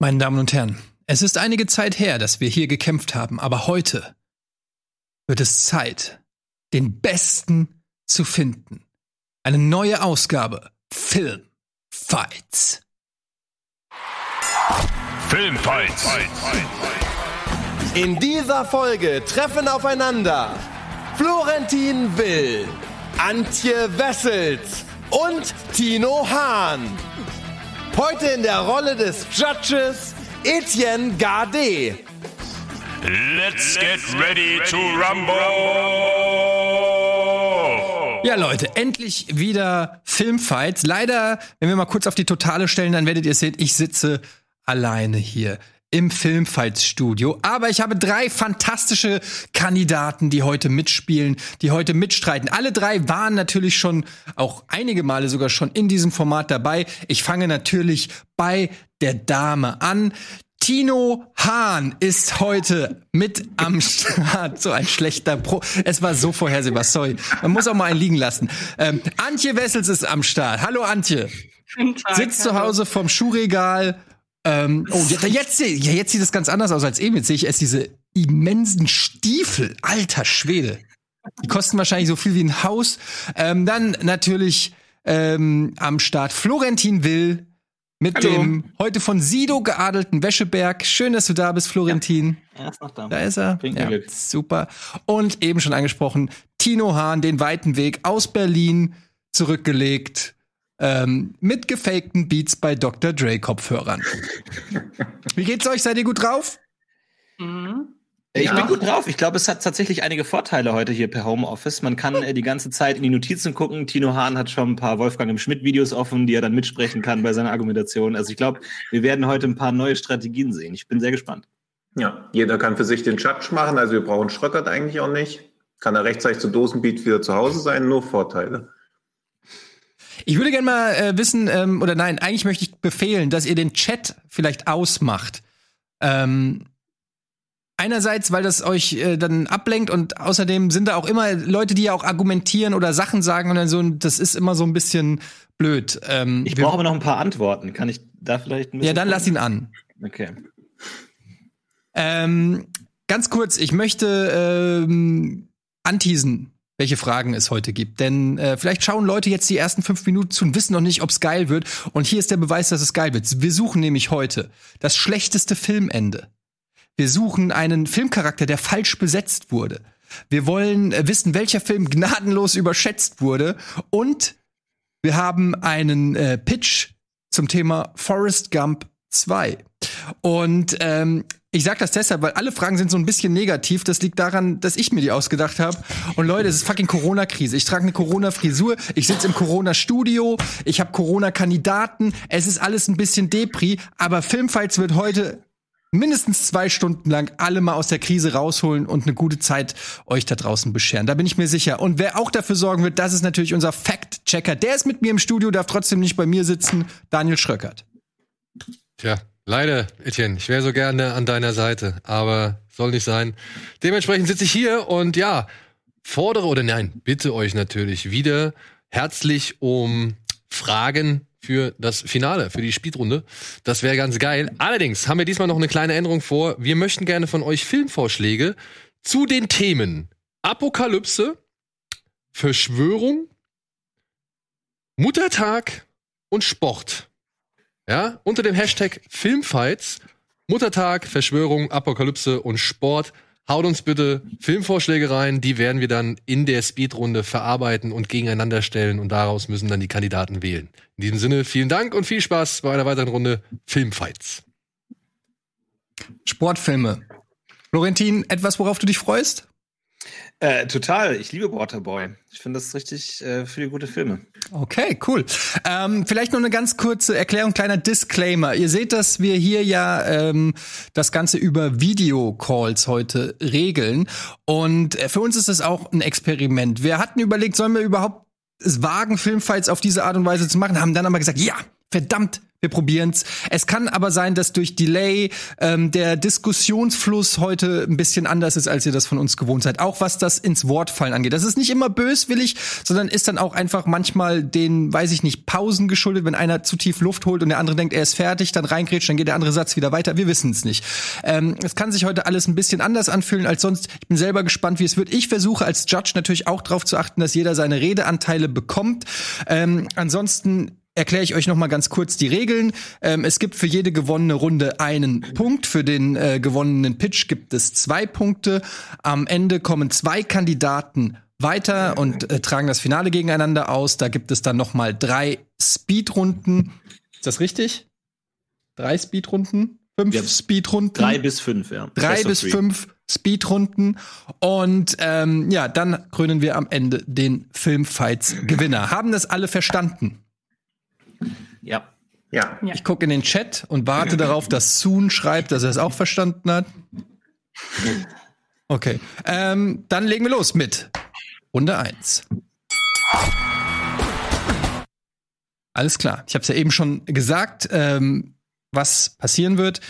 Meine Damen und Herren, es ist einige Zeit her, dass wir hier gekämpft haben, aber heute wird es Zeit, den Besten zu finden. Eine neue Ausgabe Film Fights. Filmfights. In dieser Folge treffen aufeinander Florentin Will, Antje Wessels und Tino Hahn. Heute in der Rolle des Judges Etienne Gardet. Let's get ready to rumble. Ja, Leute, endlich wieder Filmfights. Leider, wenn wir mal kurz auf die Totale stellen, dann werdet ihr sehen, ich sitze alleine hier im Filmfights-Studio. Aber ich habe drei fantastische Kandidaten, die heute mitspielen, die heute mitstreiten. Alle drei waren natürlich schon auch einige Male sogar schon in diesem Format dabei. Ich fange natürlich bei der Dame an. Tino Hahn ist heute mit am Start. So ein schlechter Pro. Es war so vorhersehbar, sorry. Man muss auch mal einen liegen lassen. Ähm, Antje Wessels ist am Start. Hallo Antje. Tag, Sitzt zu Hause vom Schuhregal. Ähm, oh, ja, jetzt, ja, jetzt sieht es ganz anders aus als eben. Jetzt sehe ich erst diese immensen Stiefel. Alter Schwede. Die kosten wahrscheinlich so viel wie ein Haus. Ähm, dann natürlich ähm, am Start Florentin Will mit Hallo. dem heute von Sido geadelten Wäscheberg. Schön, dass du da bist, Florentin. Er ist noch da. Da ist er. Bringt Ja, super. Und eben schon angesprochen, Tino Hahn, den weiten Weg aus Berlin zurückgelegt. Ähm, mit gefakten Beats bei Dr. Dre Kopfhörern. Wie geht's euch? Seid ihr gut drauf? Mhm. Ich bin gut drauf. Ich glaube, es hat tatsächlich einige Vorteile heute hier per Homeoffice. Man kann äh, die ganze Zeit in die Notizen gucken. Tino Hahn hat schon ein paar Wolfgang im Schmidt-Videos offen, die er dann mitsprechen kann bei seiner Argumentation. Also ich glaube, wir werden heute ein paar neue Strategien sehen. Ich bin sehr gespannt. Ja, jeder kann für sich den Judge machen. Also wir brauchen Schröckert eigentlich auch nicht. Kann er rechtzeitig zu Dosenbeat wieder zu Hause sein. Nur Vorteile. Ich würde gerne mal äh, wissen, ähm, oder nein, eigentlich möchte ich befehlen, dass ihr den Chat vielleicht ausmacht. Ähm, einerseits, weil das euch äh, dann ablenkt und außerdem sind da auch immer Leute, die ja auch argumentieren oder Sachen sagen und dann so, und das ist immer so ein bisschen blöd. Ähm, Ich brauche aber noch ein paar Antworten. Kann ich da vielleicht ein bisschen Ja, dann lass ihn an. Okay. Ähm, ganz kurz, ich möchte ähm, anteasen, welche Fragen es heute gibt. Denn äh, vielleicht schauen Leute jetzt die ersten fünf Minuten zu und wissen noch nicht, ob es geil wird. Und hier ist der Beweis, dass es geil wird. Wir suchen nämlich heute das schlechteste Filmende. Wir suchen einen Filmcharakter, der falsch besetzt wurde. Wir wollen äh, wissen, welcher Film gnadenlos überschätzt wurde. Und wir haben einen äh, Pitch zum Thema Forrest Gump 2. Und ähm, ich sag das deshalb, weil alle Fragen sind so ein bisschen negativ. Das liegt daran, dass ich mir die ausgedacht habe. Und Leute, es ist fucking Corona-Krise. Ich trage eine Corona-Frisur, ich sitze im Corona-Studio, ich habe Corona-Kandidaten. Es ist alles ein bisschen Depri, aber Filmfights wird heute mindestens zwei Stunden lang alle mal aus der Krise rausholen und eine gute Zeit euch da draußen bescheren. Da bin ich mir sicher. Und wer auch dafür sorgen wird, das ist natürlich unser Fact-Checker. Der ist mit mir im Studio, darf trotzdem nicht bei mir sitzen. Daniel Schröckert. Tja, leider, Etienne. Ich wäre so gerne an deiner Seite, aber soll nicht sein. Dementsprechend sitze ich hier und ja, fordere oder nein, bitte euch natürlich wieder herzlich um Fragen für das Finale, für die Speedrunde. Das wäre ganz geil. Allerdings haben wir diesmal noch eine kleine Änderung vor. Wir möchten gerne von euch Filmvorschläge zu den Themen Apokalypse, Verschwörung, Muttertag und Sport. Ja, unter dem Hashtag Filmfights, Muttertag, Verschwörung, Apokalypse und Sport. Haut uns bitte Filmvorschläge rein, die werden wir dann in der Speedrunde verarbeiten und gegeneinander stellen und daraus müssen dann die Kandidaten wählen. In diesem Sinne, vielen Dank und viel Spaß bei einer weiteren Runde Filmfights. Sportfilme. Florentin, etwas, worauf du dich freust? Äh, total. Ich liebe Waterboy. Ich finde das richtig äh, viele gute Filme. Okay, cool. Ähm, vielleicht noch eine ganz kurze Erklärung, kleiner Disclaimer. Ihr seht, dass wir hier ja ähm, das Ganze über Videocalls heute regeln. Und äh, für uns ist es auch ein Experiment. Wir hatten überlegt, sollen wir überhaupt es wagen, Filmfights auf diese Art und Weise zu machen, haben dann aber gesagt, ja, verdammt, Wir probieren's. Es kann aber sein, dass durch Delay ähm, der Diskussionsfluss heute ein bisschen anders ist, als ihr das von uns gewohnt seid. Auch was das ins Wortfallen angeht. Das ist nicht immer böswillig, sondern ist dann auch einfach manchmal den, weiß ich nicht, Pausen geschuldet, wenn einer zu tief Luft holt und der andere denkt, er ist fertig, dann reingrätscht, dann geht der andere Satz wieder weiter. Wir wissen es nicht. Ähm, es kann sich heute alles ein bisschen anders anfühlen als sonst. Ich bin selber gespannt, wie es wird. Ich versuche als Judge natürlich auch darauf zu achten, dass jeder seine Redeanteile bekommt. Ähm, ansonsten erkläre ich euch noch mal ganz kurz die Regeln. Ähm, es gibt für jede gewonnene Runde einen Punkt. Für den äh, gewonnenen Pitch gibt es zwei Punkte. Am Ende kommen zwei Kandidaten weiter und äh, tragen das Finale gegeneinander aus. Da gibt es dann noch mal drei Speedrunden. Ist das richtig? Drei Speedrunden? Fünf Ja, Speedrunden? Drei bis fünf, ja. drei bis three. fünf Speedrunden und ähm, ja, dann krönen wir am Ende den Filmfights-Gewinner. Haben das alle verstanden? Ja. Ja. Ich gucke in den Chat und warte darauf, dass Soon schreibt, dass er es auch verstanden hat. Okay, ähm, dann legen wir los mit Runde 1. Alles klar, ich habe es ja eben schon gesagt, ähm, was passieren wird.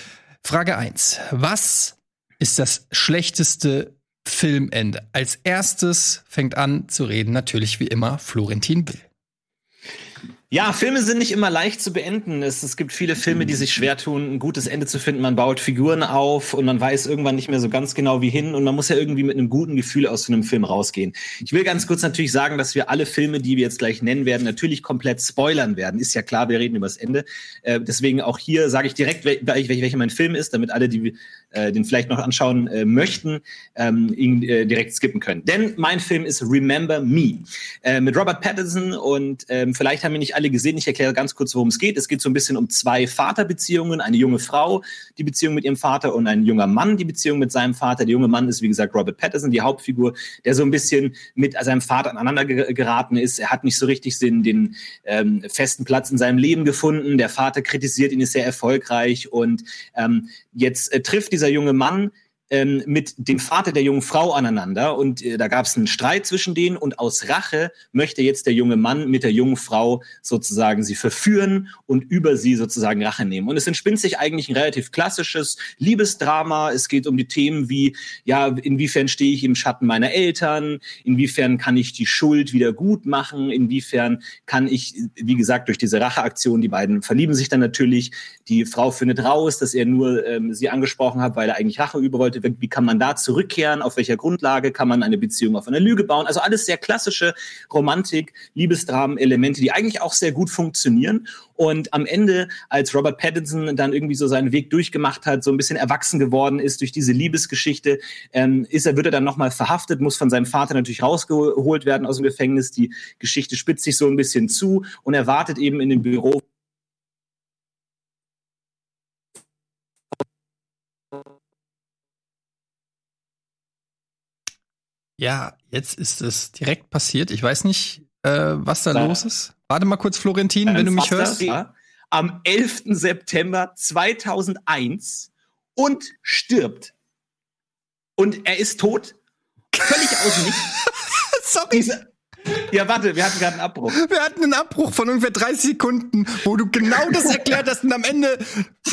Frage 1. Was ist das schlechteste Filmende? Als erstes fängt an zu reden natürlich wie immer Florentin Will. Ja, Filme sind nicht immer leicht zu beenden. Es, es gibt viele Filme, die sich schwer tun, ein gutes Ende zu finden. Man baut Figuren auf und man weiß irgendwann nicht mehr so ganz genau wie hin und man muss ja irgendwie mit einem guten Gefühl aus so einem Film rausgehen. Ich will ganz kurz natürlich sagen, dass wir alle Filme, die wir jetzt gleich nennen werden, natürlich komplett spoilern werden. Ist ja klar, wir reden über das Ende. Äh, deswegen auch hier sage ich direkt, wel wel welcher mein Film ist, damit alle, die äh, den vielleicht noch anschauen äh, möchten, ähm, ihn äh, direkt skippen können. Denn mein Film ist Remember Me äh, mit Robert Pattinson und ähm, vielleicht haben wir nicht alle gesehen. Ich erkläre ganz kurz, worum es geht. Es geht so ein bisschen um zwei Vaterbeziehungen, eine junge Frau, die Beziehung mit ihrem Vater und ein junger Mann, die Beziehung mit seinem Vater. Der junge Mann ist, wie gesagt, Robert Pattinson, die Hauptfigur, der so ein bisschen mit seinem Vater aneinander ge- geraten ist. Er hat nicht so richtig den, den ähm, festen Platz in seinem Leben gefunden. Der Vater kritisiert ihn, ist sehr erfolgreich und ähm, jetzt äh, trifft dieser junge Mann ähm, mit dem Vater der jungen Frau aneinander und äh, da gab es einen Streit zwischen denen und aus Rache möchte jetzt der junge Mann mit der jungen Frau sozusagen sie verführen und über sie sozusagen Rache nehmen. Und es entspinnt sich eigentlich ein relativ klassisches Liebesdrama. Es geht um die Themen wie, ja, inwiefern stehe ich im Schatten meiner Eltern, inwiefern kann ich die Schuld wieder gut machen, inwiefern kann ich, wie gesagt, durch diese Racheaktion, die beiden verlieben sich dann natürlich, die Frau findet raus, dass er nur ähm, sie angesprochen hat, weil er eigentlich Rache üben wollte. Wie kann man da zurückkehren? Auf welcher Grundlage kann man eine Beziehung auf einer Lüge bauen? Also alles sehr klassische Romantik, Liebesdramen-Elemente, die eigentlich auch sehr gut funktionieren. Und am Ende, als Robert Pattinson dann irgendwie so seinen Weg durchgemacht hat, so ein bisschen erwachsen geworden ist durch diese Liebesgeschichte, ähm, ist er, wird er dann nochmal verhaftet, muss von seinem Vater natürlich rausgeholt werden aus dem Gefängnis. Die Geschichte spitzt sich so ein bisschen zu und er wartet eben in dem Büro Ja, jetzt ist es direkt passiert. Ich weiß nicht, äh, was da Ja. los ist. Warte mal kurz, Florentin, wenn du mich hörst. war Am 11. September 2001 und stirbt. Und er ist tot. Völlig aus dem Nichts. Sorry, Diese, ja, warte, wir hatten gerade einen Abbruch. wir hatten einen Abbruch von ungefähr 30 Sekunden, wo du genau das erklärt hast und am Ende,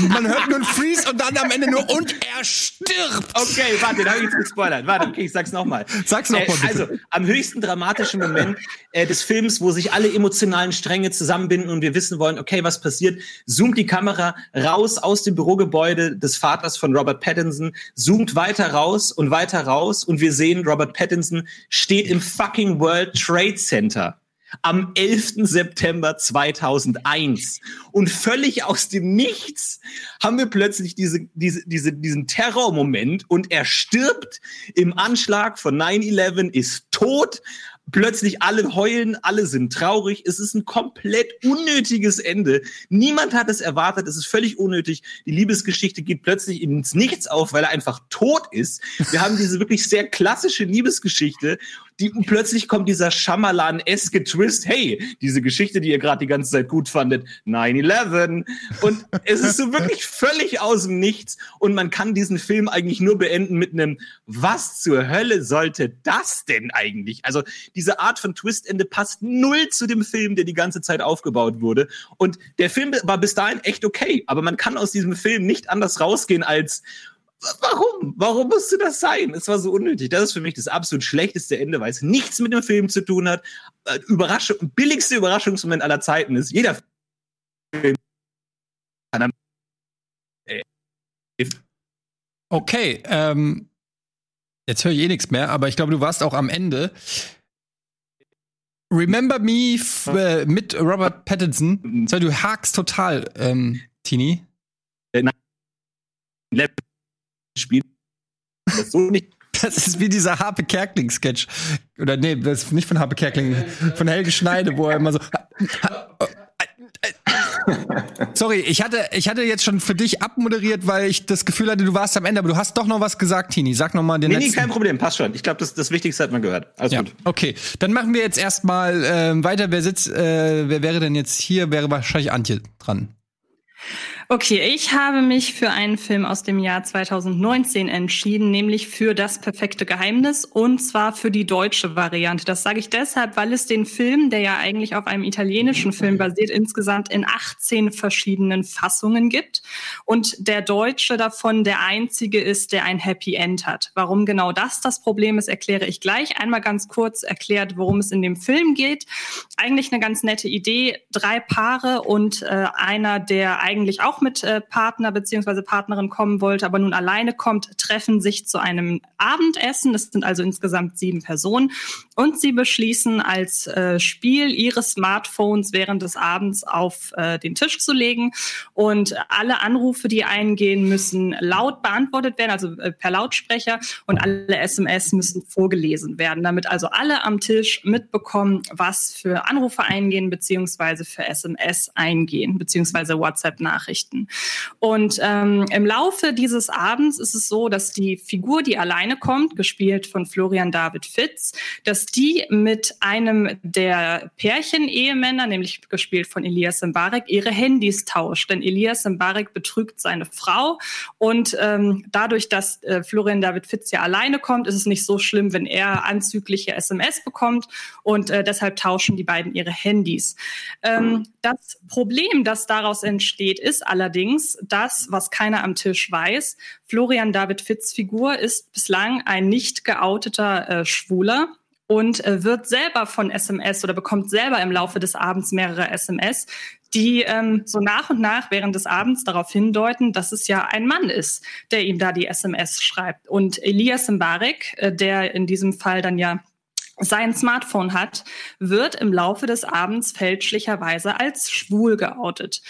man hört nur ein Freeze und dann am Ende nur und er stirbt. Okay, warte, da habe ich jetzt gespoilert. Warte, okay, ich sag's nochmal. Sag's noch mal, bitte. Also, am höchsten dramatischen Moment äh, des Films, wo sich alle emotionalen Stränge zusammenbinden und wir wissen wollen, okay, was passiert, zoomt die Kamera raus aus dem Bürogebäude des Vaters von Robert Pattinson, zoomt weiter raus und weiter raus und wir sehen, Robert Pattinson steht im fucking World Trade Center am 11. September 2001. Und völlig aus dem Nichts haben wir plötzlich diese, diese, diese, diesen Terrormoment und er stirbt im Anschlag von 9-11, ist tot. Plötzlich alle heulen, alle sind traurig. Es ist ein komplett unnötiges Ende. Niemand hat es erwartet. Es ist völlig unnötig. Die Liebesgeschichte geht plötzlich ins Nichts auf, weil er einfach tot ist. Wir haben diese wirklich sehr klassische Liebesgeschichte, die, und plötzlich kommt dieser Schamalan-eske Twist. Hey, diese Geschichte, die ihr gerade die ganze Zeit gut fandet, 9-11. Und es ist so wirklich völlig aus dem Nichts. Und man kann diesen Film eigentlich nur beenden mit einem, was zur Hölle sollte das denn eigentlich? Also diese Art von Twistende passt null zu dem Film, der die ganze Zeit aufgebaut wurde. Und der Film war bis dahin echt okay. Aber man kann aus diesem Film nicht anders rausgehen als, Warum? Warum musste das sein? Es war so unnötig. Das ist für mich das absolut schlechteste Ende, weil es nichts mit dem Film zu tun hat. Äh, Überraschung, billigste Überraschungsmoment aller Zeiten ist, jeder Film äh, Okay, ähm, jetzt höre ich eh nichts mehr, aber ich glaube, du warst auch am Ende. Remember Me äh, mit Robert Pattinson. So, du hakst total, ähm, Tini. Spiel. Das so nicht. Das ist wie dieser Harpe Kerkling-Sketch. Oder nee, das ist nicht von Harpe Kerkling, von Helge Schneide, wo er immer so. Sorry, ich hatte, ich hatte jetzt schon für dich abmoderiert, weil ich das Gefühl hatte, du warst am Ende, aber du hast doch noch was gesagt, Tini. Sag noch mal den Nee, nee, letzten. kein Problem, passt schon. Ich glaube, das, das Wichtigste hat man gehört. Alles Ja, gut. okay. Dann machen wir jetzt erstmal ähm, weiter. Wer sitzt, äh, wer wäre denn jetzt hier? Wäre wahrscheinlich Antje dran. Okay, ich habe mich für einen Film aus dem Jahr 2019 entschieden, nämlich für Das perfekte Geheimnis und zwar für die deutsche Variante. Das sage ich deshalb, weil es den Film, der ja eigentlich auf einem italienischen Film basiert, insgesamt in 18 verschiedenen Fassungen gibt und der deutsche davon der einzige ist, der ein Happy End hat. Warum genau das das Problem ist, erkläre ich gleich. Einmal ganz kurz erklärt, worum es in dem Film geht. Eigentlich eine ganz nette Idee. Drei Paare und äh, einer, der eigentlich auch mit äh, Partner beziehungsweise Partnerin kommen wollte, aber nun alleine kommt, treffen sich zu einem Abendessen. Das sind also insgesamt sieben Personen. Und sie beschließen als äh, Spiel ihre Smartphones während des Abends auf äh, den Tisch zu legen. Und alle Anrufe, die eingehen, müssen laut beantwortet werden, also äh, per Lautsprecher. Und alle SMS müssen vorgelesen werden, damit also alle am Tisch mitbekommen, was für Anrufe eingehen, beziehungsweise für SMS eingehen, beziehungsweise WhatsApp-Nachrichten. Und ähm, im Laufe dieses Abends ist es so, dass die Figur, die alleine kommt, gespielt von Florian David Fitz, dass die mit einem der Pärchen-Ehemänner, nämlich gespielt von Elias Mbarek, ihre Handys tauscht. Denn Elias Mbarek betrügt seine Frau und ähm, dadurch, dass äh, Florian David Fitz ja alleine kommt, ist es nicht so schlimm, wenn er anzügliche SMS bekommt und äh, deshalb tauschen die beiden ihre Handys. Ähm, das Problem, das daraus entsteht, ist allerdings das, was keiner am Tisch weiß. Florian David Fitz Figur ist bislang ein nicht geouteter äh, Schwuler und äh, wird selber von SMS oder bekommt selber im Laufe des Abends mehrere SMS, die ähm, so nach und nach während des Abends darauf hindeuten, dass es ja ein Mann ist, der ihm da die SMS schreibt. Und Elias Mbarek, äh, der in diesem Fall dann ja sein Smartphone hat, wird im Laufe des Abends fälschlicherweise als schwul geoutet.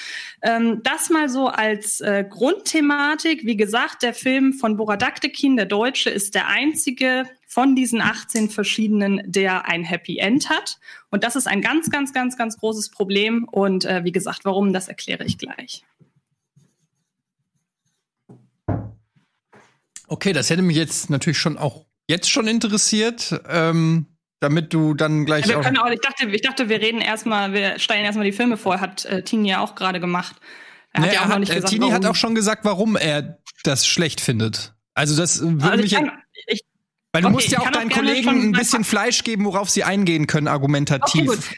Ähm, das mal so als äh, Grundthematik. Wie gesagt, der Film von Boradaktekin, der Deutsche, ist der einzige von diesen 18 verschiedenen, der ein Happy End hat. Und das ist ein ganz, ganz, ganz, ganz großes Problem. Und äh, wie gesagt, warum, das erkläre ich gleich. Okay, das hätte mich jetzt natürlich schon auch jetzt schon interessiert, ähm, damit du dann gleich Wir auch. können auch, ich dachte, ich dachte, wir reden erstmal, wir stellen erstmal die Filme vor, hat äh, Tini ja auch gerade gemacht. Er hat ja auch er noch hat, nicht äh, gesagt, Tini hat warum. auch schon gesagt, warum er das schlecht findet. Also das würde Also mich ich, Weil du Okay, musst ja auch auch deinen Kollegen ein bisschen Fleisch geben, worauf sie eingehen können, argumentativ. Okay.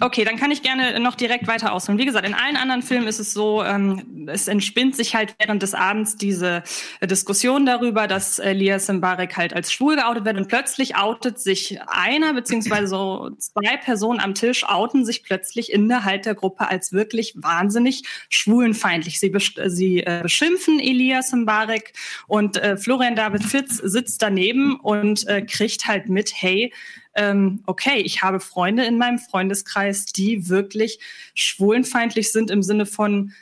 Okay, dann kann ich gerne noch direkt weiter ausholen. Wie gesagt, in allen anderen Filmen ist es so, ähm, es entspinnt sich halt während des Abends diese äh, Diskussion darüber, dass Elias Mbarek halt als schwul geoutet wird und plötzlich outet sich einer beziehungsweise so zwei Personen am Tisch outen sich plötzlich innerhalb der Gruppe als wirklich wahnsinnig schwulenfeindlich. Sie, besch sie äh, beschimpfen Elias Mbarek und äh, Florian David Fitz sitzt daneben und äh, kriegt halt mit, hey, ähm, okay, ich habe Freunde in meinem Freundeskreis, die wirklich schwulenfeindlich sind im Sinne von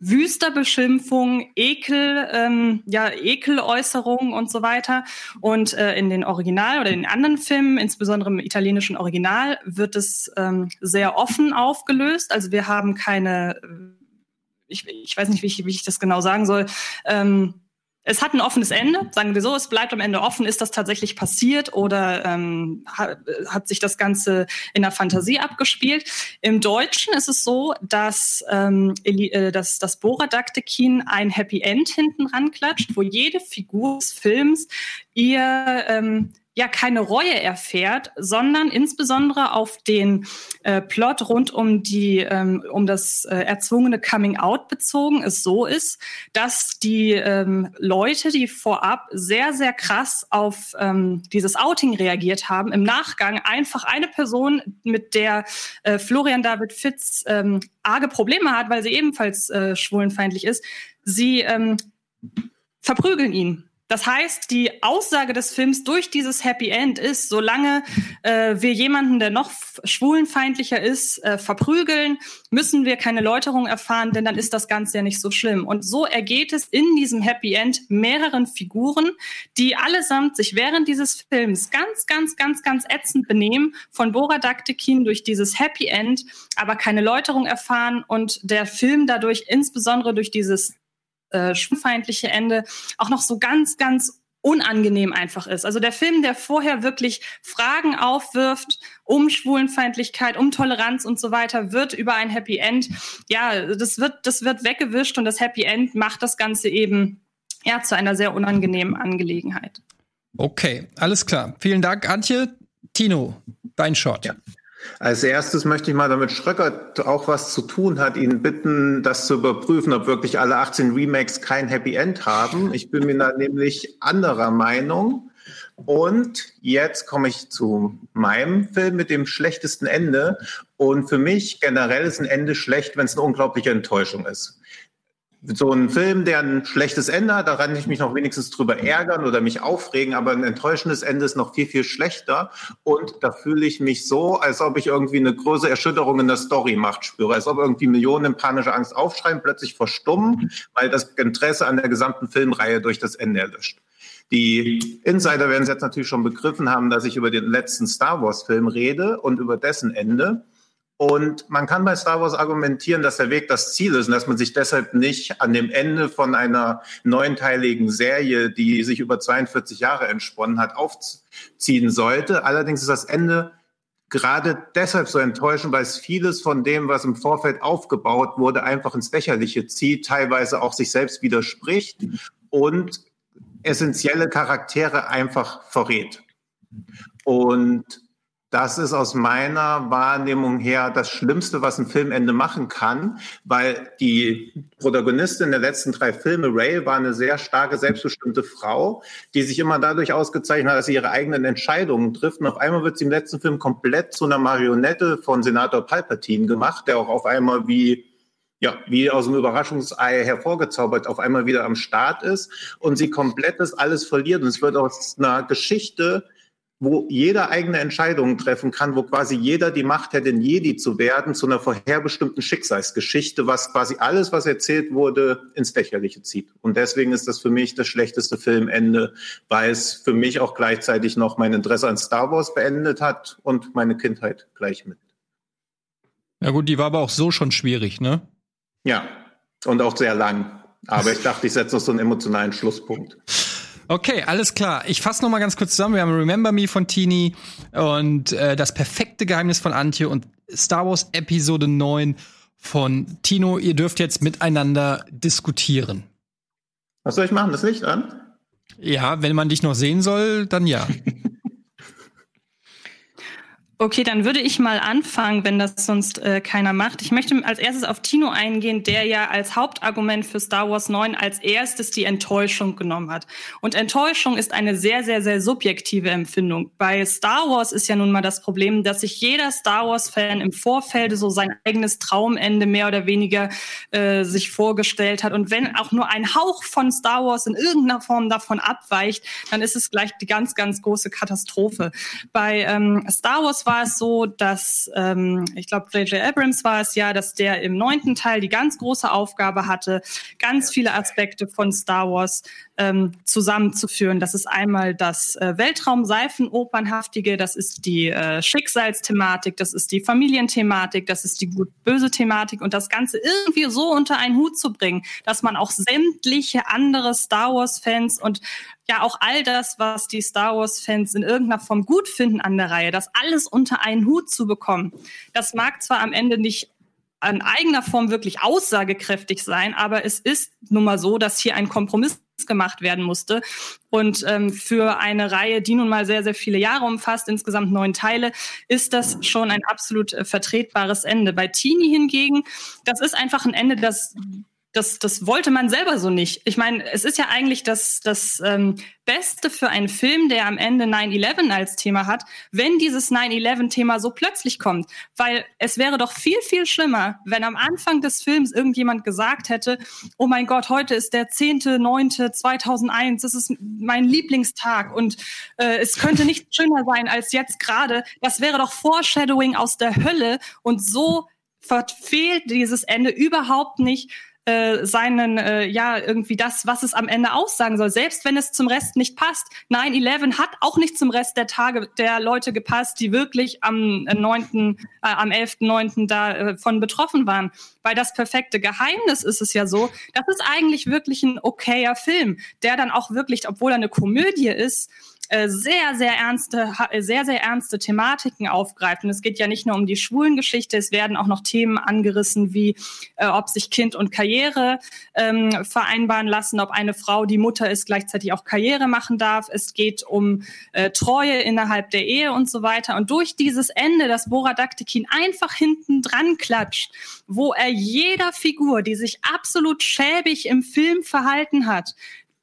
wüster Beschimpfung, Ekel, ähm, ja, Ekeläußerungen und so weiter. Und äh, in den Original oder in anderen Filmen, insbesondere im italienischen Original, wird es ähm, sehr offen aufgelöst. Also wir haben keine, äh, ich, ich weiß nicht, wie ich, wie ich das genau sagen soll, ähm, es hat ein offenes Ende, sagen wir so, es bleibt am Ende offen, ist das tatsächlich passiert oder ähm, hat, hat sich das Ganze in der Fantasie abgespielt. Im Deutschen ist es so, dass, ähm, äh, das Boradaktekin ein Happy End hinten ranklatscht, wo jede Figur des Films ihr ähm, ja keine Reue erfährt, sondern insbesondere auf den äh, Plot rund um die ähm, um das äh, erzwungene Coming Out bezogen. Es so ist, dass die ähm, Leute, die vorab sehr sehr krass auf ähm, dieses Outing reagiert haben, im Nachgang einfach eine Person, mit der äh, Florian David Fitz ähm, arge Probleme hat, weil sie ebenfalls äh, schwulenfeindlich ist, sie ähm, verprügeln ihn das heißt, die Aussage des Films durch dieses Happy End ist, solange äh, wir jemanden, der noch schwulenfeindlicher ist, äh, verprügeln, müssen wir keine Läuterung erfahren, denn dann ist das Ganze ja nicht so schlimm. Und so ergeht es in diesem Happy End mehreren Figuren, die allesamt sich während dieses Films ganz, ganz, ganz, ganz ätzend benehmen, von Bora Daktekin durch dieses Happy End, aber keine Läuterung erfahren und der Film dadurch insbesondere durch dieses äh, schwulenfeindliche Ende auch noch so ganz, ganz unangenehm einfach ist. Also der Film, der vorher wirklich Fragen aufwirft um Schwulenfeindlichkeit, um Toleranz und so weiter, wird über ein Happy End, ja, das wird, das wird weggewischt und das Happy End macht das Ganze eben ja zu einer sehr unangenehmen Angelegenheit. Okay, alles klar. Vielen Dank, Antje. Tino, dein Shot. Ja. Als erstes möchte ich mal, damit Schröcker auch was zu tun hat, ihn bitten, das zu überprüfen, ob wirklich alle 18 Remakes kein Happy End haben. Ich bin mir da nämlich anderer Meinung. Und jetzt komme ich zu meinem Film mit dem schlechtesten Ende. Und für mich generell ist ein Ende schlecht, wenn es eine unglaubliche Enttäuschung ist so ein Film, der ein schlechtes Ende hat, da kann ich mich noch wenigstens drüber ärgern oder mich aufregen, aber ein enttäuschendes Ende ist noch viel, viel schlechter. Und da fühle ich mich so, als ob ich irgendwie eine größere Erschütterung in der Story macht spüre, als ob irgendwie Millionen in panischer Angst aufschreien, plötzlich verstummen, weil das Interesse an der gesamten Filmreihe durch das Ende erlischt. Die Insider werden es jetzt natürlich schon begriffen haben, dass ich über den letzten Star Wars Film rede und über dessen Ende. Und man kann bei Star Wars argumentieren, dass der Weg das Ziel ist und dass man sich deshalb nicht an dem Ende von einer neunteiligen Serie, die sich über 42 Jahre entsponnen hat, aufziehen sollte. Allerdings ist das Ende gerade deshalb so enttäuschend, weil es vieles von dem, was im Vorfeld aufgebaut wurde, einfach ins Lächerliche zieht, teilweise auch sich selbst widerspricht und essentielle Charaktere einfach verrät. Und das ist aus meiner Wahrnehmung her das Schlimmste, was ein Filmende machen kann, weil die Protagonistin der letzten drei Filme, Ray, war eine sehr starke, selbstbestimmte Frau, die sich immer dadurch ausgezeichnet hat, dass sie ihre eigenen Entscheidungen trifft. Und auf einmal wird sie im letzten Film komplett zu einer Marionette von Senator Palpatine gemacht, der auch auf einmal wie ja, wie aus dem Überraschungsei hervorgezaubert, auf einmal wieder am Start ist und sie komplett das alles verliert. Und es wird aus einer Geschichte, wo jeder eigene Entscheidungen treffen kann, wo quasi jeder die Macht hätte, ein Jedi zu werden, zu einer vorherbestimmten Schicksalsgeschichte, was quasi alles, was erzählt wurde, ins Lächerliche zieht. Und deswegen ist das für mich das schlechteste Filmende, weil es für mich auch gleichzeitig noch mein Interesse an Star Wars beendet hat und meine Kindheit gleich mit. Ja gut, die war aber auch so schon schwierig, ne? Ja, und auch sehr lang. Aber ich dachte, ich setze noch so einen emotionalen Schlusspunkt. Okay, alles klar. Ich fasse noch mal ganz kurz zusammen. Wir haben Remember Me von Tini und äh, das perfekte Geheimnis von Antje und Star Wars Episode 9 von Tino. Ihr dürft jetzt miteinander diskutieren. Was soll ich machen? Das Licht an? Ja, wenn man dich noch sehen soll, dann ja. Okay, dann würde ich mal anfangen, wenn das sonst äh, keiner macht. Ich möchte als erstes auf Tino eingehen, der ja als Hauptargument für Star Wars 9 als erstes die Enttäuschung genommen hat. Und Enttäuschung ist eine sehr, sehr, sehr subjektive Empfindung. Bei Star Wars ist ja nun mal das Problem, dass sich jeder Star Wars-Fan im Vorfeld so sein eigenes Traumende mehr oder weniger äh, sich vorgestellt hat. Und wenn auch nur ein Hauch von Star Wars in irgendeiner Form davon abweicht, dann ist es gleich die ganz, ganz große Katastrophe. Bei ähm, Star Wars war es so, dass ähm, ich glaube, J.J. Abrams war es ja, dass der im neunten Teil die ganz große Aufgabe hatte, ganz viele Aspekte von Star Wars ähm, zusammenzuführen. Das ist einmal das äh, Weltraum-Seifenopernhaftige, das ist die äh, Schicksalsthematik, das ist die Familienthematik, das ist die gut-böse Thematik und das Ganze irgendwie so unter einen Hut zu bringen, dass man auch sämtliche andere Star Wars-Fans und ja auch all das, was die Star Wars-Fans in irgendeiner Form gut finden an der Reihe, das alles unter einen Hut zu bekommen. Das mag zwar am Ende nicht an eigener Form wirklich aussagekräftig sein, aber es ist nun mal so, dass hier ein Kompromiss gemacht werden musste. Und ähm, für eine Reihe, die nun mal sehr, sehr viele Jahre umfasst, insgesamt neun Teile, ist das schon ein absolut äh, vertretbares Ende. Bei Teenie hingegen, das ist einfach ein Ende, das das, das wollte man selber so nicht. Ich meine, es ist ja eigentlich das, das ähm, Beste für einen Film, der am Ende 9-11 als Thema hat, wenn dieses 9-11-Thema so plötzlich kommt. Weil es wäre doch viel, viel schlimmer, wenn am Anfang des Films irgendjemand gesagt hätte, oh mein Gott, heute ist der 10.9.2001, das ist mein Lieblingstag und äh, es könnte nicht schöner sein als jetzt gerade. Das wäre doch Foreshadowing aus der Hölle und so verfehlt dieses Ende überhaupt nicht äh, seinen, äh, ja, irgendwie das, was es am Ende aussagen soll. Selbst wenn es zum Rest nicht passt. 9-11 hat auch nicht zum Rest der Tage der Leute gepasst, die wirklich am 9., äh, am 11.9. davon äh, betroffen waren. Weil das perfekte Geheimnis ist es ja so, das ist eigentlich wirklich ein okayer Film, der dann auch wirklich, obwohl er eine Komödie ist, äh, sehr, sehr ernste, sehr, sehr ernste Thematiken aufgreift. Und es geht ja nicht nur um die schwulen Geschichte, es werden auch noch Themen angerissen, wie äh, ob sich Kind und Karriere ähm, vereinbaren lassen, ob eine Frau, die Mutter ist, gleichzeitig auch Karriere machen darf. Es geht um äh, Treue innerhalb der Ehe und so weiter. Und durch dieses Ende, das Bora Daktikin einfach hinten dran klatscht, wo er jeder Figur, die sich absolut schäbig im Film verhalten hat,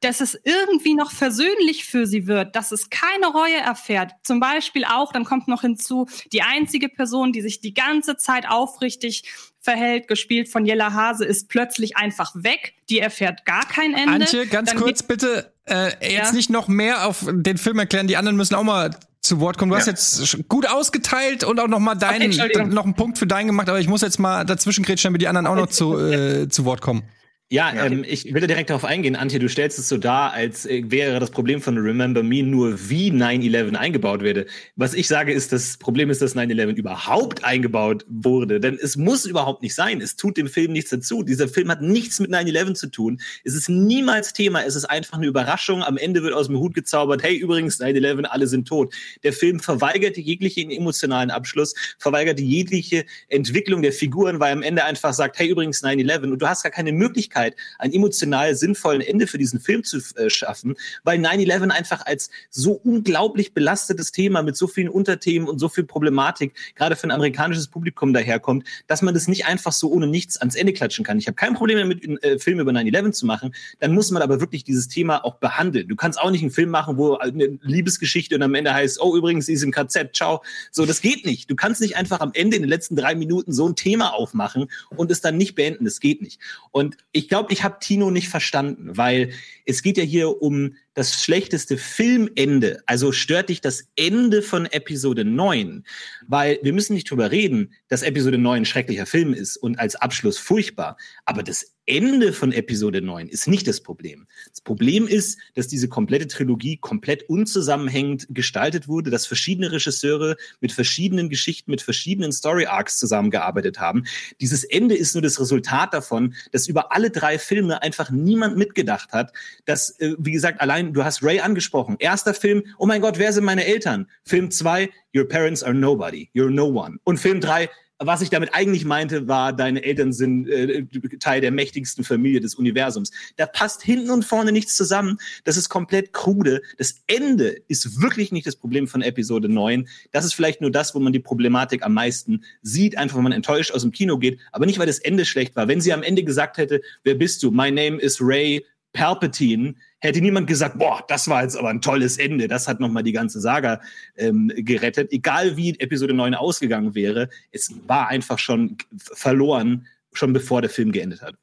dass es irgendwie noch versöhnlich für sie wird, dass es keine Reue erfährt. Zum Beispiel auch, dann kommt noch hinzu, die einzige Person, die sich die ganze Zeit aufrichtig verhält, gespielt von Jella Hase, ist plötzlich einfach weg. Die erfährt gar kein Ende. Antje, ganz dann kurz bitte, äh, jetzt ja? nicht noch mehr auf den Film erklären. Die anderen müssen auch mal zu Wort kommen. Du ja. hast jetzt gut ausgeteilt und auch noch mal deinen, okay, noch einen Punkt für deinen gemacht, aber ich muss jetzt mal dazwischen grätschen, damit die anderen auch noch zu, äh, zu Wort kommen. Ja, ähm, ich will direkt darauf eingehen, Antje, du stellst es so dar, als äh, wäre das Problem von Remember Me nur wie 9-11 eingebaut werde. Was ich sage, ist, das Problem ist, dass 9-11 überhaupt eingebaut wurde. Denn es muss überhaupt nicht sein. Es tut dem Film nichts dazu. Dieser Film hat nichts mit 9-11 zu tun. Es ist niemals Thema. Es ist einfach eine Überraschung. Am Ende wird aus dem Hut gezaubert, hey, übrigens, 9-11, alle sind tot. Der Film verweigert jeglichen emotionalen Abschluss, verweigert jegliche Entwicklung der Figuren, weil er am Ende einfach sagt, hey, übrigens, 9-11. Und du hast gar keine Möglichkeit, Möglichkeit, einen emotional sinnvollen Ende für diesen Film zu äh, schaffen, weil 9-11 einfach als so unglaublich belastetes Thema mit so vielen Unterthemen und so viel Problematik gerade für ein amerikanisches Publikum daherkommt, dass man das nicht einfach so ohne nichts ans Ende klatschen kann. Ich habe kein Problem damit, einen äh, Film über 9-11 zu machen, dann muss man aber wirklich dieses Thema auch behandeln. Du kannst auch nicht einen Film machen, wo eine Liebesgeschichte und am Ende heißt, oh, übrigens, sie ist im KZ, ciao. So, das geht nicht. Du kannst nicht einfach am Ende in den letzten drei Minuten so ein Thema aufmachen und es dann nicht beenden. Das geht nicht. Und ich ich glaube, ich habe Tino nicht verstanden, weil es geht ja hier um das schlechteste Filmende. Also stört dich das Ende von Episode 9? Weil wir müssen nicht drüber reden, dass Episode 9 ein schrecklicher Film ist und als Abschluss furchtbar. Aber das Ende von Episode 9 ist nicht das Problem. Das Problem ist, dass diese komplette Trilogie komplett unzusammenhängend gestaltet wurde, dass verschiedene Regisseure mit verschiedenen Geschichten, mit verschiedenen Story Arcs zusammengearbeitet haben. Dieses Ende ist nur das Resultat davon, dass über alle drei Filme einfach niemand mitgedacht hat, dass, äh, wie gesagt, allein du hast Ray angesprochen. Erster Film, oh mein Gott, wer sind meine Eltern? Film zwei, Your parents are nobody, you're no one. Und Film drei, was ich damit eigentlich meinte, war, deine Eltern sind äh, Teil der mächtigsten Familie des Universums. Da passt hinten und vorne nichts zusammen. Das ist komplett krude. Das Ende ist wirklich nicht das Problem von Episode 9. Das ist vielleicht nur das, wo man die Problematik am meisten sieht, einfach wenn man enttäuscht aus dem Kino geht, aber nicht, weil das Ende schlecht war. Wenn sie am Ende gesagt hätte, wer bist du? My name is Ray Palpatine, hätte niemand gesagt, boah, das war jetzt aber ein tolles Ende. Das hat nochmal die ganze Saga ähm, gerettet. Egal wie Episode 9 ausgegangen wäre, es war einfach schon verloren, schon bevor der Film geendet hat.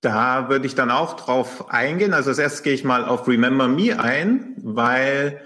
Da würde ich dann auch drauf eingehen. Also als erstes gehe ich mal auf Remember Me ein, weil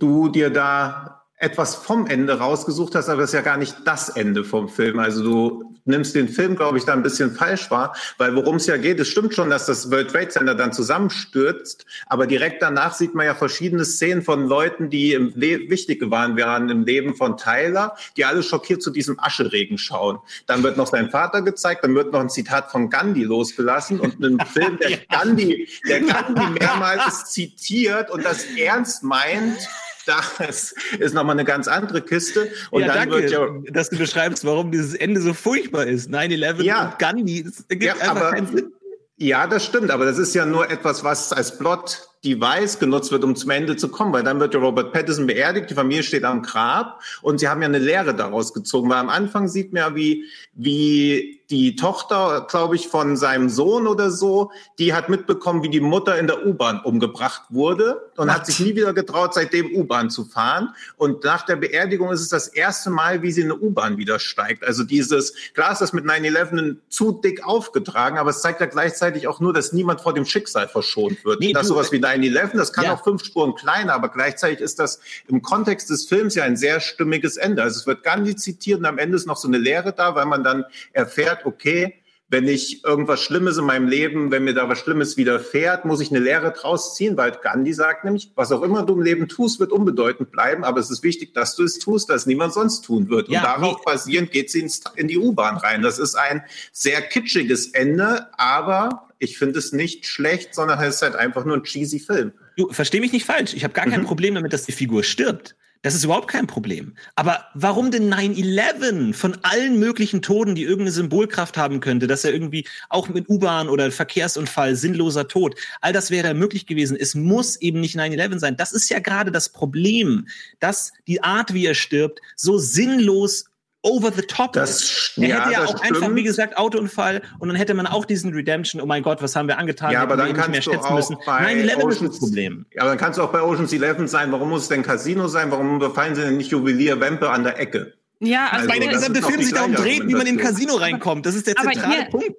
du dir da etwas vom Ende rausgesucht hast, aber das ist ja gar nicht das Ende vom Film. Also du nimmst den Film, glaube ich, da ein bisschen falsch wahr, weil worum es ja geht, es stimmt schon, dass das World Trade Center dann zusammenstürzt, aber direkt danach sieht man ja verschiedene Szenen von Leuten, die im Le wichtig waren, waren im Leben von Tyler, die alle schockiert zu diesem Ascheregen schauen. Dann wird noch sein Vater gezeigt, dann wird noch ein Zitat von Gandhi losgelassen und ein Film, der Gandhi, der Gandhi mehrmals zitiert und das ernst meint, das ist nochmal eine ganz andere Kiste. Und ja, dann danke, ja, dass du beschreibst, warum dieses Ende so furchtbar ist. 9-11 Ja. und Gandhi, das ergibt Ja, einfach aber- keinen Sinn. ja, das stimmt, aber das ist ja nur etwas, was als Plot Device genutzt wird, um zum Ende zu kommen, weil dann wird ja Robert Pattinson beerdigt, die Familie steht am Grab und sie haben ja eine Lehre daraus gezogen, weil am Anfang sieht man ja, wie, wie die Tochter, glaube ich, von seinem Sohn oder so, die hat mitbekommen, wie die Mutter in der U-Bahn umgebracht wurde und hat sich nie wieder getraut, seitdem U-Bahn zu fahren. Und nach der Beerdigung ist es das erste Mal, wie sie in eine U-Bahn wieder steigt. Also dieses, klar ist das mit 9-11 zu dick aufgetragen, aber es zeigt ja gleichzeitig auch nur, dass niemand vor dem Schicksal verschont wird. Nee, das sowas wie 9-11, das kann Ja. auch fünf Spuren kleiner, aber gleichzeitig ist das im Kontext des Films ja ein sehr stimmiges Ende. Also es wird Gandhi zitiert und am Ende ist noch so eine Lehre da, weil man dann erfährt, okay, wenn ich irgendwas Schlimmes in meinem Leben, wenn mir da was Schlimmes widerfährt, muss ich eine Lehre draus ziehen, weil Gandhi sagt nämlich, was auch immer du im Leben tust, wird unbedeutend bleiben, aber es ist wichtig, dass du es tust, dass niemand sonst tun wird. Ja, und darauf basierend geht sie ins, in die U-Bahn rein. Das ist ein sehr kitschiges Ende, aber ich finde es nicht schlecht, sondern es ist halt einfach nur ein cheesy Film. Du, versteh mich nicht falsch. Ich habe gar kein Mhm. Problem damit, dass die Figur stirbt. Das ist überhaupt kein Problem. Aber warum denn 9-11 von allen möglichen Toten, die irgendeine Symbolkraft haben könnte, dass er irgendwie auch mit U-Bahn oder Verkehrsunfall, sinnloser Tod, all das wäre möglich gewesen. Es muss eben nicht 9-11 sein. Das ist ja gerade das Problem, dass die Art, wie er stirbt, so sinnlos over the top Das- ist. Er ja, hätte ja das auch einfach, stimmt. wie gesagt, Autounfall und dann hätte man auch diesen Redemption, oh mein Gott, was haben wir angetan? Ja, aber dann nicht kannst du mehr schätzen auch müssen. bei 9-11 ist das Oceans- Problem. Ja, aber dann kannst du auch bei Ocean's Eleven sein. Warum muss es denn Casino sein? Warum befallen sie denn nicht Juwelier Wempe an der Ecke? Ja, also, Also, ist doch Film die sich darum dreht, wie man in ein. Casino reinkommt. Das ist der zentrale hier- Punkt.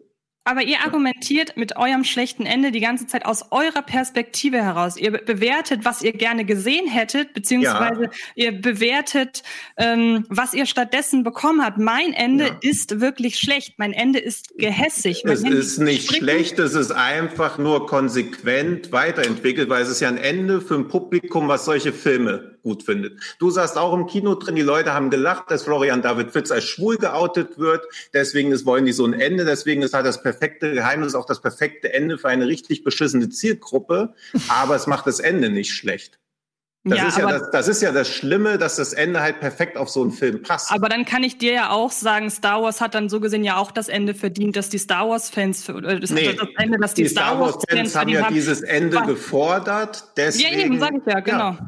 Aber ihr argumentiert mit eurem schlechten Ende die ganze Zeit aus eurer Perspektive heraus. Ihr be- bewertet, was ihr gerne gesehen hättet, beziehungsweise ihr bewertet, ähm, was ihr stattdessen bekommen habt. Mein Ende Ja. ist wirklich schlecht. Mein Ende ist gehässig. Mein Es Ende ist nicht spricht- schlecht, es ist einfach nur konsequent weiterentwickelt, weil es ist ja ein Ende für ein Publikum, was solche Filme gut findet. Du saßt auch im Kino drin, die Leute haben gelacht, dass Florian David Fitz als schwul geoutet wird. Deswegen ist, wollen die so ein Ende, deswegen ist halt das perfekte Geheimnis auch das perfekte Ende für eine richtig beschissene Zielgruppe. Aber es macht das Ende nicht schlecht. Das, Ja, ist ja das, das ist ja das Schlimme, dass das Ende halt perfekt auf so einen Film passt. Aber dann kann ich dir ja auch sagen, Star Wars hat dann so gesehen ja auch das Ende verdient, dass die Star Wars-Fans, das, Nee, das Ende, dass die, die Star Wars-Fans haben verdient ja dieses Ende gefordert. Ja, Deswegen, eben, sag ich ja, genau. Ja,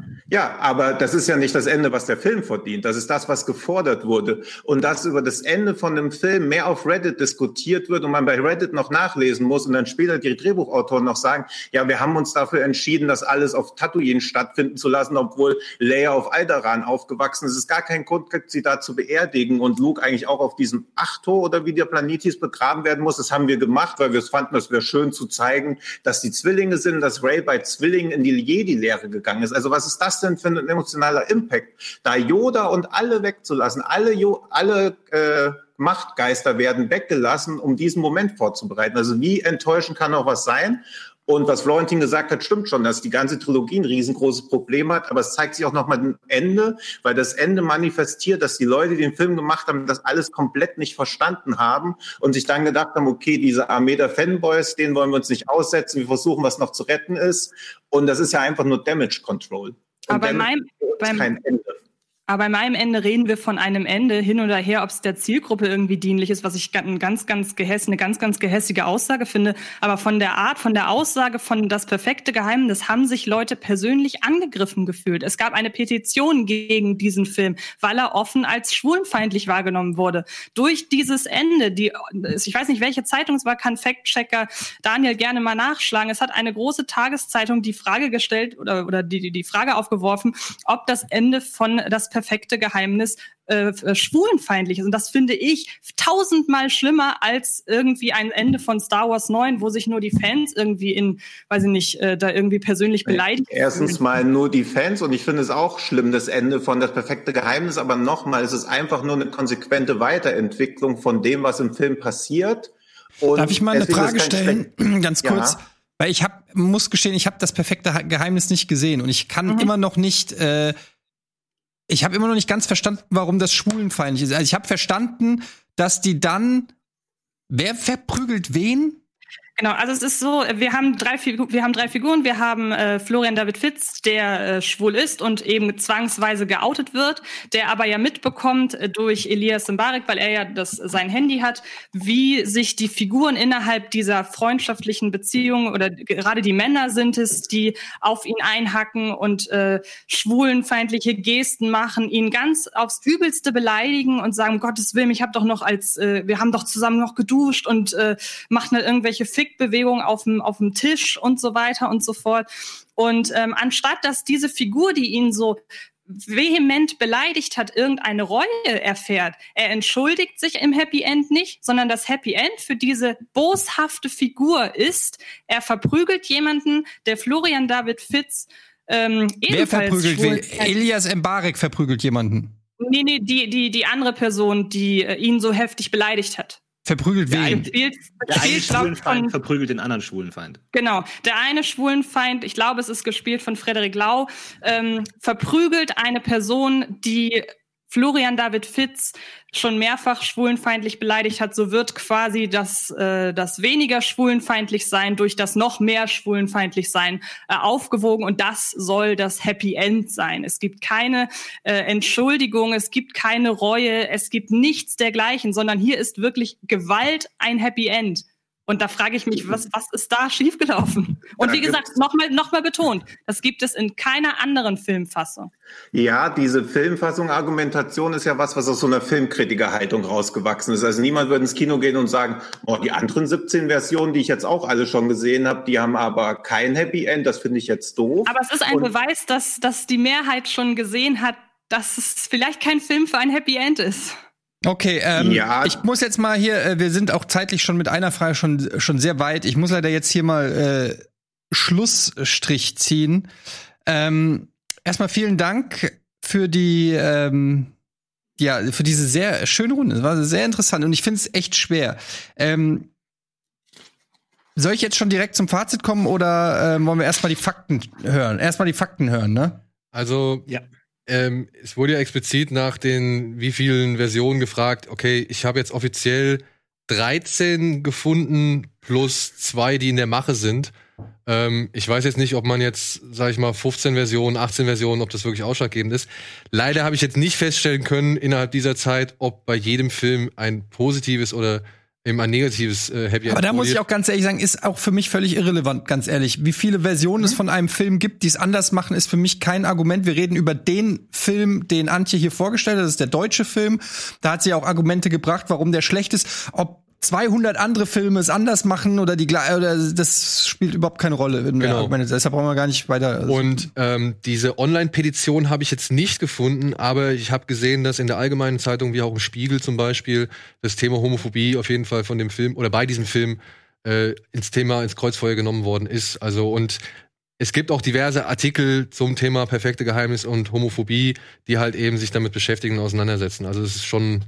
aber das ist ja nicht das Ende, was der Film verdient. Das ist das, was gefordert wurde. Und dass über das Ende von einem Film mehr auf Reddit diskutiert wird und man bei Reddit noch nachlesen muss und dann später die Drehbuchautoren noch sagen, ja, wir haben uns dafür entschieden, das alles auf Tatooine stattfinden zu lassen, obwohl Leia auf Alderaan aufgewachsen ist. Es ist gar kein Grund, sie da zu beerdigen und Luke eigentlich auch auf diesem Achto oder wie der Planet hieß begraben werden muss. Das haben wir gemacht, weil wir es fanden, es wäre schön zu zeigen, dass die Zwillinge sind, dass Ray bei Zwillingen in die Jedi-Lehre gegangen ist. Also was ist das denn für ein emotionaler Impact? Da Yoda und alle wegzulassen, alle, jo alle äh, Machtgeister werden weggelassen, um diesen Moment vorzubereiten. Also wie enttäuschend kann auch was sein? Und was Florentin gesagt hat, stimmt schon, dass die ganze Trilogie ein riesengroßes Problem hat, aber es zeigt sich auch nochmal ein Ende, weil das Ende manifestiert, dass die Leute, die den Film gemacht haben, das alles komplett nicht verstanden haben und sich dann gedacht haben, okay, diese Armee der Fanboys, denen wollen wir uns nicht aussetzen, wir versuchen, was noch zu retten ist. Und das ist ja einfach nur Damage Control. Und Aber ist beim, kein Ende. Aber bei meinem Ende reden wir von einem Ende hin oder her, ob es der Zielgruppe irgendwie dienlich ist, was ich ga- ein ganz, ganz gehäss, eine ganz, ganz gehässige Aussage finde. Aber von der Art, von der Aussage von das perfekte Geheimnis haben sich Leute persönlich angegriffen gefühlt. Es gab eine Petition gegen diesen Film, weil er offen als schwulenfeindlich wahrgenommen wurde. Durch dieses Ende, die, ich weiß nicht, welche Zeitung es war, kann Fact-Checker Daniel gerne mal nachschlagen. Es hat eine große Tageszeitung die Frage gestellt oder, oder die, die Frage aufgeworfen, ob das Ende von das perfekte Geheimnis äh, äh, schwulenfeindlich ist. Und das finde ich tausendmal schlimmer als irgendwie ein Ende von Star Wars 9, wo sich nur die Fans irgendwie in, weiß ich nicht, äh, da irgendwie persönlich beleidigt. Erstens mal nur die Fans und ich finde es auch schlimm, das Ende von Das perfekte Geheimnis, aber nochmal, es ist einfach nur eine konsequente Weiterentwicklung von dem, was im Film passiert. Und Darf ich mal eine Frage stellen? schlecht- Ganz Ja. kurz. Weil ich hab, muss gestehen, ich habe das perfekte Geheimnis nicht gesehen und ich kann Mhm. immer noch nicht, äh, ich habe immer noch nicht ganz verstanden, warum das schwulenfeindlich ist. Also ich habe verstanden, dass die dann, wer verprügelt wen? Genau, also es ist so, wir haben drei, wir haben drei Figuren. Wir haben äh, Florian David Fitz, der äh, schwul ist und eben zwangsweise geoutet wird, der aber ja mitbekommt äh, durch Elias Mbarek, weil er ja das sein Handy hat, wie sich die Figuren innerhalb dieser freundschaftlichen Beziehung oder gerade die Männer sind es, die auf ihn einhacken und äh, schwulenfeindliche Gesten machen, ihn ganz aufs Übelste beleidigen und sagen, um Gottes Willen, ich habe doch noch als, äh, wir haben doch zusammen noch geduscht und äh, machen dann irgendwelche Fickbewegungen auf dem, auf dem Tisch und so weiter und so fort. Und ähm, anstatt dass diese Figur, die ihn so vehement beleidigt hat, irgendeine Reue erfährt. Er entschuldigt sich im Happy End nicht, sondern das Happy End für diese boshafte Figur ist, er verprügelt jemanden, der Florian David Fitz ähm, Wer verprügelt schwul- Elias Mbarek verprügelt jemanden. Nee, nee, die, die, die andere Person, die äh, ihn so heftig beleidigt hat. Verprügelt Der wen? Spielt, Der eine spielt, glaub, Schwulenfeind von, verprügelt den anderen Schwulenfeind. Genau, der eine Schwulenfeind, ich glaube, es ist gespielt von Frederik Lau, ähm, verprügelt eine Person, die Florian David Fitz schon mehrfach schwulenfeindlich beleidigt hat, so wird quasi das, äh, das weniger schwulenfeindlich sein durch das noch mehr schwulenfeindlich sein äh, aufgewogen und das soll das Happy End sein. Es gibt keine äh, Entschuldigung, es gibt keine Reue, es gibt nichts dergleichen, sondern hier ist wirklich Gewalt ein Happy End. Und da frage ich mich, was, was ist da schiefgelaufen? Und wie gesagt, nochmal noch mal betont, das gibt es in keiner anderen Filmfassung. Ja, diese Filmfassung-Argumentation ist ja was, was aus so einer Filmkritikerhaltung rausgewachsen ist. Also niemand würde ins Kino gehen und sagen, oh, die anderen 17 Versionen, die ich jetzt auch alle schon gesehen habe, die haben aber kein Happy End. Das finde ich jetzt doof. Aber es ist ein Und- Beweis, dass, dass die Mehrheit schon gesehen hat, dass es vielleicht kein Film für ein Happy End ist. Okay, ähm, Ja. ich muss jetzt mal hier, äh, wir sind auch zeitlich schon mit einer Frage schon, schon sehr weit. Ich muss leider jetzt hier mal äh, Schlussstrich ziehen. Ähm, erstmal vielen Dank für die, ähm, ja, für diese sehr schöne Runde. Das war sehr interessant und ich finde es echt schwer. Ähm, soll ich jetzt schon direkt zum Fazit kommen oder ähm, wollen wir erstmal die Fakten hören? Erstmal die Fakten hören, ne? Also, Ja. Ähm, es wurde ja explizit nach den wie vielen Versionen gefragt, okay, ich habe jetzt offiziell 13 gefunden plus zwei, die in der Mache sind. Ähm, ich weiß jetzt nicht, ob man jetzt, sag ich mal, 15 Versionen, 18 Versionen, ob das wirklich ausschlaggebend ist. Leider habe ich jetzt nicht feststellen können innerhalb dieser Zeit, ob bei jedem Film ein positives oder eben ein negatives äh, Happy End Aber da muss ich auch ganz ehrlich sagen, ist auch für mich völlig irrelevant, ganz ehrlich. Wie viele Versionen es von einem Film gibt, die es anders machen, ist für mich kein Argument. Wir reden über den Film, den Antje hier vorgestellt hat. Das ist der deutsche Film. Da hat sie auch Argumente gebracht, warum der schlecht ist. Ob 200 andere Filme es anders machen oder die oder das spielt überhaupt keine Rolle. Genau. Argumente. Deshalb brauchen wir gar nicht weiter. Und ähm, diese Online-Petition habe ich jetzt nicht gefunden, aber ich habe gesehen, dass in der Allgemeinen Zeitung, wie auch im Spiegel zum Beispiel, das Thema Homophobie auf jeden Fall von dem Film oder bei diesem Film äh, ins Thema, ins Kreuzfeuer genommen worden ist. Also und es gibt auch diverse Artikel zum Thema perfekte Geheimnis und Homophobie, die halt eben sich damit beschäftigen und auseinandersetzen. Also es ist schon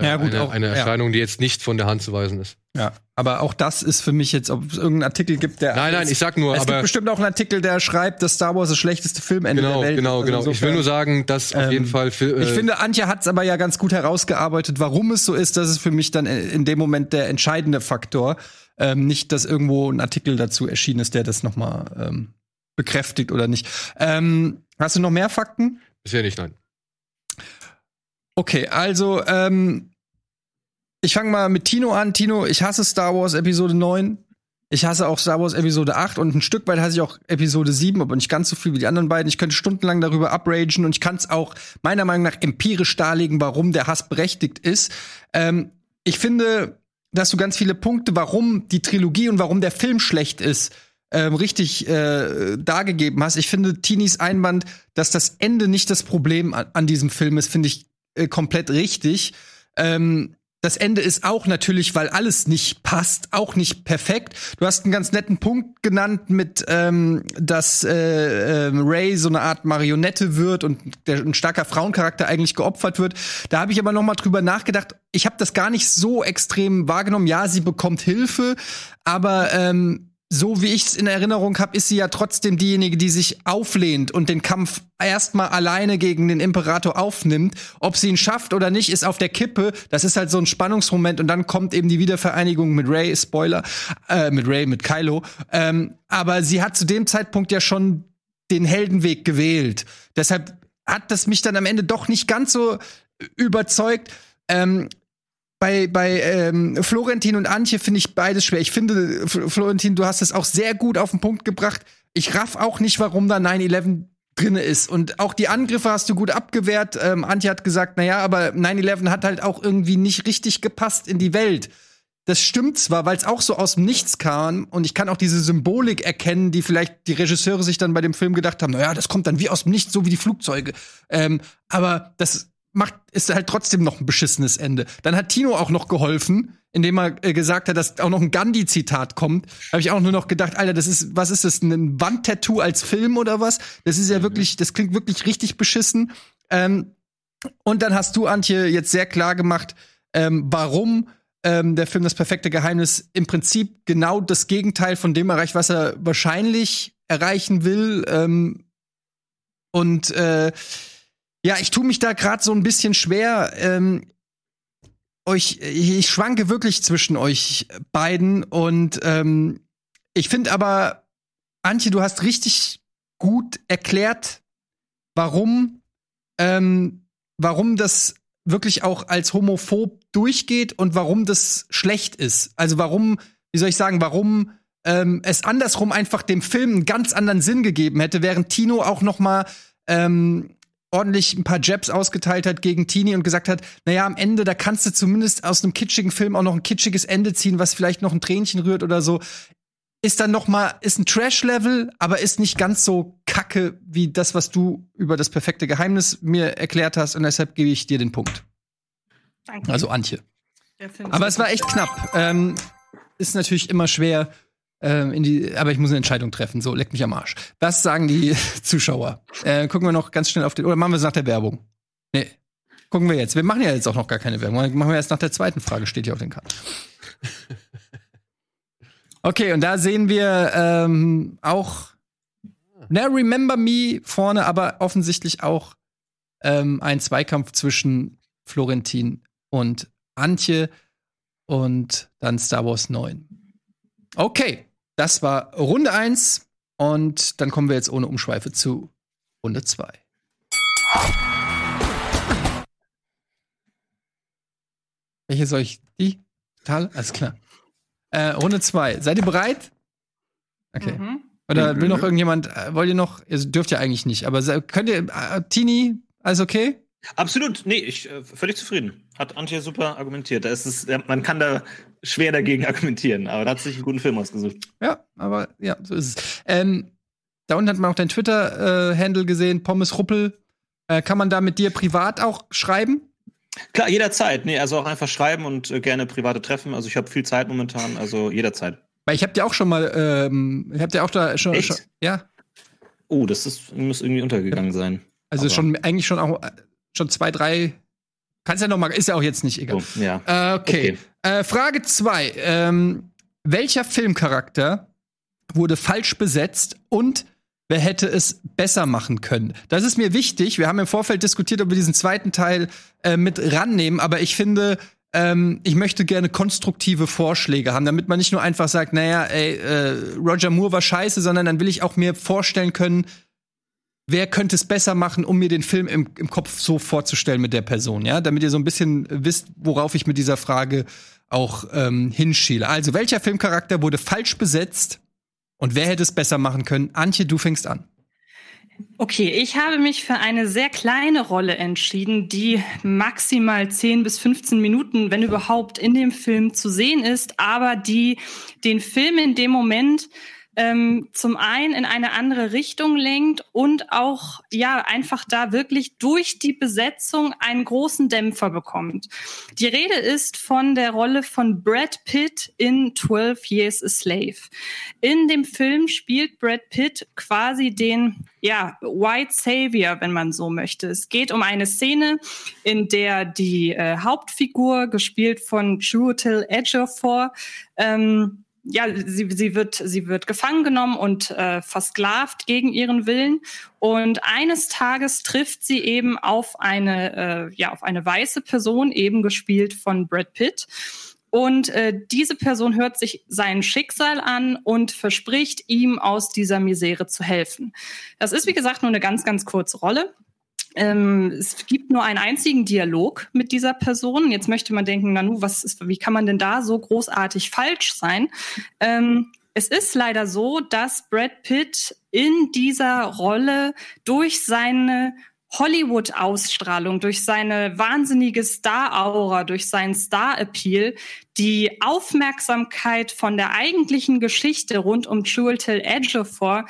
Ja, gut, eine, auch- eine ja. Erscheinung, die jetzt nicht von der Hand zu weisen ist. ja, aber auch das ist für mich jetzt, ob es irgendeinen Artikel gibt, der Nein, nein, ich sag nur, es gibt aber bestimmt auch einen Artikel, der schreibt, dass Star Wars das schlechteste Filmende genau, der Welt genau, ist. genau. Also Ich will nur sagen, dass auf Ähm, jeden Fall Fil- Ich äh, finde, Antje hat es aber ja ganz gut herausgearbeitet, warum es so ist. Das ist für mich dann in dem Moment der entscheidende Faktor. Ähm, nicht, dass irgendwo ein Artikel dazu erschienen ist, der das noch mal ähm, bekräftigt oder nicht. Ähm, hast du noch mehr Fakten? bisher nicht, nein. Okay, also ähm, ich fange mal mit Tino an. Tino, ich hasse Star Wars Episode 9. Ich hasse auch Star Wars Episode 8 und ein Stück weit hasse ich auch Episode 7, aber nicht ganz so viel wie die anderen beiden. Ich könnte stundenlang darüber upragen und ich kann es auch meiner Meinung nach empirisch darlegen, warum der Hass berechtigt ist. Ähm, ich finde, dass du ganz viele Punkte, warum die Trilogie und warum der Film schlecht ist, ähm, richtig äh, dargegeben hast. Ich finde Tinis Einwand, dass das Ende nicht das Problem an, an diesem Film ist, finde ich äh, komplett richtig. Ähm, das Ende ist auch natürlich, weil alles nicht passt, auch nicht perfekt. Du hast einen ganz netten Punkt genannt mit, ähm, dass äh, äh, Ray so eine Art Marionette wird und der, ein starker Frauencharakter eigentlich geopfert wird. Da habe ich aber noch mal drüber nachgedacht. Ich habe das gar nicht so extrem wahrgenommen. Ja, sie bekommt Hilfe, aber ähm, so wie ich es in Erinnerung habe, ist sie ja trotzdem diejenige, die sich auflehnt und den Kampf erstmal alleine gegen den Imperator aufnimmt. Ob sie ihn schafft oder nicht, ist auf der Kippe. Das ist halt so ein Spannungsmoment und dann kommt eben die Wiedervereinigung mit Ray, Spoiler, äh, mit Ray, mit Kylo. Ähm, aber sie hat zu dem Zeitpunkt ja schon den Heldenweg gewählt. Deshalb hat das mich dann am Ende doch nicht ganz so überzeugt. Ähm, bei, bei ähm, Florentin und Antje finde ich beides schwer. Ich finde, Florentin, du hast es auch sehr gut auf den Punkt gebracht. Ich raff auch nicht, warum da 9-11 drinne ist. Und auch die Angriffe hast du gut abgewehrt. Ähm, Antje hat gesagt, naja, aber 9-11 hat halt auch irgendwie nicht richtig gepasst in die Welt. Das stimmt zwar, weil es auch so aus dem Nichts kam und ich kann auch diese Symbolik erkennen, die vielleicht die Regisseure sich dann bei dem Film gedacht haben, naja, das kommt dann wie aus dem Nichts, so wie die Flugzeuge. Ähm, aber das macht, ist halt trotzdem noch ein beschissenes Ende. Dann hat Tino auch noch geholfen, indem er äh, gesagt hat, dass auch noch ein Gandhi-Zitat kommt. Habe ich auch nur noch gedacht, Alter, das ist, was ist das, ein Wandtattoo als Film oder was? Das ist ja mhm. wirklich, das klingt wirklich richtig beschissen. Ähm, und dann hast du, Antje, jetzt sehr klar gemacht, ähm, warum ähm, der Film Das perfekte Geheimnis im Prinzip genau das Gegenteil von dem erreicht, was er wahrscheinlich erreichen will. Ähm, und äh, ja, ich tue mich da gerade so ein bisschen schwer. Ähm, euch, ich schwanke wirklich zwischen euch beiden und ähm, ich finde aber, Antje, du hast richtig gut erklärt, warum, ähm, warum das wirklich auch als homophob durchgeht und warum das schlecht ist. Also warum, wie soll ich sagen, warum ähm, es andersrum einfach dem Film einen ganz anderen Sinn gegeben hätte, während Tino auch noch mal ähm, ordentlich ein paar Jabs ausgeteilt hat gegen Tini und gesagt hat, naja, am Ende, da kannst du zumindest aus einem kitschigen Film auch noch ein kitschiges Ende ziehen, was vielleicht noch ein Tränchen rührt oder so. Ist dann noch mal, ist ein Trash-Level, aber ist nicht ganz so kacke wie das, was du über das perfekte Geheimnis mir erklärt hast und deshalb gebe ich dir den Punkt. Danke. Also Antje. Aber es war echt knapp. Ähm, ist natürlich immer schwer, ähm, in die, aber ich muss eine Entscheidung treffen. So, leck mich am Arsch. Was sagen die Zuschauer? Äh, gucken wir noch ganz schnell auf den, oder machen wir es nach der Werbung? Nee. Gucken wir jetzt. Wir machen ja jetzt auch noch gar keine Werbung. Machen wir erst nach der zweiten Frage, steht hier auf den Karten. Okay, und da sehen wir ähm, auch na, Remember Me vorne, aber offensichtlich auch ähm, ein Zweikampf zwischen Florentin und Antje und dann Star Wars 9. Okay, das war Runde 1 und dann kommen wir jetzt ohne Umschweife zu Runde 2. Welche soll ich? Die? Total? Alles klar. Äh, Runde 2. Seid ihr bereit? Okay. Mhm. Oder will noch irgendjemand, äh, wollt ihr noch, ihr dürft ja eigentlich nicht, aber könnt ihr, äh, Tini, alles okay? Absolut, nee, ich äh, völlig zufrieden. Hat Antje super argumentiert. Da ist es, man kann da schwer dagegen argumentieren, aber da hat sich einen guten Film ausgesucht. Ja, aber ja, so ist es. Ähm, da unten hat man auch dein Twitter-Handle gesehen, Pommes Ruppel. Äh, kann man da mit dir privat auch schreiben? Klar, jederzeit. Nee, also auch einfach schreiben und äh, gerne private Treffen. Also ich habe viel Zeit momentan, also jederzeit. Weil ich habe dir auch schon mal, ähm, ich habe dir auch da schon, schon ja. Oh, das ist, muss irgendwie untergegangen sein. Also aber schon eigentlich schon auch schon zwei, drei. Kannst ja noch mal, ist ja auch jetzt nicht egal. Oh, ja. Äh, okay. okay. Äh, Frage zwei: ähm, Welcher Filmcharakter wurde falsch besetzt und wer hätte es besser machen können? Das ist mir wichtig. Wir haben im Vorfeld diskutiert, ob wir diesen zweiten Teil äh, mit rannehmen, aber ich finde, ähm, ich möchte gerne konstruktive Vorschläge haben, damit man nicht nur einfach sagt, naja, ey, äh, Roger Moore war scheiße, sondern dann will ich auch mir vorstellen können, wer könnte es besser machen, um mir den Film im, im Kopf so vorzustellen mit der Person, ja, damit ihr so ein bisschen wisst, worauf ich mit dieser Frage auch ähm, hinschiele. Also, welcher Filmcharakter wurde falsch besetzt und wer hätte es besser machen können? Antje, du fängst an. Okay, ich habe mich für eine sehr kleine Rolle entschieden, die maximal 10 bis 15 Minuten, wenn überhaupt, in dem Film zu sehen ist, aber die den Film in dem Moment ähm, zum einen in eine andere Richtung lenkt und auch ja einfach da wirklich durch die Besetzung einen großen Dämpfer bekommt. Die Rede ist von der Rolle von Brad Pitt in 12 Years a Slave. In dem Film spielt Brad Pitt quasi den ja, White Savior, wenn man so möchte. Es geht um eine Szene, in der die äh, Hauptfigur, gespielt von Chiwetel Ejiofor, ähm, ja, sie, sie wird, sie wird gefangen genommen und äh, versklavt gegen ihren Willen. Und eines Tages trifft sie eben auf eine, äh, ja, auf eine weiße Person, eben gespielt von Brad Pitt. Und äh, diese Person hört sich sein Schicksal an und verspricht ihm aus dieser Misere zu helfen. Das ist, wie gesagt, nur eine ganz, ganz kurze Rolle. Ähm, es gibt nur einen einzigen Dialog mit dieser Person. Jetzt möchte man denken, Nanu, was ist, wie kann man denn da so großartig falsch sein? Ähm, es ist leider so, dass Brad Pitt in dieser Rolle durch seine Hollywood-Ausstrahlung, durch seine wahnsinnige Star-Aura, durch seinen Star-Appeal die Aufmerksamkeit von der eigentlichen Geschichte rund um Chiwetel Ejiofor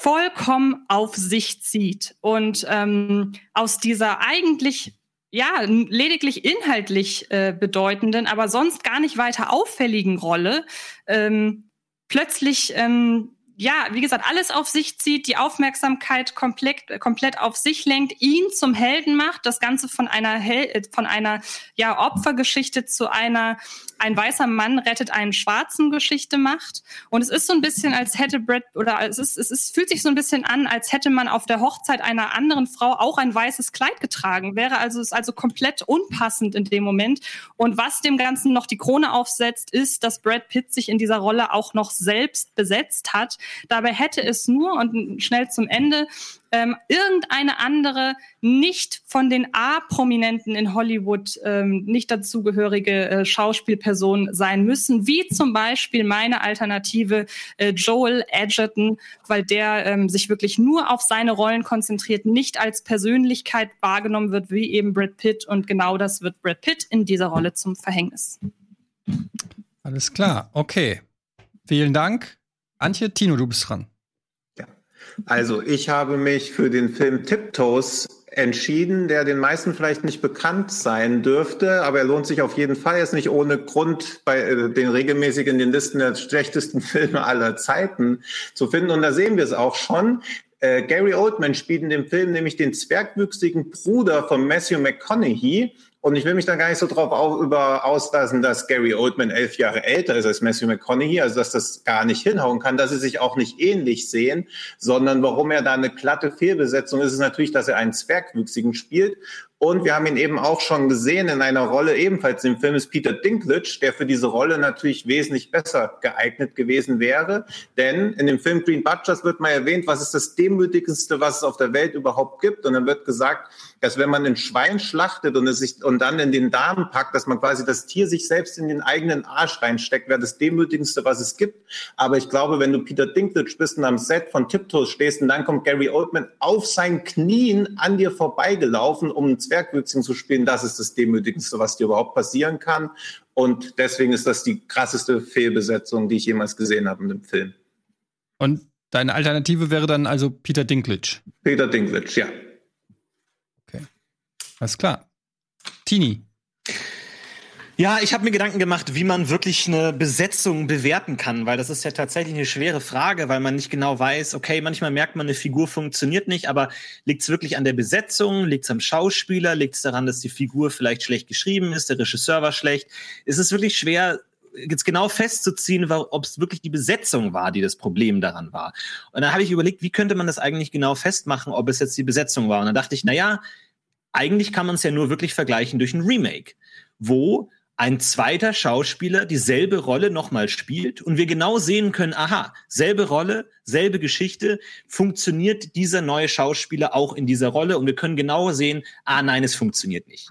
vollkommen auf sich zieht und ähm, aus dieser eigentlich ja lediglich inhaltlich äh, bedeutenden, aber sonst gar nicht weiter auffälligen Rolle ähm, plötzlich ähm, ja, wie gesagt, alles auf sich zieht, die Aufmerksamkeit komplett, komplett auf sich lenkt, ihn zum Helden macht, das Ganze von einer Hel von einer ja Opfergeschichte zu einer ein weißer Mann rettet einen schwarzen Geschichte macht. Und es ist so ein bisschen, als hätte Brad, oder es ist, es ist, fühlt sich so ein bisschen an, als hätte man auf der Hochzeit einer anderen Frau auch ein weißes Kleid getragen. Wäre also, ist also komplett unpassend in dem Moment. Und was dem Ganzen noch die Krone aufsetzt, ist, dass Brad Pitt sich in dieser Rolle auch noch selbst besetzt hat. Dabei hätte es nur, und schnell zum Ende, ähm, irgendeine andere nicht von den A-Prominenten in Hollywood ähm, nicht dazugehörige äh, Schauspielperson sein müssen, wie zum Beispiel meine Alternative äh, Joel Edgerton, weil der ähm, sich wirklich nur auf seine Rollen konzentriert, nicht als Persönlichkeit wahrgenommen wird, wie eben Brad Pitt. Und genau das wird Brad Pitt in dieser Rolle zum Verhängnis. Alles klar, okay. Vielen Dank. Antje, Tino, du bist dran. Also ich habe mich für den Film Tiptoes entschieden, der den meisten vielleicht nicht bekannt sein dürfte, aber er lohnt sich auf jeden Fall. Er ist nicht ohne Grund bei äh, den regelmäßig in den Listen der schlechtesten Filme aller Zeiten zu finden. Und da sehen wir es auch schon. Äh, Gary Oldman spielt in dem Film nämlich den zwergwüchsigen Bruder von Matthew McConaughey. Und ich will mich da gar nicht so drauf auf, über auslassen, dass Gary Oldman elf Jahre älter ist als Matthew McConaughey, also dass das gar nicht hinhauen kann, dass sie sich auch nicht ähnlich sehen, sondern warum er da eine glatte Fehlbesetzung ist, ist natürlich, dass er einen Zwergwüchsigen spielt. Und wir haben ihn eben auch schon gesehen in einer Rolle, ebenfalls im Film ist Peter Dinklage, der für diese Rolle natürlich wesentlich besser geeignet gewesen wäre. Denn in dem Film Green Butchers wird mal erwähnt, was ist das Demütigendste, was es auf der Welt überhaupt gibt. Und dann wird gesagt, dass wenn man ein Schwein schlachtet und es sich und dann in den Darm packt, dass man quasi das Tier sich selbst in den eigenen Arsch reinsteckt, wäre das demütigendste, was es gibt. Aber ich glaube, wenn du Peter Dinklage bist und am Set von Tiptoes stehst und dann kommt Gary Oldman auf seinen Knien an dir vorbeigelaufen, um Zwergwüchsigen zu spielen, das ist das demütigendste, was dir überhaupt passieren kann. Und deswegen ist das die krasseste Fehlbesetzung, die ich jemals gesehen habe in dem Film. Und deine Alternative wäre dann also Peter Dinklage? Peter Dinklage, ja. Alles klar. Tini. Ja, ich habe mir Gedanken gemacht, wie man wirklich eine Besetzung bewerten kann, weil das ist ja tatsächlich eine schwere Frage, weil man nicht genau weiß, okay, manchmal merkt man, eine Figur funktioniert nicht, aber liegt es wirklich an der Besetzung, liegt es am Schauspieler, liegt es daran, dass die Figur vielleicht schlecht geschrieben ist, der Regisseur war schlecht? Es ist wirklich schwer, jetzt genau festzuziehen, ob es wirklich die Besetzung war, die das Problem daran war. Und dann habe ich überlegt, wie könnte man das eigentlich genau festmachen, ob es jetzt die Besetzung war? Und dann dachte ich, na ja, eigentlich kann man es ja nur wirklich vergleichen durch ein Remake, wo ein zweiter Schauspieler dieselbe Rolle nochmal spielt und wir genau sehen können, aha, selbe Rolle, selbe Geschichte, funktioniert dieser neue Schauspieler auch in dieser Rolle und wir können genau sehen, ah nein, es funktioniert nicht.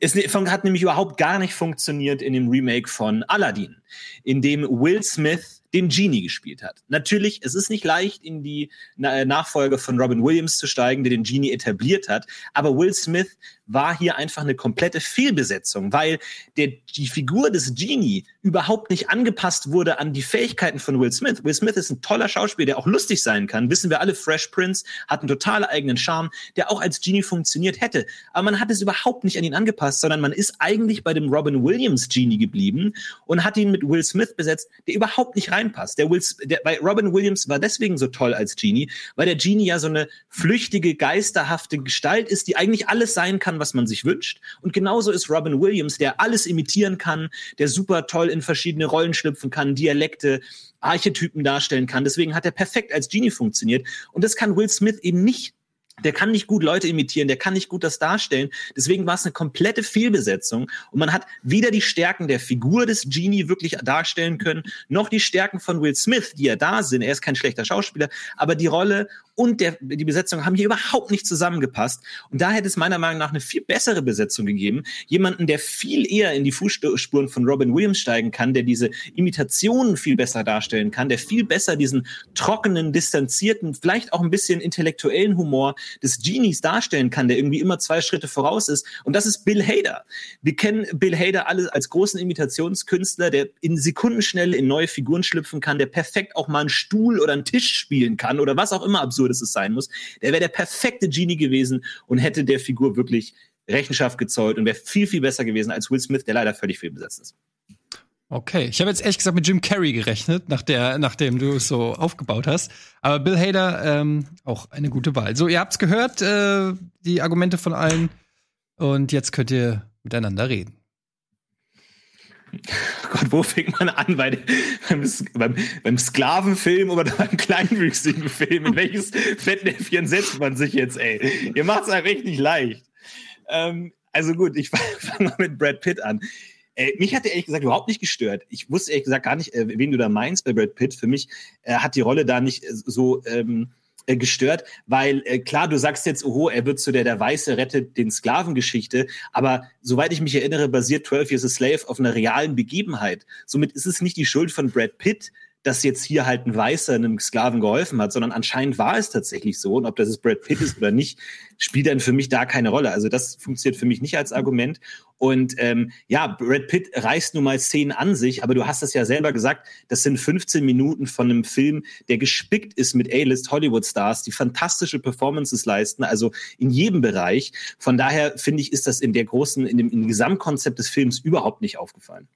Es hat nämlich überhaupt gar nicht funktioniert in dem Remake von Aladdin. in dem Will Smith den Genie gespielt hat. Natürlich, es ist nicht leicht, in die Nachfolge von Robin Williams zu steigen, der den Genie etabliert hat, aber Will Smith war hier einfach eine komplette Fehlbesetzung, weil der, die Figur des Genie überhaupt nicht angepasst wurde an die Fähigkeiten von Will Smith. Will Smith ist ein toller Schauspieler, der auch lustig sein kann. Wissen wir alle, Fresh Prince hat einen total eigenen Charme, der auch als Genie funktioniert hätte. Aber man hat es überhaupt nicht an ihn angepasst, sondern man ist eigentlich bei dem Robin Williams Genie geblieben und hat ihn mit Will Smith besetzt, der überhaupt nicht reinpasst. Der Will, der, weil Robin Williams war deswegen so toll als Genie, weil der Genie ja so eine flüchtige, geisterhafte Gestalt ist, die eigentlich alles sein kann, was man sich wünscht. Und genauso ist Robin Williams, der alles imitieren kann, der super toll in verschiedene Rollen schlüpfen kann, Dialekte, Archetypen darstellen kann. Deswegen hat er perfekt als Genie funktioniert. Und das kann Will Smith eben nicht der kann nicht gut Leute imitieren, der kann nicht gut das darstellen. Deswegen war es eine komplette Fehlbesetzung und man hat weder die Stärken der Figur des Genie wirklich darstellen können, noch die Stärken von Will Smith, die ja da sind. Er ist kein schlechter Schauspieler, aber die Rolle und der, die Besetzung haben hier überhaupt nicht zusammengepasst. Und da hätte es meiner Meinung nach eine viel bessere Besetzung gegeben. Jemanden, der viel eher in die Fußspuren von Robin Williams steigen kann, der diese Imitationen viel besser darstellen kann, der viel besser diesen trockenen, distanzierten, vielleicht auch ein bisschen intellektuellen Humor des Genies darstellen kann, der irgendwie immer zwei Schritte voraus ist. Und das ist Bill Hader. Wir kennen Bill Hader alle als großen Imitationskünstler, der in Sekundenschnelle in neue Figuren schlüpfen kann, der perfekt auch mal einen Stuhl oder einen Tisch spielen kann oder was auch immer absurd dass es sein muss. Der wäre der perfekte Genie gewesen und hätte der Figur wirklich Rechenschaft gezollt und wäre viel, viel besser gewesen als Will Smith, der leider völlig fehlbesetzt ist. Okay, ich habe jetzt ehrlich gesagt mit Jim Carrey gerechnet, nach der, nachdem du es so aufgebaut hast. Aber Bill Hader ähm, auch eine gute Wahl. So, ihr habt's gehört, äh, die Argumente von allen. Und jetzt könnt ihr miteinander reden. Gott, wo fängt man an? Bei, beim, beim, beim Sklavenfilm oder beim kleinwüchsigen Film? In welches Fettnäpfchen setzt man sich jetzt, ey? Ihr macht es halt richtig leicht. Ähm, also gut, ich fange mal mit Brad Pitt an. Äh, mich hat er ehrlich gesagt überhaupt nicht gestört. Ich wusste ehrlich gesagt gar nicht, äh, wen du da meinst bei Brad Pitt. Für mich äh, hat die Rolle da nicht so ähm, äh, gestört, weil äh, klar, du sagst jetzt, oh, er wird zu der der Weiße rettet den Sklavengeschichte, aber soweit ich mich erinnere, basiert 12 Years a Slave auf einer realen Begebenheit. Somit ist es nicht die Schuld von Brad Pitt, dass jetzt hier halt ein Weißer einem Sklaven geholfen hat, sondern anscheinend war es tatsächlich so. Und ob das jetzt Brad Pitt ist oder nicht, spielt dann für mich da keine Rolle. Also das funktioniert für mich nicht als Argument. Und ähm, ja, Brad Pitt reißt nun mal Szenen an sich, aber du hast das ja selber gesagt, das sind 15 Minuten von einem Film, der gespickt ist mit A-List Hollywood-Stars, die fantastische Performances leisten, also in jedem Bereich. Von daher finde ich, ist das in der großen, in dem, in dem Gesamtkonzept des Films überhaupt nicht aufgefallen.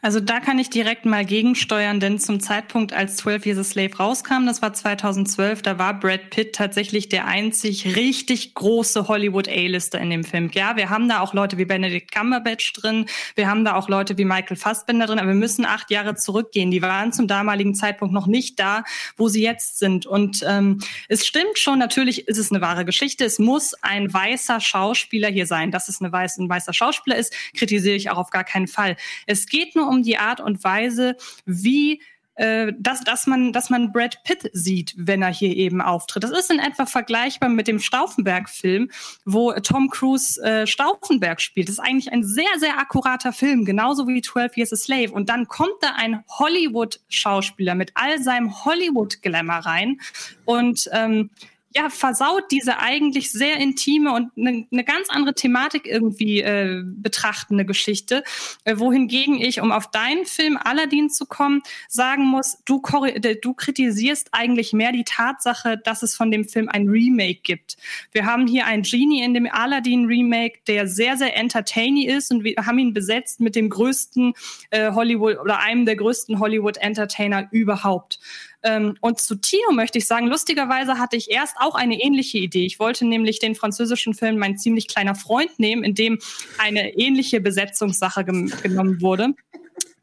Also da kann ich direkt mal gegensteuern, denn zum Zeitpunkt, als 12 Years a Slave rauskam, das war 2012, da war Brad Pitt tatsächlich der einzig richtig große Hollywood A-Lister in dem Film. Ja, wir haben da auch Leute wie Benedict Cumberbatch drin, wir haben da auch Leute wie Michael Fassbender drin, aber wir müssen acht Jahre zurückgehen. Die waren zum damaligen Zeitpunkt noch nicht da, wo sie jetzt sind. Und ähm, es stimmt schon, natürlich ist es eine wahre Geschichte. Es muss ein weißer Schauspieler hier sein. Dass es eine weiß, ein weißer Schauspieler ist, kritisiere ich auch auf gar keinen Fall. Es geht geht nur um die Art und Weise, wie äh, dass, dass, man, dass man Brad Pitt sieht, wenn er hier eben auftritt. Das ist in etwa vergleichbar mit dem Stauffenberg-Film, wo Tom Cruise äh, Stauffenberg spielt. Das ist eigentlich ein sehr, sehr akkurater Film, genauso wie 12 Years a Slave. Und dann kommt da ein Hollywood-Schauspieler mit all seinem Hollywood-Glamour rein und ähm, ja, versaut diese eigentlich sehr intime und eine ne ganz andere Thematik irgendwie äh, betrachtende Geschichte, äh, wohingegen ich, um auf deinen Film Aladdin zu kommen, sagen muss, du, du kritisierst eigentlich mehr die Tatsache, dass es von dem Film ein Remake gibt. Wir haben hier einen Genie in dem Aladdin Remake, der sehr, sehr entertaining ist und wir haben ihn besetzt mit dem größten äh, Hollywood oder einem der größten Hollywood Entertainer überhaupt. Ähm, und zu Tino möchte ich sagen, lustigerweise hatte ich erst auch eine ähnliche Idee. Ich wollte nämlich den französischen Film Mein ziemlich kleiner Freund nehmen, in dem eine ähnliche Besetzungssache genommen wurde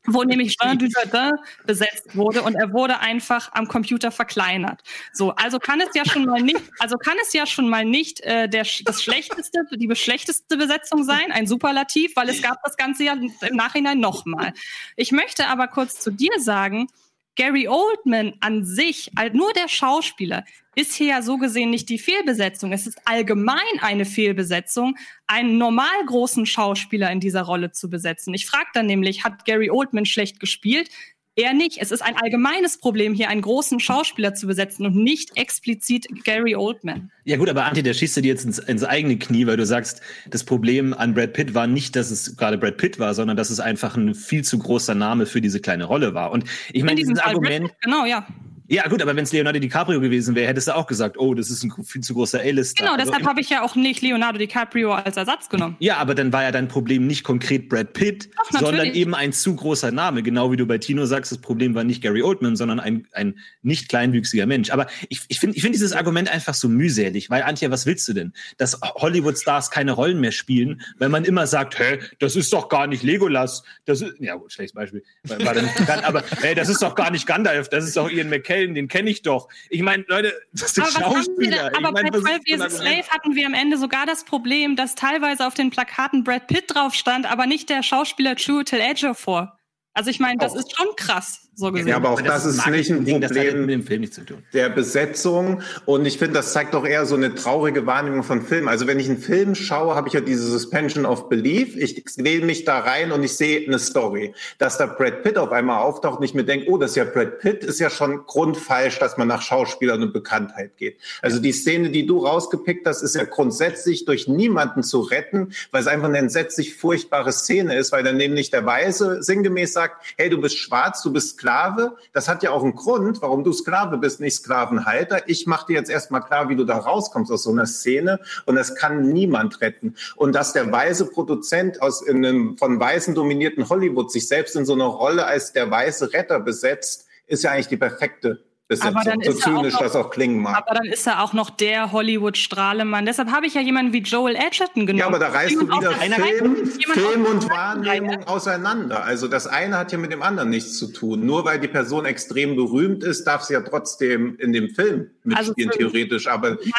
wo nämlich Jean Dujardin besetzt wurde und er wurde einfach am Computer verkleinert. So, also kann es ja schon mal nicht, also kann es ja schon mal nicht äh, der das schlechteste, die schlechteste Besetzung sein, ein Superlativ, weil es gab das Ganze ja im Nachhinein nochmal. Ich möchte aber kurz zu dir sagen, Gary Oldman an sich, nur der Schauspieler, ist hier ja so gesehen nicht die Fehlbesetzung. Es ist allgemein eine Fehlbesetzung, einen normal großen Schauspieler in dieser Rolle zu besetzen. Ich frage dann nämlich, hat Gary Oldman schlecht gespielt? Eher nicht. Es ist ein allgemeines Problem, hier einen großen Schauspieler zu besetzen und nicht explizit Gary Oldman. Ja gut, aber Anti, der schießt dir jetzt ins, ins eigene Knie, weil du sagst, das Problem an Brad Pitt war nicht, dass es gerade Brad Pitt war, sondern dass es einfach ein viel zu großer Name für diese kleine Rolle war. Und ich meine, dieses Argument. Pitt, genau, ja. Ja, gut, aber wenn es Leonardo DiCaprio gewesen wäre, hättest du auch gesagt, oh, das ist ein viel zu großer A-Lister. Genau, Also deshalb habe ich ja auch nicht Leonardo DiCaprio als Ersatz genommen. Ja, aber dann war ja dein Problem nicht konkret Brad Pitt, Doch, sondern eben ein zu großer Name. Genau wie du bei Tino sagst, das Problem war nicht Gary Oldman, sondern ein, ein nicht kleinwüchsiger Mensch. Aber ich, ich finde ich find dieses Argument einfach so mühselig, weil Antje, was willst du denn? Dass Hollywood-Stars keine Rollen mehr spielen, weil man immer sagt, hä, das ist doch gar nicht Legolas. Das ist, ja gut, schlechtes Beispiel, war, war da nicht bekannt, aber hey, das ist doch gar nicht Gandalf, das ist doch Ian McKellen, den kenne ich doch. Ich meine, Leute, das sind Aber, Schauspieler. Ich aber mein, bei was ist 12 das für ein Years a? Slave hatten wir am Ende sogar das Problem, dass teilweise auf den Plakaten Brad Pitt drauf stand, aber nicht der Schauspieler Chiwetel Ejiofor. Also ich meine, das Auch. ist schon krass, so gesehen. Ja, aber auch das ist nicht ein Das hat Problem. mit dem Film nichts zu tun. der Besetzung und ich finde, das zeigt doch eher so eine traurige Wahrnehmung von Filmen. Also wenn ich einen Film schaue, habe ich ja diese Suspension of Belief. Ich wähle mich da rein und ich sehe eine Story. Dass da Brad Pitt auf einmal auftaucht und ich mir denke, oh, das ist ja Brad Pitt, ist ja schon grundfalsch, dass man nach Schauspielern und Bekanntheit geht. Also die Szene, die du rausgepickt hast, ist ja grundsätzlich durch niemanden zu retten, weil es einfach eine entsetzlich furchtbare Szene ist, weil dann nämlich der Weise sinngemäß sagt, hey, du bist schwarz, du bist Sklave. Das hat ja auch einen Grund, warum du Sklave bist, nicht Sklavenhalter. Ich mache dir jetzt erstmal klar, wie du da rauskommst aus so einer Szene und das kann niemand retten. Und dass der weise Produzent aus in einem von Weißen dominierten Hollywood sich selbst in so einer Rolle als der weiße Retter besetzt, ist ja eigentlich die perfekte Besetzung. dann So ist er auch zynisch noch- das auch klingen mag. aber dann ist er auch noch der Hollywood-Strahlemann. Deshalb habe ich ja jemanden wie Joel Edgerton genommen. Ja, aber da reißt du wieder Film, Film und Wahrnehmung auseinander. Also das eine hat ja mit dem anderen nichts zu tun. Nur weil die Person extrem berühmt ist, darf sie ja trotzdem in dem Film mitspielen, Also theoretisch. Aber ist,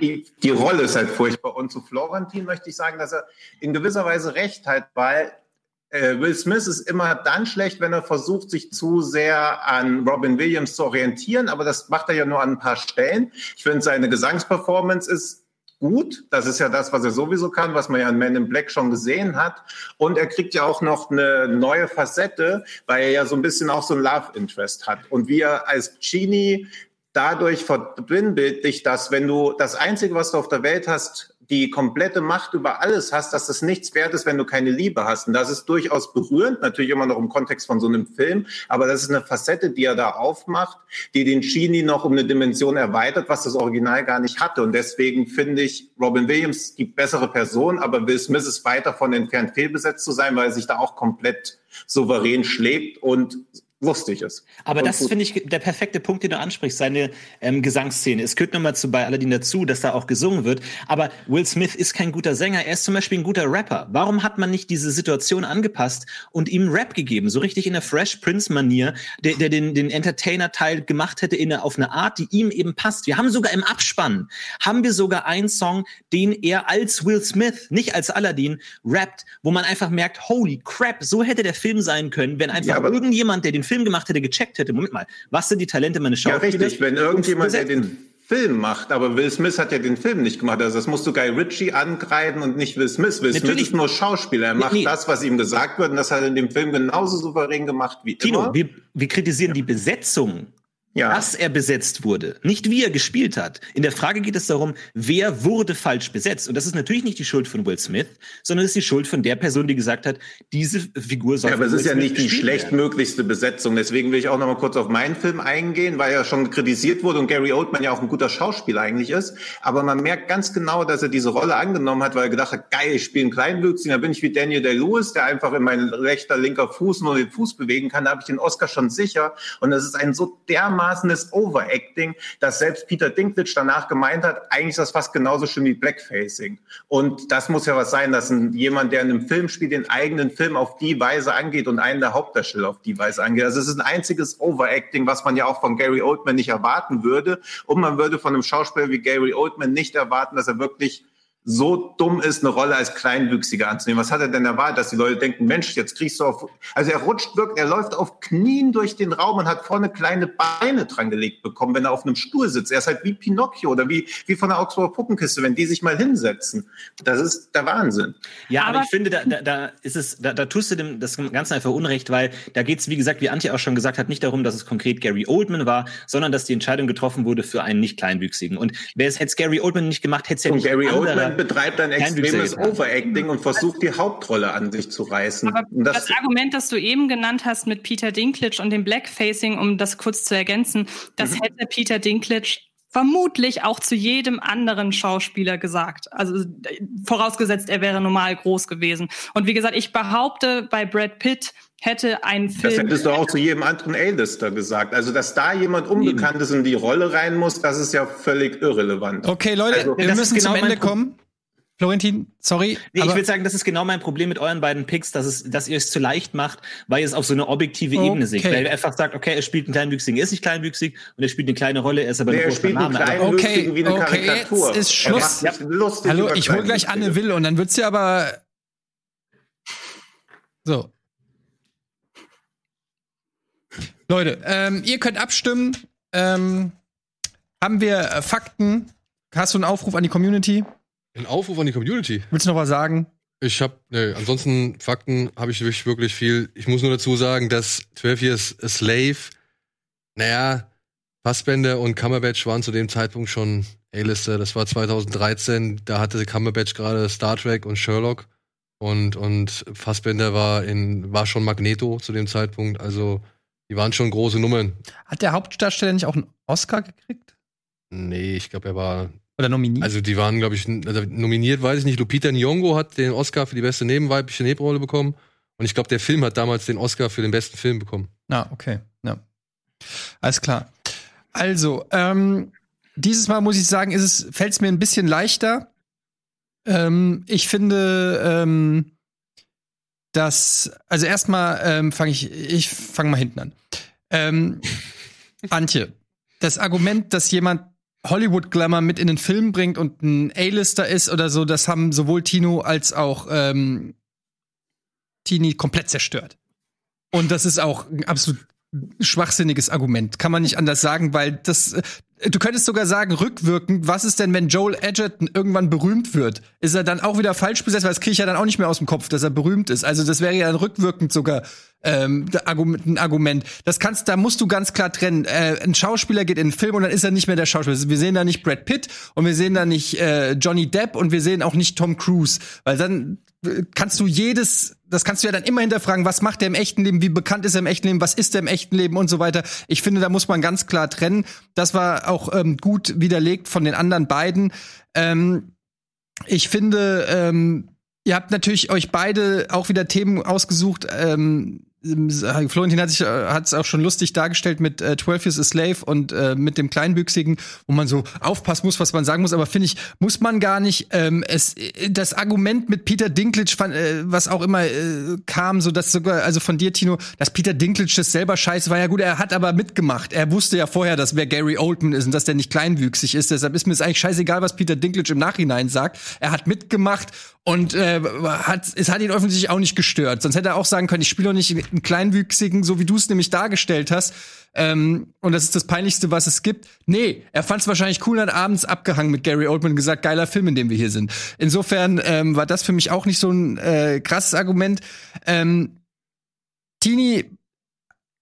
die, die Rolle ist halt furchtbar. Und zu Florentin möchte ich sagen, dass er in gewisser Weise recht hat, weil Will Smith ist immer dann schlecht, wenn er versucht, sich zu sehr an Robin Williams zu orientieren, aber das macht er ja nur an ein paar Stellen. Ich finde, seine Gesangsperformance ist gut. Das ist ja das, was er sowieso kann, was man ja in Man in Black schon gesehen hat. Und er kriegt ja auch noch eine neue Facette, weil er ja so ein bisschen auch so ein Love Interest hat. Und wie er als Genie dadurch verbindbildlich, dass wenn du das Einzige, was du auf der Welt hast, die komplette Macht über alles hast, dass das nichts wert ist, wenn du keine Liebe hast. Und das ist durchaus berührend, natürlich immer noch im Kontext von so einem Film, aber das ist eine Facette, die er da aufmacht, die den Genie noch um eine Dimension erweitert, was das Original gar nicht hatte. Und deswegen finde ich Robin Williams die bessere Person, aber Will Smith ist weit davon entfernt, fehlbesetzt zu sein, weil er sich da auch komplett souverän schlägt und lustig ist. Aber Und das finde ich der perfekte Punkt, den du ansprichst, seine ähm, Gesangsszene. Es gehört nochmal zu bei Aladdin dazu, dass da auch gesungen wird. Aber Will Smith ist kein guter Sänger, er ist zum Beispiel ein guter Rapper. Warum hat man nicht diese Situation angepasst und ihm Rap gegeben? So richtig in der Fresh Prince-Manier, der, der den, den Entertainer-Teil gemacht hätte in auf eine Art, die ihm eben passt. Wir haben sogar im Abspann, haben wir sogar einen Song, den er als Will Smith, nicht als Aladdin, rappt, wo man einfach merkt, holy crap, so hätte der Film sein können, wenn einfach Ja, aber- irgendjemand, der den Film gemacht hätte, gecheckt hätte, Moment mal, was sind die Talente meines Ja, Schauspielers? richtig. Wenn irgendjemand, der den Film macht, aber Will Smith hat ja den Film nicht gemacht. Also das musst du Guy Ritchie angreifen und nicht Will Smith. Will Smith Natürlich. ist nur Schauspieler. Er Nee, macht nee. das, was ihm gesagt wird und das hat er in dem Film genauso souverän gemacht wie Tino, immer. wir, wir kritisieren die Besetzung, Ja. dass er besetzt wurde, nicht wie er gespielt hat. In der Frage geht es darum, wer wurde falsch besetzt. Und das ist natürlich nicht die Schuld von Will Smith, sondern es ist die Schuld von der Person, die gesagt hat, diese Figur soll Ja, aber es ist Will ja Smith nicht die schlechtmöglichste Besetzung. Deswegen will ich auch noch mal kurz auf meinen Film eingehen, weil er schon kritisiert wurde und Gary Oldman ja auch ein guter Schauspieler eigentlich ist. Aber man merkt ganz genau, dass er diese Rolle angenommen hat, weil er gedacht hat, geil, ich spiele einen Kleinwüchsigen, da bin ich wie Daniel Day-Lewis, der einfach in mein rechter, linker Fuß nur den Fuß bewegen kann. Da habe ich den Oscar schon sicher. Und das ist ein so dermaßenes Overacting, dass selbst Peter Dinklage danach gemeint hat, eigentlich ist das fast genauso schlimm wie Blackfacing. Und das muss ja was sein, dass ein, jemand, der in einem Film spielt, den eigenen Film auf die Weise angeht und einen der Hauptdarsteller auf die Weise angeht. Also es ist ein einziges Overacting, was man ja auch von Gary Oldman nicht erwarten würde. Und man würde von einem Schauspieler wie Gary Oldman nicht erwarten, dass er wirklich so dumm ist, eine Rolle als Kleinwüchsiger anzunehmen. Was hat er denn erwartet, dass die Leute denken, Mensch, jetzt kriegst du auf, also er rutscht wirklich, er läuft auf Knien durch den Raum und hat vorne kleine Beine dran gelegt bekommen, wenn er auf einem Stuhl sitzt. Er ist halt wie Pinocchio oder wie, wie von der Augsburger Puppenkiste, wenn die sich mal hinsetzen. Das ist der Wahnsinn. Ja, aber, Aber- ich finde, da, da, da ist es, da, da tust du dem das Ganze einfach Unrecht, weil da geht's, wie gesagt, wie Antje auch schon gesagt hat, nicht darum, dass es konkret Gary Oldman war, sondern dass die Entscheidung getroffen wurde für einen nicht kleinwüchsigen. Und wer es hätte Gary Oldman nicht gemacht, hätte es ja nicht Gary anderer- Oldman betreibt ein extremes. Overacting und versucht, die Hauptrolle an sich zu reißen. Aber Und das, Argument, das du eben genannt hast mit Peter Dinklage und dem Blackfacing, um das kurz zu ergänzen, das Mhm. hätte Peter Dinklage vermutlich auch zu jedem anderen Schauspieler gesagt. Also vorausgesetzt, er wäre normal groß gewesen. Und wie gesagt, ich behaupte, bei Brad Pitt hätte ein Das Film. hättest du auch zu jedem anderen A-Lister gesagt. Also, dass da jemand Unbekanntes in die Rolle rein muss, das ist ja völlig irrelevant. Okay, Leute, Also, wir das müssen genau zum Ende kommen. Florentin, sorry. Nee, ich würde sagen, das ist genau mein Problem mit euren beiden Picks, dass, es, dass ihr es zu leicht macht, weil ihr es auf so eine objektive Ebene seht. Okay. Weil ihr einfach sagt, okay, er spielt einen Kleinwüchsigen, er ist nicht kleinwüchsig und er spielt eine kleine Rolle, er ist aber Nee, ein er großer spielt einen Name. Kleinen Okay, wie eine okay, Karikatur. jetzt ist Schluss. lustig Hallo, ich hol gleich. Anne Will und dann wird's ja aber. So. Leute, ähm, ihr könnt abstimmen. Ähm, haben wir äh, Fakten? Hast du einen Aufruf an die Community? Ein Aufruf an die Community. Willst du noch was sagen? Ich habe, ne, ansonsten Fakten habe ich wirklich, wirklich viel. Ich muss nur dazu sagen, dass 12 Years a Slave, naja, Fassbender und Cumberbatch waren zu dem Zeitpunkt schon A-Lister. Das war 2013, da hatte Cumberbatch gerade Star Trek und Sherlock und, und Fassbender war in, war schon Magneto zu dem Zeitpunkt. Also, die waren schon große Nummern. Hat der Hauptdarsteller nicht auch einen Oscar gekriegt? Nee, ich glaube, er war Oder nominiert? Also die waren, glaube ich, also nominiert, weiß ich nicht. Lupita Nyong'o hat den Oscar für die beste nebenweibliche Nebenrolle bekommen. Und ich glaube, der Film hat damals den Oscar für den besten Film bekommen. Ah, okay. Ja. Alles klar. Also, ähm, dieses Mal muss ich sagen, fällt es mir ein bisschen leichter. Ähm, ich finde, ähm, dass, also erstmal ähm, fange ich, ich fange mal hinten an. Ähm, Antje, das Argument, dass jemand Hollywood-Glamour mit in den Film bringt und ein A-Lister ist oder so, das haben sowohl Tino als auch ähm, Tini komplett zerstört. Und das ist auch ein absolut schwachsinniges Argument. Kann man nicht anders sagen, weil das. äh, Du könntest sogar sagen, rückwirkend, was ist denn, wenn Joel Edgerton irgendwann berühmt wird? Ist er dann auch wieder falsch besetzt? Weil das kriege ich ja dann auch nicht mehr aus dem Kopf, dass er berühmt ist. Also das wäre ja dann rückwirkend sogar ähm, ein Argument. Das kannst, da musst du ganz klar trennen. Äh, ein Schauspieler geht in einen Film und dann ist er nicht mehr der Schauspieler. Wir sehen da nicht Brad Pitt und wir sehen da nicht äh, Johnny Depp und wir sehen auch nicht Tom Cruise, weil dann kannst du jedes, das kannst du ja dann immer hinterfragen, was macht er im echten Leben, wie bekannt ist er im echten Leben, was ist er im echten Leben und so weiter. Ich finde, da muss man ganz klar trennen. Das war auch ähm, gut widerlegt von den anderen beiden. Ähm, ich finde, ähm, ihr habt natürlich euch beide auch wieder Themen ausgesucht. Ähm, Florentin hat sich hat es auch schon lustig dargestellt mit äh, 12 Years a Slave und äh, mit dem Kleinwüchsigen, wo man so aufpassen muss, was man sagen muss. Aber finde ich, muss man gar nicht. Ähm, es, äh, das Argument mit Peter Dinklage, fand, äh, was auch immer äh, kam, so dass sogar, also von dir, Tino, dass Peter Dinklage das selber scheiße war. Ja gut, er hat aber mitgemacht. Er wusste ja vorher, dass wer Gary Oldman ist und dass der nicht kleinwüchsig ist. Deshalb ist mir es eigentlich scheißegal, was Peter Dinklage im Nachhinein sagt. Er hat mitgemacht und äh, hat, es hat ihn offensichtlich auch nicht gestört. Sonst hätte er auch sagen können, ich spiele doch nicht einen Kleinwüchsigen, so wie du es nämlich dargestellt hast. Ähm, und das ist das Peinlichste, was es gibt. Nee, er fand es wahrscheinlich cool und hat abends abgehangen mit Gary Oldman und gesagt, geiler Film, in dem wir hier sind. Insofern ähm, war das für mich auch nicht so ein äh, krasses Argument. Ähm, Tini,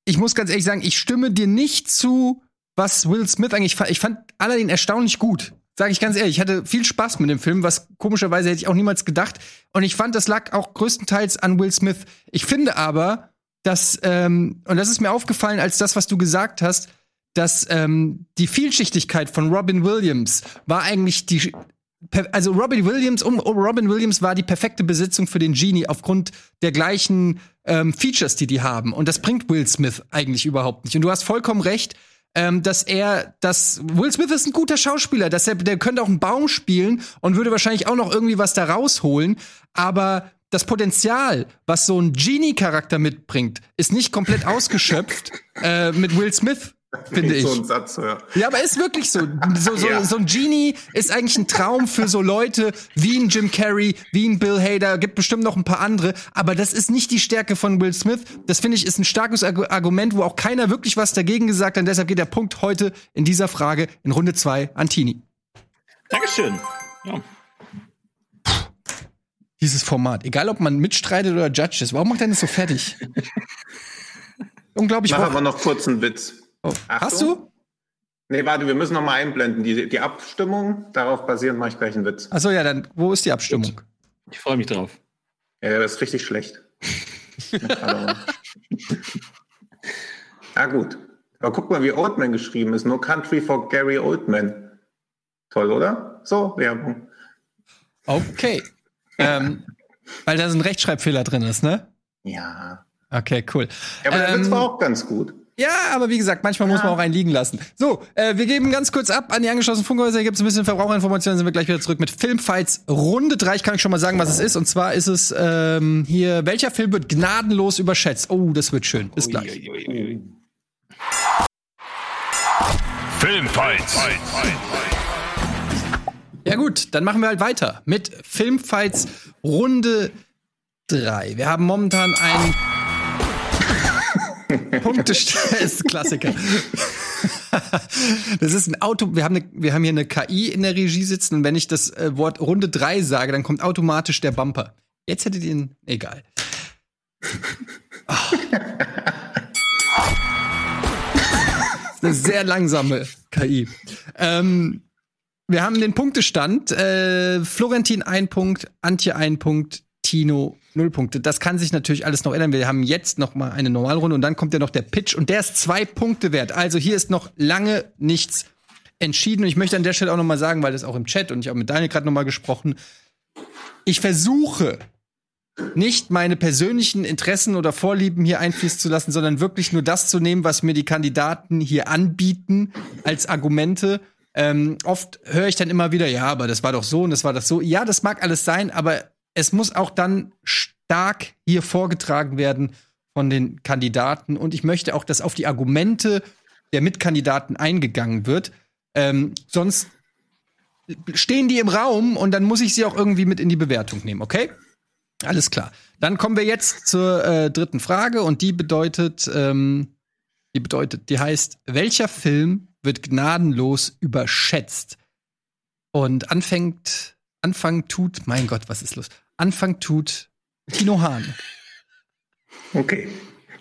ich muss ganz ehrlich sagen, ich stimme dir nicht zu, was Will Smith eigentlich fand. Ich fand Aladdin erstaunlich gut. Sage ich ganz ehrlich, ich hatte viel Spaß mit dem Film, was komischerweise hätte ich auch niemals gedacht. Und ich fand, das lag auch größtenteils an Will Smith. Ich finde aber, dass, ähm, und das ist mir aufgefallen als das, was du gesagt hast, dass ähm, die Vielschichtigkeit von Robin Williams war eigentlich die, also Robin Williams, um Robin Williams war die perfekte Besitzung für den Genie aufgrund der gleichen ähm, Features, die die haben. Und das bringt Will Smith eigentlich überhaupt nicht. Und du hast vollkommen recht, ähm, dass er, dass Will Smith ist ein guter Schauspieler, dass er, der könnte auch einen Baum spielen und würde wahrscheinlich auch noch irgendwie was da rausholen. Aber das Potenzial, was so ein Genie-Charakter mitbringt, ist nicht komplett ausgeschöpft äh, mit Will Smith. finde ich. So ein Satz höre. Ja, aber ist wirklich so. So, so, Ja. so ein Genie ist eigentlich ein Traum für so Leute wie ein Jim Carrey, wie ein Bill Hader, gibt bestimmt noch ein paar andere. Aber das ist nicht die Stärke von Will Smith. Das finde ich ist ein starkes Argu- Argument, wo auch keiner wirklich was dagegen gesagt hat. Und deshalb geht der Punkt heute in dieser Frage in Runde zwei an Tini. Dankeschön. Ja. Dieses Format. Egal, ob man mitstreitet oder Judge ist. Warum macht er das so fertig? Unglaublich. Ich mache aber noch kurz einen Witz. Oh. Hast du? Nee, warte, wir müssen noch mal einblenden. Die, die Abstimmung, darauf basierend mache ich gleich einen Witz. Achso, ja, dann, wo ist die Abstimmung? Ich freue mich drauf. Ja, der ist richtig schlecht. ja, gut. Aber guck mal, wie Oldman geschrieben ist. No Country for Gary Oldman. Toll, oder? So, Werbung. Okay. Ähm, weil da so ein Rechtschreibfehler drin ist, ne? Ja. Okay, cool. Ja, aber der Ähm, Witz war auch ganz gut. Ja, aber wie gesagt, manchmal muss man auch einen liegen lassen. So, äh, wir geben ganz kurz ab an die angeschlossenen Funkhäuser. Hier gibt es ein bisschen Verbraucherinformationen, sind wir gleich wieder zurück mit Filmfights Runde 3. Ich kann euch schon mal sagen, was es ist. Und zwar ist es ähm, hier, welcher Film wird gnadenlos überschätzt? Oh, das wird schön. Bis gleich. Filmfights. Ja gut, dann machen wir halt weiter mit Filmfights Runde 3. Wir haben momentan einen Punkte ist ein Klassiker. Das ist ein Auto, wir haben, eine, wir haben hier eine KI in der Regie sitzen und wenn ich das äh, Wort Runde 3 sage, dann kommt automatisch der Bumper. Jetzt hättet ihr ihn, egal. Ist eine sehr langsame KI. Ähm, wir haben den Punktestand. Äh, Florentin ein Punkt, Antje ein Punkt, Tino null Punkte. Das kann sich natürlich alles noch ändern. Wir haben jetzt noch mal eine Normalrunde und dann kommt ja noch der Pitch und der ist zwei Punkte wert. Also hier ist noch lange nichts entschieden. Und ich möchte an der Stelle auch noch mal sagen, weil das auch im Chat und ich habe mit Daniel gerade noch mal gesprochen. Ich versuche nicht meine persönlichen Interessen oder Vorlieben hier einfließen zu lassen, sondern wirklich nur das zu nehmen, was mir die Kandidaten hier anbieten als Argumente. Ähm, oft höre ich dann immer wieder, ja, aber das war doch so und das war das so. Ja, das mag alles sein, aber es muss auch dann stark hier vorgetragen werden von den Kandidaten. Und ich möchte auch, dass auf die Argumente der Mitkandidaten eingegangen wird. Ähm, sonst stehen die im Raum und dann muss ich sie auch irgendwie mit in die Bewertung nehmen, okay? Alles klar. Dann kommen wir jetzt zur äh, dritten Frage und die bedeutet, ähm, die bedeutet, die heißt, welcher Film wird gnadenlos überschätzt? Und anfängt, Anfang tut, mein Gott, was ist los? Anfang tut Tino Hahn. Okay.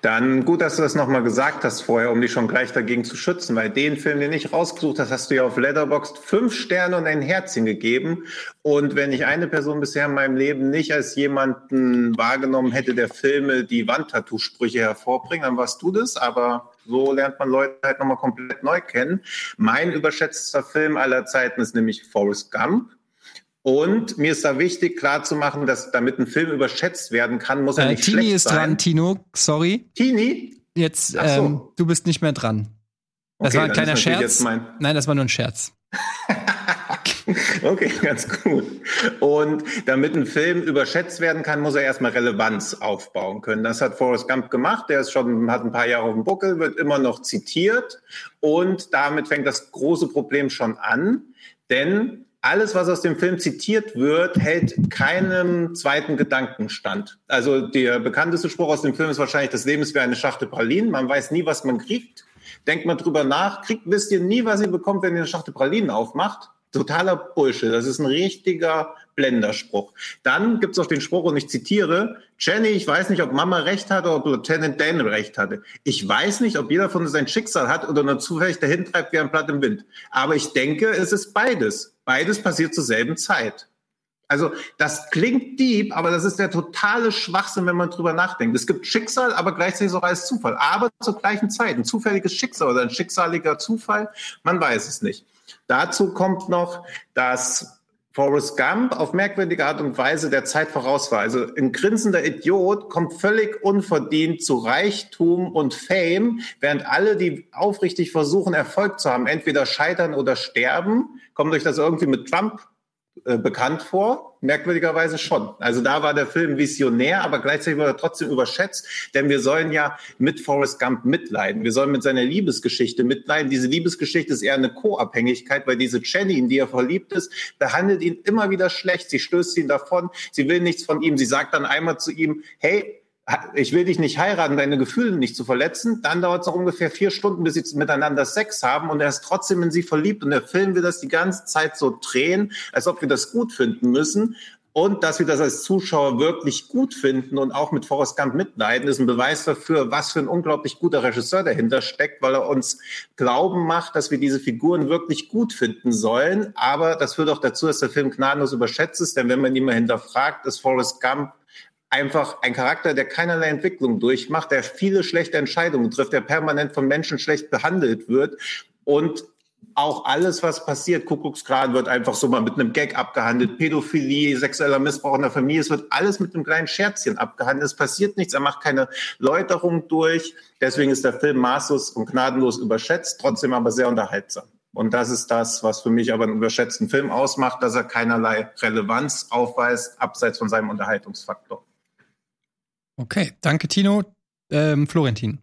Dann gut, dass du das nochmal gesagt hast vorher, um dich schon gleich dagegen zu schützen, weil den Film, den ich rausgesucht hast, hast du ja auf Letterboxd fünf Sterne und ein Herzchen gegeben. Und wenn ich eine Person bisher in meinem Leben nicht als jemanden wahrgenommen hätte, der Filme, die Wandtattoo-Sprüche hervorbringt, dann warst du das. Aber so lernt man Leute halt nochmal komplett neu kennen. Mein überschätzter Film aller Zeiten ist nämlich Forrest Gump. Und mir ist da wichtig klarzumachen, dass damit ein Film überschätzt werden kann, muss er Äh, nicht Tini schlecht ist sein. dran, Tino, sorry. Tini? Jetzt, so. ähm, du bist nicht mehr dran. Das Okay, war ein kleiner Scherz. Nein, das war nur ein Scherz. Okay, ganz gut. Und damit ein Film überschätzt werden kann, muss er erstmal Relevanz aufbauen können. Das hat Forrest Gump gemacht. Der ist schon, hat ein paar Jahre auf dem Buckel, wird immer noch zitiert. Und damit fängt das große Problem schon an. Denn alles, was aus dem Film zitiert wird, hält keinem zweiten Gedanken stand. Also der bekannteste Spruch aus dem Film ist wahrscheinlich, das Leben ist wie eine Schachtel Pralinen. Man weiß nie, was man kriegt. Denkt mal drüber nach. Kriegt, wisst ihr nie, was ihr bekommt, wenn ihr eine Schachtel Pralinen aufmacht. Totaler Bullshit. Das ist ein richtiger Blenderspruch. Dann gibt's auch den Spruch, und ich zitiere, Jenny, ich weiß nicht, ob Mama recht hatte oder ob Lieutenant Dan recht hatte. Ich weiß nicht, ob jeder von uns sein Schicksal hat oder nur zufällig dahin treibt wie ein Blatt im Wind. Aber ich denke, es ist beides. Beides passiert zur selben Zeit. Also das klingt deep, aber das ist der totale Schwachsinn, wenn man drüber nachdenkt. Es gibt Schicksal, aber gleichzeitig auch als Zufall. Aber zur gleichen Zeit. Ein zufälliges Schicksal oder ein schicksaliger Zufall, man weiß es nicht. Dazu kommt noch, dass Forrest Gump auf merkwürdige Art und Weise der Zeit voraus war. Also ein grinsender Idiot kommt völlig unverdient zu Reichtum und Fame, während alle, die aufrichtig versuchen, Erfolg zu haben, entweder scheitern oder sterben. Kommt euch das irgendwie mit Trump äh, bekannt vor, merkwürdigerweise schon. Also da war der Film visionär, aber gleichzeitig war er trotzdem überschätzt, denn wir sollen ja mit Forrest Gump mitleiden. Wir sollen mit seiner Liebesgeschichte mitleiden. Diese Liebesgeschichte ist eher eine Co-Abhängigkeit, weil diese Jenny, in die er verliebt ist, behandelt ihn immer wieder schlecht. Sie stößt ihn davon, sie will nichts von ihm. Sie sagt dann einmal zu ihm, hey, ich will dich nicht heiraten, deine Gefühle nicht zu verletzen. Dann dauert es noch ungefähr vier Stunden, bis sie miteinander Sex haben und er ist trotzdem in sie verliebt und der Film will das die ganze Zeit so drehen, als ob wir das gut finden müssen. Und dass wir das als Zuschauer wirklich gut finden und auch mit Forrest Gump mitleiden, ist ein Beweis dafür, was für ein unglaublich guter Regisseur dahinter steckt, weil er uns glauben macht, dass wir diese Figuren wirklich gut finden sollen. Aber das führt auch dazu, dass der Film gnadenlos überschätzt ist, denn wenn man ihn mal hinterfragt, ist Forrest Gump einfach ein Charakter, der keinerlei Entwicklung durchmacht, der viele schlechte Entscheidungen trifft, der permanent von Menschen schlecht behandelt wird und auch alles, was passiert, Kuckuckskragen wird einfach so mal mit einem Gag abgehandelt, Pädophilie, sexueller Missbrauch in der Familie, es wird alles mit einem kleinen Scherzchen abgehandelt. Es passiert nichts, er macht keine Läuterung durch. Deswegen ist der Film maßlos und gnadenlos überschätzt, trotzdem aber sehr unterhaltsam. Und das ist das, was für mich aber einen überschätzten Film ausmacht, dass er keinerlei Relevanz aufweist, abseits von seinem Unterhaltungsfaktor. Okay, danke Tino. Ähm, Florentin.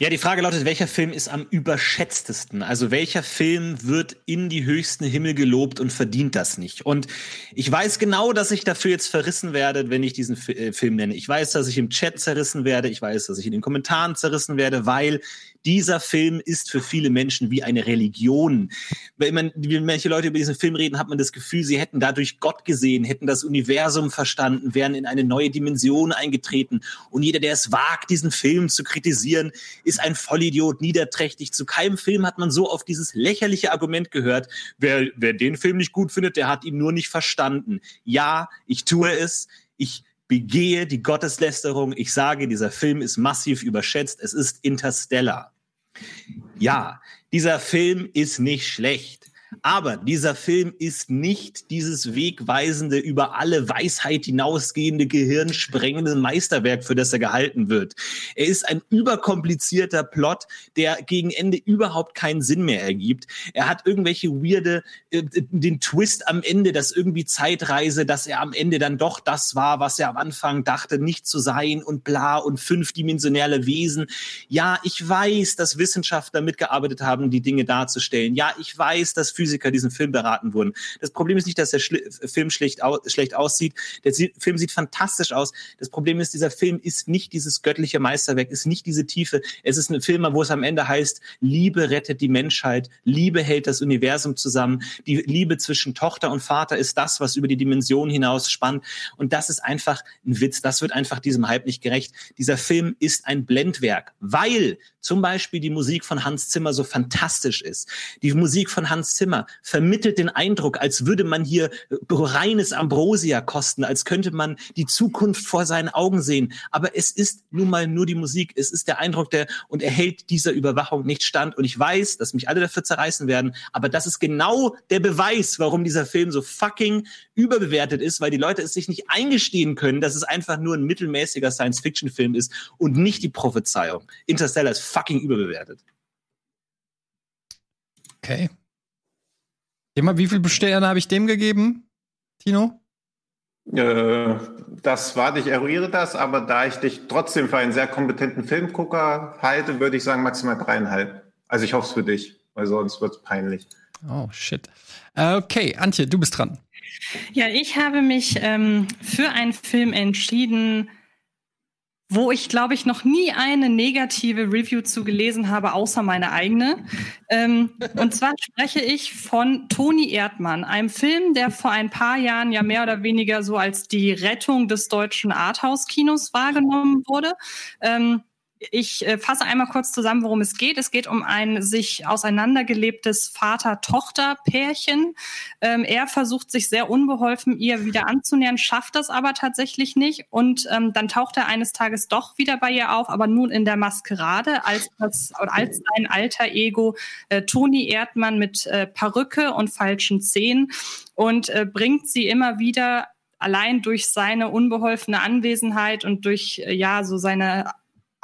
Ja, die Frage lautet, welcher Film ist am überschätztesten? Also welcher Film wird in die höchsten Himmel gelobt und verdient das nicht? Und ich weiß genau, dass ich dafür jetzt verrissen werde, wenn ich diesen F äh, Film nenne. Ich weiß, dass ich im Chat zerrissen werde. Ich weiß, dass ich in den Kommentaren zerrissen werde, weil dieser Film ist für viele Menschen wie eine Religion. Wenn man, wenn manche Leute über diesen Film reden, hat man das Gefühl, sie hätten dadurch Gott gesehen, hätten das Universum verstanden, wären in eine neue Dimension eingetreten. Und jeder, der es wagt, diesen Film zu kritisieren, ist ein Vollidiot, niederträchtig. Zu keinem Film hat man so auf dieses lächerliche Argument gehört. Wer, wer den Film nicht gut findet, der hat ihn nur nicht verstanden. Ja, ich tue es. Ich begehe die Gotteslästerung. Ich sage, dieser Film ist massiv überschätzt. Es ist Interstellar. Ja, dieser Film ist nicht schlecht. Aber dieser Film ist nicht dieses wegweisende, über alle Weisheit hinausgehende, gehirnsprengende Meisterwerk, für das er gehalten wird. Er ist ein überkomplizierter Plot, der gegen Ende überhaupt keinen Sinn mehr ergibt. Er hat irgendwelche weirde, äh, den Twist am Ende, dass irgendwie Zeitreise, dass er am Ende dann doch das war, was er am Anfang dachte, nicht zu sein und bla und fünfdimensionale Wesen. Ja, ich weiß, dass Wissenschaftler mitgearbeitet haben, die Dinge darzustellen. Ja, ich weiß, dass Physiker diesen Film beraten wurden. Das Problem ist nicht, dass der Schli Film schlecht, au schlecht aussieht. Der Film sieht fantastisch aus. Das Problem ist, dieser Film ist nicht dieses göttliche Meisterwerk, ist nicht diese Tiefe. Es ist ein Film, wo es am Ende heißt, Liebe rettet die Menschheit, Liebe hält das Universum zusammen. Die Liebe zwischen Tochter und Vater ist das, was über die Dimension hinaus spannt. Und das ist einfach ein Witz. Das wird einfach diesem Hype nicht gerecht. Dieser Film ist ein Blendwerk, weil zum Beispiel die Musik von Hans Zimmer so fantastisch ist. Die Musik von Hans Zimmer vermittelt den Eindruck, als würde man hier äh, reines Ambrosia kosten, als könnte man die Zukunft vor seinen Augen sehen. Aber es ist nun mal nur die Musik. Es ist der Eindruck, der und er hält dieser Überwachung nicht stand. Und ich weiß, dass mich alle dafür zerreißen werden. Aber das ist genau der Beweis, warum dieser Film so fucking überbewertet ist, weil die Leute es sich nicht eingestehen können, dass es einfach nur ein mittelmäßiger Science-Fiction-Film ist und nicht die Prophezeiung. Interstellar ist fucking überbewertet. Okay. Thema, wie viel Sterne habe ich dem gegeben, Tino? Äh, das warte, ich eruiere das, aber da ich dich trotzdem für einen sehr kompetenten Filmgucker halte, würde ich sagen maximal dreieinhalb. Also ich hoffe es für dich, weil sonst wird es peinlich. Oh, shit. Okay, Antje, du bist dran. Ja, ich habe mich ähm, für einen Film entschieden, wo ich, glaube ich, noch nie eine negative Review zu gelesen habe, außer meine eigene. Ähm, und zwar spreche ich von Toni Erdmann, einem Film, der vor ein paar Jahren ja mehr oder weniger so als die Rettung des deutschen Arthouse-Kinos wahrgenommen wurde. Ähm, ich äh, fasse einmal kurz zusammen, worum es geht. Es geht um ein sich auseinandergelebtes Vater-Tochter-Pärchen. Ähm, er versucht sich sehr unbeholfen, ihr wieder anzunähern, schafft das aber tatsächlich nicht. Und ähm, dann taucht er eines Tages doch wieder bei ihr auf, aber nun in der Maskerade als, als, als sein alter Ego äh, Toni Erdmann mit äh, Perücke und falschen Zähnen und äh, bringt sie immer wieder allein durch seine unbeholfene Anwesenheit und durch äh, ja so seine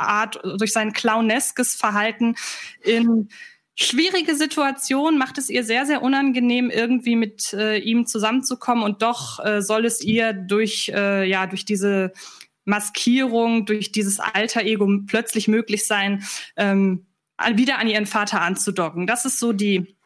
Art, durch sein clowneskes Verhalten in schwierige Situation, macht es ihr sehr, sehr unangenehm, irgendwie mit äh, ihm zusammenzukommen und doch äh, soll es ihr durch, äh, ja, durch diese Maskierung, durch dieses alter Ego plötzlich möglich sein, ähm, wieder an ihren Vater anzudocken. Das ist so die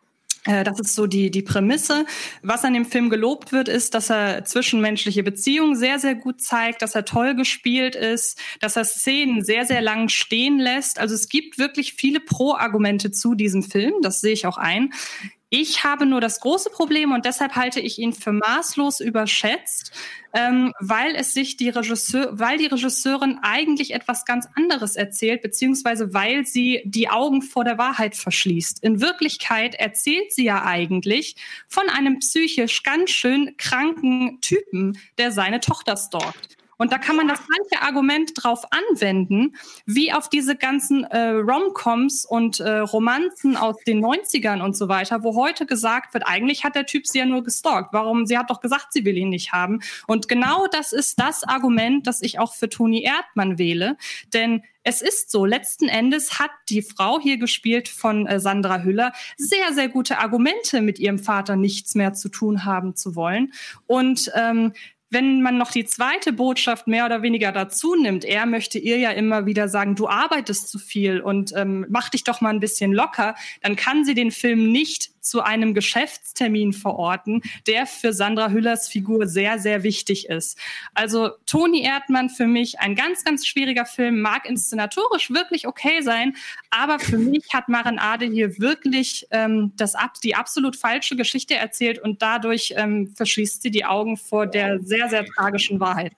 das ist so die, die Prämisse. Was an dem Film gelobt wird, ist, dass er zwischenmenschliche Beziehungen sehr, sehr gut zeigt, dass er toll gespielt ist, dass er Szenen sehr, sehr lang stehen lässt. Also es gibt wirklich viele Pro-Argumente zu diesem Film. Das sehe ich auch ein. Ich habe nur das große Problem und deshalb halte ich ihn für maßlos überschätzt, ähm, weil es sich die Regisseur, weil die Regisseurin eigentlich etwas ganz anderes erzählt, beziehungsweise weil sie die Augen vor der Wahrheit verschließt. In Wirklichkeit erzählt sie ja eigentlich von einem psychisch ganz schön kranken Typen, der seine Tochter stalkt. Und da kann man das gleiche Argument drauf anwenden, wie auf diese ganzen äh, Romcoms und äh, Romanzen aus den 90ern und so weiter, wo heute gesagt wird, eigentlich hat der Typ sie ja nur gestalkt. Warum? Sie hat doch gesagt, sie will ihn nicht haben. Und genau das ist das Argument, das ich auch für Toni Erdmann wähle. Denn es ist so, letzten Endes hat die Frau hier gespielt von äh, Sandra Hüller sehr, sehr gute Argumente, mit ihrem Vater nichts mehr zu tun haben zu wollen. Und ähm, wenn man noch die zweite Botschaft mehr oder weniger dazu nimmt, er möchte ihr ja immer wieder sagen, du arbeitest zu viel und ähm, mach dich doch mal ein bisschen locker, dann kann sie den Film nicht zu einem Geschäftstermin verorten, der für Sandra Hüllers Figur sehr, sehr wichtig ist. Also Toni Erdmann für mich ein ganz, ganz schwieriger Film, mag inszenatorisch wirklich okay sein, aber für mich hat Maren Ade hier wirklich ähm, das, die absolut falsche Geschichte erzählt und dadurch ähm, verschließt sie die Augen vor der sehr, sehr tragischen Wahrheit.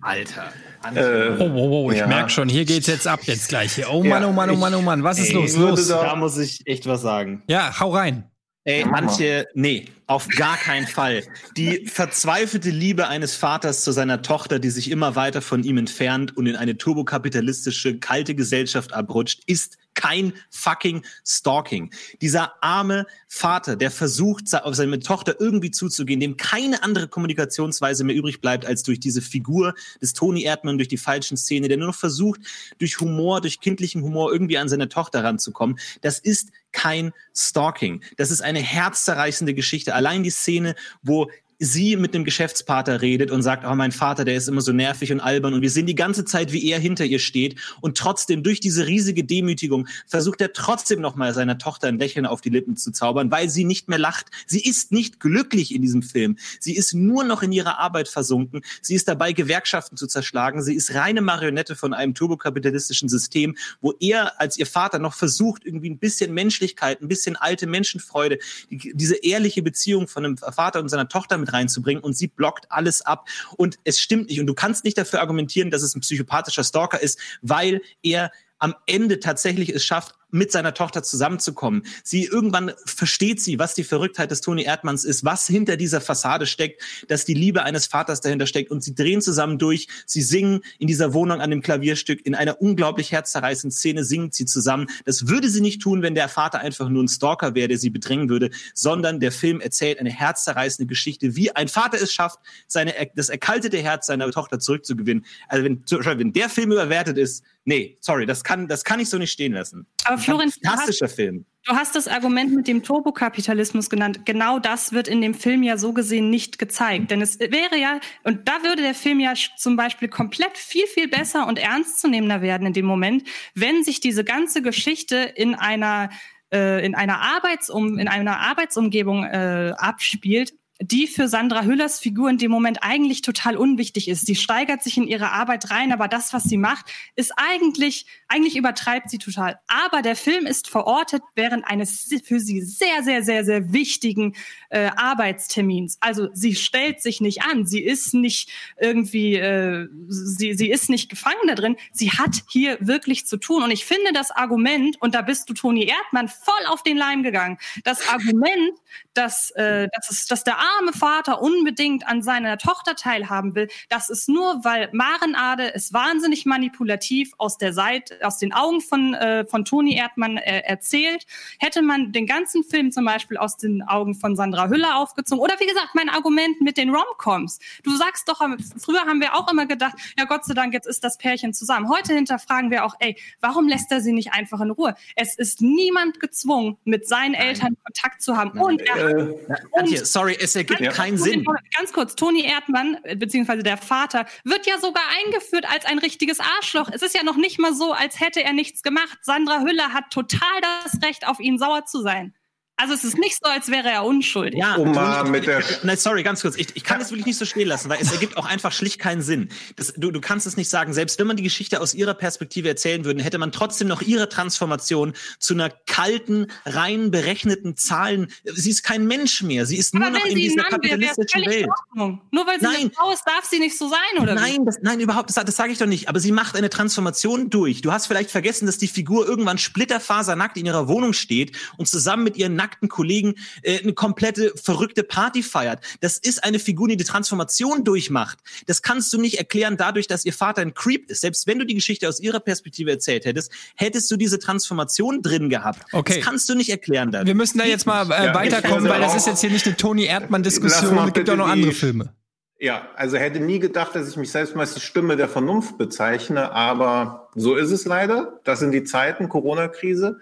Alter. Äh, oh, oh, oh, ich ja. merke schon, hier geht's jetzt ab jetzt gleich. Hier. Oh Mann, oh Mann, oh Mann, oh Mann, was ist Ey, los? los? Da muss ich echt was sagen. Ja, hau rein. Ey, manche, nee, auf gar keinen Fall. Die verzweifelte Liebe eines Vaters zu seiner Tochter, die sich immer weiter von ihm entfernt und in eine turbokapitalistische, kalte Gesellschaft abrutscht, ist kein fucking Stalking. Dieser arme Vater, der versucht, auf seine Tochter irgendwie zuzugehen, dem keine andere Kommunikationsweise mehr übrig bleibt, als durch diese Figur des Tony Erdmann, durch die falschen Szene, der nur noch versucht, durch Humor, durch kindlichen Humor irgendwie an seine Tochter ranzukommen. Das ist kein Stalking. Das ist eine herzzerreißende Geschichte. Allein die Szene, wo sie mit dem Geschäftspartner redet und sagt, oh, mein Vater, der ist immer so nervig und albern und wir sehen die ganze Zeit, wie er hinter ihr steht und trotzdem durch diese riesige Demütigung versucht er trotzdem noch mal seiner Tochter ein Lächeln auf die Lippen zu zaubern, weil sie nicht mehr lacht. Sie ist nicht glücklich in diesem Film. Sie ist nur noch in ihrer Arbeit versunken. Sie ist dabei, Gewerkschaften zu zerschlagen. Sie ist reine Marionette von einem turbokapitalistischen System, wo er als ihr Vater noch versucht, irgendwie ein bisschen Menschlichkeit, ein bisschen alte Menschenfreude, die, diese ehrliche Beziehung von einem Vater und seiner Tochter mit mit reinzubringen und sie blockt alles ab. Und es stimmt nicht. Und du kannst nicht dafür argumentieren, dass es ein psychopathischer Stalker ist, weil er am Ende tatsächlich es schafft, mit seiner Tochter zusammenzukommen. Sie irgendwann versteht sie, was die Verrücktheit des Toni Erdmanns ist, was hinter dieser Fassade steckt, dass die Liebe eines Vaters dahinter steckt und sie drehen zusammen durch. Sie singen in dieser Wohnung an dem Klavierstück in einer unglaublich herzzerreißenden Szene singt sie zusammen. Das würde sie nicht tun, wenn der Vater einfach nur ein Stalker wäre, der sie bedrängen würde, sondern der Film erzählt eine herzzerreißende Geschichte, wie ein Vater es schafft, seine das erkaltete Herz seiner Tochter zurückzugewinnen. Also wenn, wenn der Film überwertet ist, nee, sorry, das kann das kann ich so nicht stehen lassen. Aber Florian, fantastischer du hast, Film. Du hast das Argument mit dem Turbokapitalismus genannt. Genau das wird in dem Film ja so gesehen nicht gezeigt. Denn es wäre ja, und da würde der Film ja zum Beispiel komplett viel, viel besser und ernstzunehmender werden in dem Moment, wenn sich diese ganze Geschichte in einer äh, in einer Arbeitsum in einer Arbeitsumgebung äh, abspielt die für Sandra Hüllers Figur in dem Moment eigentlich total unwichtig ist. Sie steigert sich in ihre Arbeit rein, aber das, was sie macht, ist eigentlich, eigentlich übertreibt sie total. Aber der Film ist verortet während eines für sie sehr, sehr, sehr, sehr wichtigen äh, Arbeitstermins. Also sie stellt sich nicht an, sie ist nicht irgendwie, äh, sie, sie ist nicht gefangen da drin. Sie hat hier wirklich zu tun. Und ich finde das Argument, und da bist du Toni Erdmann voll auf den Leim gegangen, das Argument, dass, äh, dass, es, dass der arme Vater unbedingt an seiner Tochter teilhaben will, das ist nur, weil Marenade es wahnsinnig manipulativ aus der Seite, aus den Augen von, äh, von Toni Erdmann äh, erzählt. Hätte man den ganzen Film zum Beispiel aus den Augen von Sandra Hüller aufgezogen oder wie gesagt, mein Argument mit den Romcoms. Du sagst doch, früher haben wir auch immer gedacht, ja Gott sei Dank, jetzt ist das Pärchen zusammen. Heute hinterfragen wir auch, ey, warum lässt er sie nicht einfach in Ruhe? Es ist niemand gezwungen, mit seinen Nein. Eltern Kontakt zu haben. Nein. Und, er, äh, und sorry, es ergibt ja. keinen Sinn. Ganz kurz, Toni Erdmann, beziehungsweise der Vater, wird ja sogar eingeführt als ein richtiges Arschloch. Es ist ja noch nicht mal so, als hätte er nichts gemacht. Sandra Hüller hat total das Recht, auf ihn sauer zu sein. Also es ist nicht so, als wäre er unschuldig. Ja, um mal mit der nein, sorry, ganz kurz. Ich, ich kann es wirklich nicht so stehen lassen, weil es ergibt auch einfach schlicht keinen Sinn. Das, du, du kannst es nicht sagen. Selbst wenn man die Geschichte aus ihrer Perspektive erzählen würde, hätte man trotzdem noch ihre Transformation zu einer kalten, rein berechneten Zahlen. Sie ist kein Mensch mehr. Sie ist Aber nur noch in dieser kapitalistischen wäre, Welt. Nur weil sie nein. eine Frau ist, darf sie nicht so sein, oder? Nein, das, nein, überhaupt. Das, das sage ich doch nicht. Aber sie macht eine Transformation durch. Du hast vielleicht vergessen, dass die Figur irgendwann splitterfasernackt in ihrer Wohnung steht und zusammen mit ihren nackten Kollegen äh, eine komplette verrückte Party feiert. Das ist eine Figur, die die Transformation durchmacht. Das kannst du nicht erklären dadurch, dass ihr Vater ein Creep ist. Selbst wenn du die Geschichte aus ihrer Perspektive erzählt hättest, hättest du diese Transformation drin gehabt. Okay. Das kannst du nicht erklären dadurch. Wir müssen da jetzt mal äh, ja, weiterkommen, weil das ist jetzt hier nicht eine Toni Erdmann-Diskussion. Es gibt auch noch andere Filme. Ja, also hätte nie gedacht, dass ich mich selbst mal als die Stimme der Vernunft bezeichne, aber so ist es leider. Das sind die Zeiten, Corona-Krise.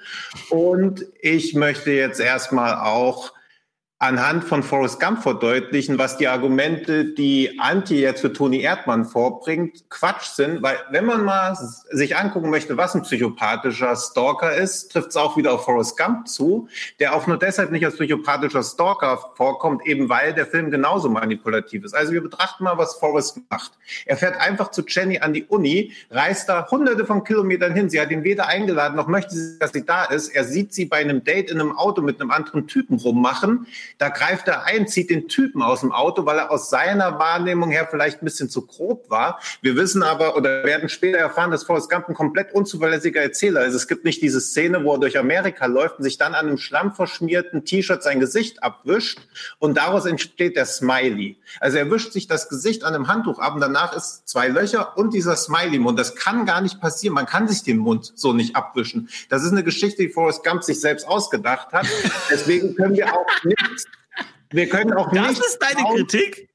Und ich möchte jetzt erstmal auch anhand von Forrest Gump verdeutlichen, was die Argumente, die Antje jetzt für Toni Erdmann vorbringt, Quatsch sind, weil wenn man mal sich angucken möchte, was ein psychopathischer Stalker ist, trifft es auch wieder auf Forrest Gump zu, der auch nur deshalb nicht als psychopathischer Stalker vorkommt, eben weil der Film genauso manipulativ ist. Also wir betrachten mal, was Forrest macht. Er fährt einfach zu Jenny an die Uni, reist da hunderte von Kilometern hin. Sie hat ihn weder eingeladen, noch möchte sie, dass sie da ist. Er sieht sie bei einem Date in einem Auto mit einem anderen Typen rummachen da greift er ein, zieht den Typen aus dem Auto, weil er aus seiner Wahrnehmung her vielleicht ein bisschen zu grob war. Wir wissen aber oder werden später erfahren, dass Forrest Gump ein komplett unzuverlässiger Erzähler ist. Es gibt nicht diese Szene, wo er durch Amerika läuft und sich dann an einem schlammverschmierten T-Shirt sein Gesicht abwischt und daraus entsteht der Smiley. Also er wischt sich das Gesicht an einem Handtuch ab und danach ist zwei Löcher und dieser Smiley-Mund. Das kann gar nicht passieren. Man kann sich den Mund so nicht abwischen. Das ist eine Geschichte, die Forrest Gump sich selbst ausgedacht hat. Deswegen können wir auch nichts wir können auch das nicht. Das ist deine Kritik?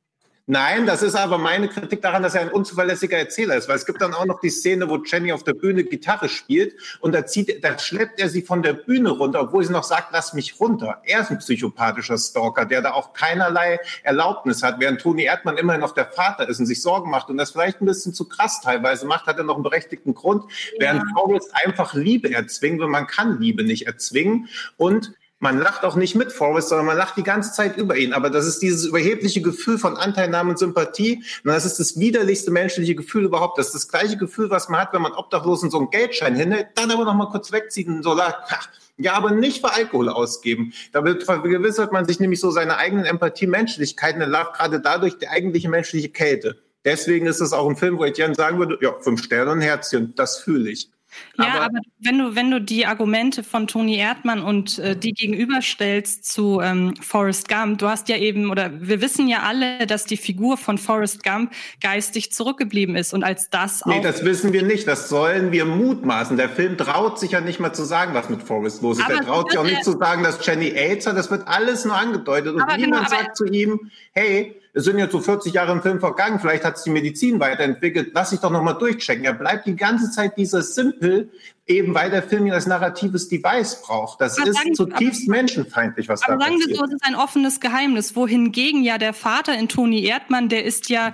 Nein, das ist aber meine Kritik daran, dass er ein unzuverlässiger Erzähler ist, weil es gibt dann auch noch die Szene, wo Jenny auf der Bühne Gitarre spielt und da zieht, da schleppt er sie von der Bühne runter, obwohl sie noch sagt, lass mich runter. Er ist ein psychopathischer Stalker, der da auch keinerlei Erlaubnis hat, während Toni Erdmann immerhin noch der Vater ist und sich Sorgen macht und das vielleicht ein bisschen zu krass teilweise macht, hat er noch einen berechtigten Grund, während Forrest einfach Liebe erzwingen will. Man kann Liebe nicht erzwingen und man lacht auch nicht mit Forrest, sondern man lacht die ganze Zeit über ihn. Aber das ist dieses überhebliche Gefühl von Anteilnahme und Sympathie. Und das ist das widerlichste menschliche Gefühl überhaupt. Das ist das gleiche Gefühl, was man hat, wenn man Obdachlosen so einen Geldschein hinhält, dann aber noch mal kurz wegzieht und so sagt, ja, aber nicht für Alkohol ausgeben. Damit vergewissert man sich nämlich so seine eigenen Empathie, Menschlichkeit und erlaubt gerade dadurch die eigentliche menschliche Kälte. Deswegen ist es auch ein Film, wo ich gerne sagen würde, ja, fünf Sterne und ein Herzchen, das fühle ich. Ja, aber, aber, wenn du wenn du die Argumente von Toni Erdmann und äh, die gegenüberstellst zu ähm, Forrest Gump, du hast ja eben oder wir wissen ja alle, dass die Figur von Forrest Gump geistig zurückgeblieben ist und als das auch Nee, das wissen wir nicht, das sollen wir mutmaßen. Der Film traut sich ja nicht mal zu sagen, was mit Forrest los ist. Aber er traut sich auch nicht zu sagen, dass Jenny AIDS hat, das wird alles nur angedeutet und niemand genau, sagt zu ihm, hey, es sind jetzt so 40 Jahre im Film vergangen, vielleicht hat sich die Medizin weiterentwickelt, lass dich doch nochmal durchchecken. Er bleibt die ganze Zeit dieser Simpel, eben weil der Film ihn als narratives Device braucht. Das aber ist sagen, zutiefst aber, menschenfeindlich, was aber da sagen passiert. sagen wir so, es ist ein offenes Geheimnis, wohingegen ja der Vater in Toni Erdmann, der ist ja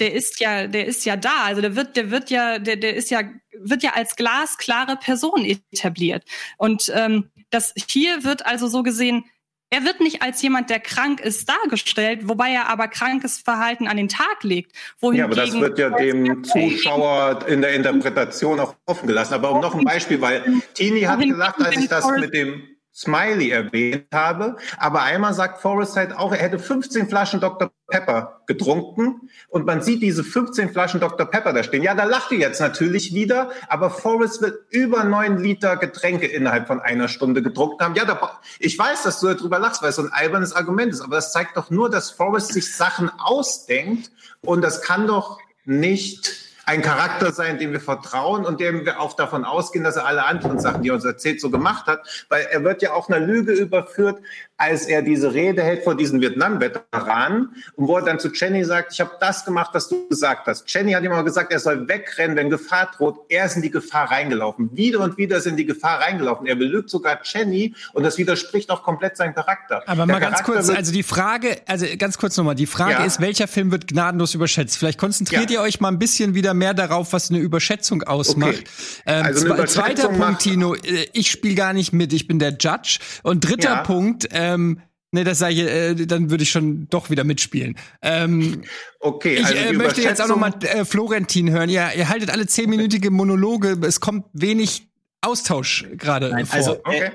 der ist ja, der ist ja da. Also der wird, der wird ja, der, der ist ja, wird ja als glasklare Person etabliert. Und ähm, das hier wird also so gesehen, er wird nicht als jemand, der krank ist, dargestellt, wobei er aber krankes Verhalten an den Tag legt. ja, aber das wird ja dem Zuschauer in der Interpretation auch offen gelassen. Aber um noch ein Beispiel, weil Tini hat gesagt, als ich das mit dem Smiley erwähnt habe. Aber einmal sagt Forrest halt auch, er hätte 15 Flaschen Dr. Pepper getrunken. Und man sieht diese 15 Flaschen Dr. Pepper da stehen. Ja, da lacht ihr jetzt natürlich wieder. Aber Forrest wird über neun Liter Getränke innerhalb von einer Stunde getrunken haben. Ja, da, ich weiß, dass du darüber lachst, weil es so ein albernes Argument ist. Aber das zeigt doch nur, dass Forrest sich Sachen ausdenkt. Und das kann doch nicht ein Charakter sein, dem wir vertrauen und dem wir auch davon ausgehen, dass er alle anderen Sachen, die er uns erzählt, so gemacht hat. Weil er wird ja auch einer Lüge überführt, als er diese Rede hält vor diesen Vietnam-Veteranen und wo er dann zu Jenny sagt, ich habe das gemacht, was du gesagt hast. Jenny hat ihm aber gesagt, er soll wegrennen, wenn Gefahr droht. Er ist in die Gefahr reingelaufen. Wieder und wieder ist er in die Gefahr reingelaufen. Er belügt sogar Jenny und das widerspricht auch komplett seinem Charakter. Aber Der mal ganz Charakter kurz, wird- also die Frage, also ganz kurz nochmal, die Frage Ja. ist, welcher Film wird gnadenlos überschätzt? Vielleicht konzentriert Ja. ihr euch mal ein bisschen wieder mehr darauf, was eine Überschätzung ausmacht. Okay. Ähm, Also zwe- zweiter Überschätzung Punkt, Tino, äh, ich spiele gar nicht mit, ich bin der Judge. Und dritter Ja. Punkt, ähm, Ne, das sage ich, äh, dann würde ich schon doch wieder mitspielen. Ähm, Okay, ich also äh, die möchte jetzt auch noch mal Überschätzung- äh, Florentin hören. Ja, ihr haltet alle zehnminütige Monologe, es kommt wenig Austausch gerade Nein, vor. also Okay.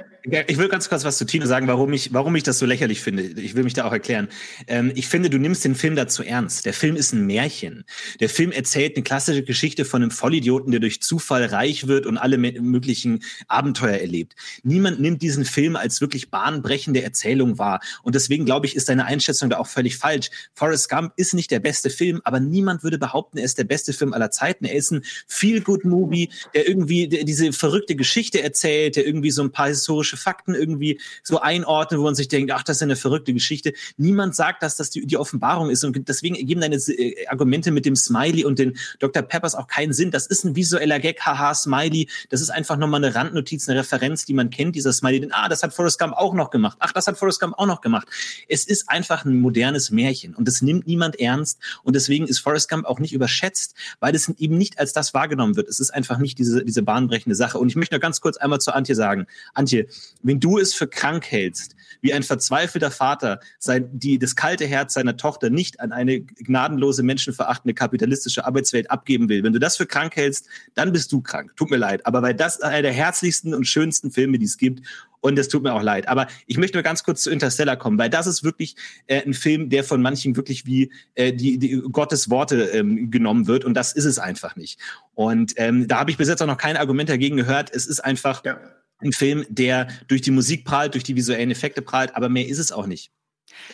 Ich will ganz kurz was zu Tino sagen, warum ich, warum ich das so lächerlich finde. Ich will mich da auch erklären. Ähm, ich finde, du nimmst den Film dazu ernst. Der Film ist ein Märchen. Der Film erzählt eine klassische Geschichte von einem Vollidioten, der durch Zufall reich wird und alle möglichen Abenteuer erlebt. Niemand nimmt diesen Film als wirklich bahnbrechende Erzählung wahr. Und deswegen glaube ich, ist deine Einschätzung da auch völlig falsch. Forrest Gump ist nicht der beste Film, aber niemand würde behaupten, er ist der beste Film aller Zeiten. Er ist ein Feel-Good-Movie, der irgendwie diese verrückte Geschichte erzählt, der irgendwie so ein paar historische Fakten irgendwie so einordnet, wo man sich denkt, ach, das ist eine verrückte Geschichte. Niemand sagt, dass das die, die Offenbarung ist. Und deswegen geben deine äh, Argumente mit dem Smiley und den Dr. Peppers auch keinen Sinn. Das ist ein visueller Gag, haha, Smiley. Das ist einfach nochmal eine Randnotiz, eine Referenz, die man kennt, dieser Smiley. Den, ah, das hat Forrest Gump auch noch gemacht. Ach, das hat Forrest Gump auch noch gemacht. Es ist einfach ein modernes Märchen und das nimmt niemand ernst. Und deswegen ist Forrest Gump auch nicht überschätzt, weil es eben nicht als das wahrgenommen wird. Es ist einfach nicht diese, diese bahnbrechende Sache. Und ich möchte noch ganz kurz einmal zu Antje sagen. Antje, wenn du es für krank hältst, wie ein verzweifelter Vater sein, die, das kalte Herz seiner Tochter nicht an eine gnadenlose, menschenverachtende kapitalistische Arbeitswelt abgeben will, wenn du das für krank hältst, dann bist du krank. Tut mir leid. Aber weil das einer der herzlichsten und schönsten Filme, die es gibt, und es tut mir auch leid. Aber ich möchte nur ganz kurz zu Interstellar kommen, weil das ist wirklich äh, ein Film, der von manchen wirklich wie äh, die, die Gottes Worte ähm, genommen wird. Und das ist es einfach nicht. Und ähm, da habe ich bis jetzt auch noch kein Argument dagegen gehört. Es ist einfach Ja. Ein Film, der durch die Musik prahlt, durch die visuellen Effekte prahlt, aber mehr ist es auch nicht.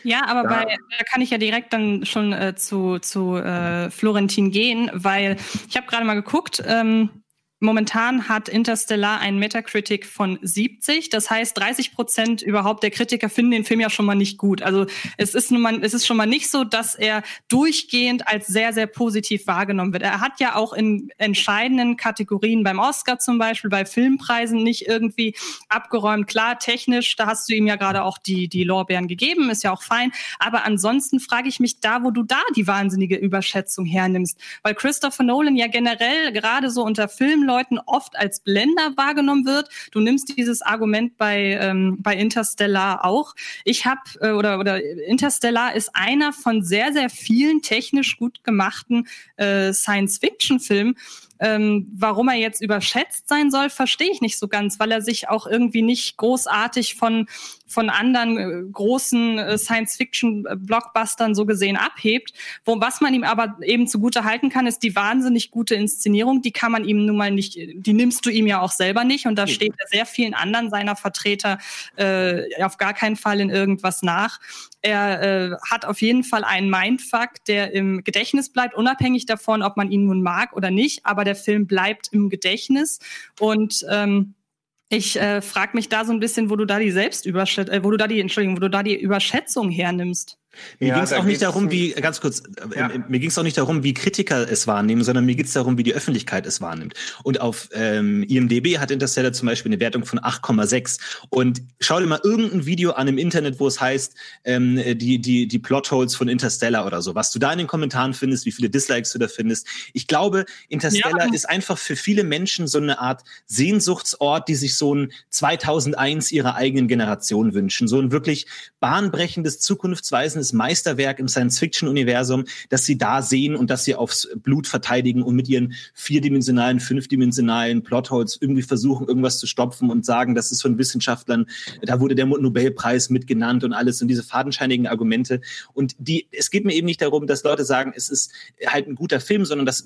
Ja, aber bei, da kann ich ja direkt dann schon äh, zu, zu äh, Florentin gehen, weil ich habe gerade mal geguckt. Ähm, Momentan hat Interstellar einen Metacritic von 70. Das heißt, 30 Prozent überhaupt der Kritiker finden den Film ja schon mal nicht gut. Also es ist nun mal, es ist schon mal nicht so, dass er durchgehend als sehr, sehr positiv wahrgenommen wird. Er hat ja auch in entscheidenden Kategorien beim Oscar zum Beispiel, bei Filmpreisen nicht irgendwie abgeräumt. Klar, technisch, da hast du ihm ja gerade auch die, die Lorbeeren gegeben, ist ja auch fein. Aber ansonsten frage ich mich da, wo du da die wahnsinnige Überschätzung hernimmst. Weil Christopher Nolan ja generell gerade so unter Filmleuten oft als Blender wahrgenommen wird. Du nimmst dieses Argument bei, ähm, bei Interstellar auch. Ich habe, äh, oder, oder Interstellar ist einer von sehr, sehr vielen technisch gut gemachten äh, Science-Fiction-Filmen. Ähm, warum er jetzt überschätzt sein soll, verstehe ich nicht so ganz, weil er sich auch irgendwie nicht großartig von, von anderen äh, großen äh, Science-Fiction-Blockbustern so gesehen abhebt. Wo, was man ihm aber eben zugute halten kann, ist die wahnsinnig gute Inszenierung. Die kann man ihm nun mal nicht, die nimmst du ihm ja auch selber nicht. Und da steht er sehr vielen anderen seiner Vertreter äh, auf gar keinen Fall in irgendwas nach. Er äh, hat auf jeden Fall einen Mindfuck, der im Gedächtnis bleibt, unabhängig davon, ob man ihn nun mag oder nicht. Aber der Film bleibt im Gedächtnis und ähm, ich äh, frage mich da so ein bisschen, wo du da die Selbstüberschätzung, äh, wo du da die, Entschuldigung, wo du da die Überschätzung hernimmst. Mir Ja, ging es auch nicht darum, um- wie, ganz kurz, äh, Ja. äh, mir ging es auch nicht darum, wie Kritiker es wahrnehmen, sondern mir geht es darum, wie die Öffentlichkeit es wahrnimmt. Und auf ähm, IMDB hat Interstellar zum Beispiel eine Wertung von 8,6. Und schau dir mal irgendein Video an im Internet, wo es heißt, ähm, die, die, die Plotholes von Interstellar oder so. Was du da in den Kommentaren findest, wie viele Dislikes du da findest. Ich glaube, Interstellar Ja. ist einfach für viele Menschen so eine Art Sehnsuchtsort, die sich so ein 2001 ihrer eigenen Generation wünschen. So ein wirklich bahnbrechendes, zukunftsweisendes ausgewiesenes Meisterwerk im Science-Fiction-Universum, dass sie da sehen und dass sie aufs Blut verteidigen und mit ihren vierdimensionalen, fünfdimensionalen Plotholes irgendwie versuchen, irgendwas zu stopfen und sagen, das ist von Wissenschaftlern, da wurde der Nobelpreis mitgenannt und alles und diese fadenscheinigen Argumente. Und die, es geht mir eben nicht darum, dass Leute sagen, es ist halt ein guter Film, sondern dass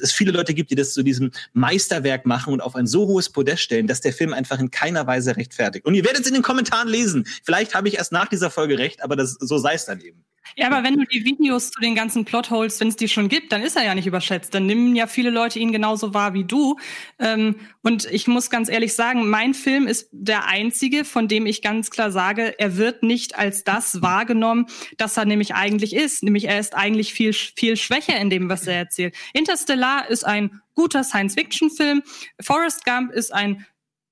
es viele Leute gibt, die das zu diesem Meisterwerk machen und auf ein so hohes Podest stellen, dass der Film einfach in keiner Weise rechtfertigt. Und ihr werdet es in den Kommentaren lesen. Vielleicht habe ich erst nach dieser Folge recht, aber das, so sei es dann eben. Ja, aber wenn du die Videos zu den ganzen Plotholes, wenn es die schon gibt, dann ist er ja nicht überschätzt. Dann nehmen ja viele Leute ihn genauso wahr wie du. Ähm, und ich muss ganz ehrlich sagen, mein Film ist der einzige, von dem ich ganz klar sage, er wird nicht als das wahrgenommen, das er nämlich eigentlich ist. Nämlich er ist eigentlich viel, viel schwächer in dem, was er erzählt. Interstellar ist ein guter Science-Fiction-Film. Forrest Gump ist ein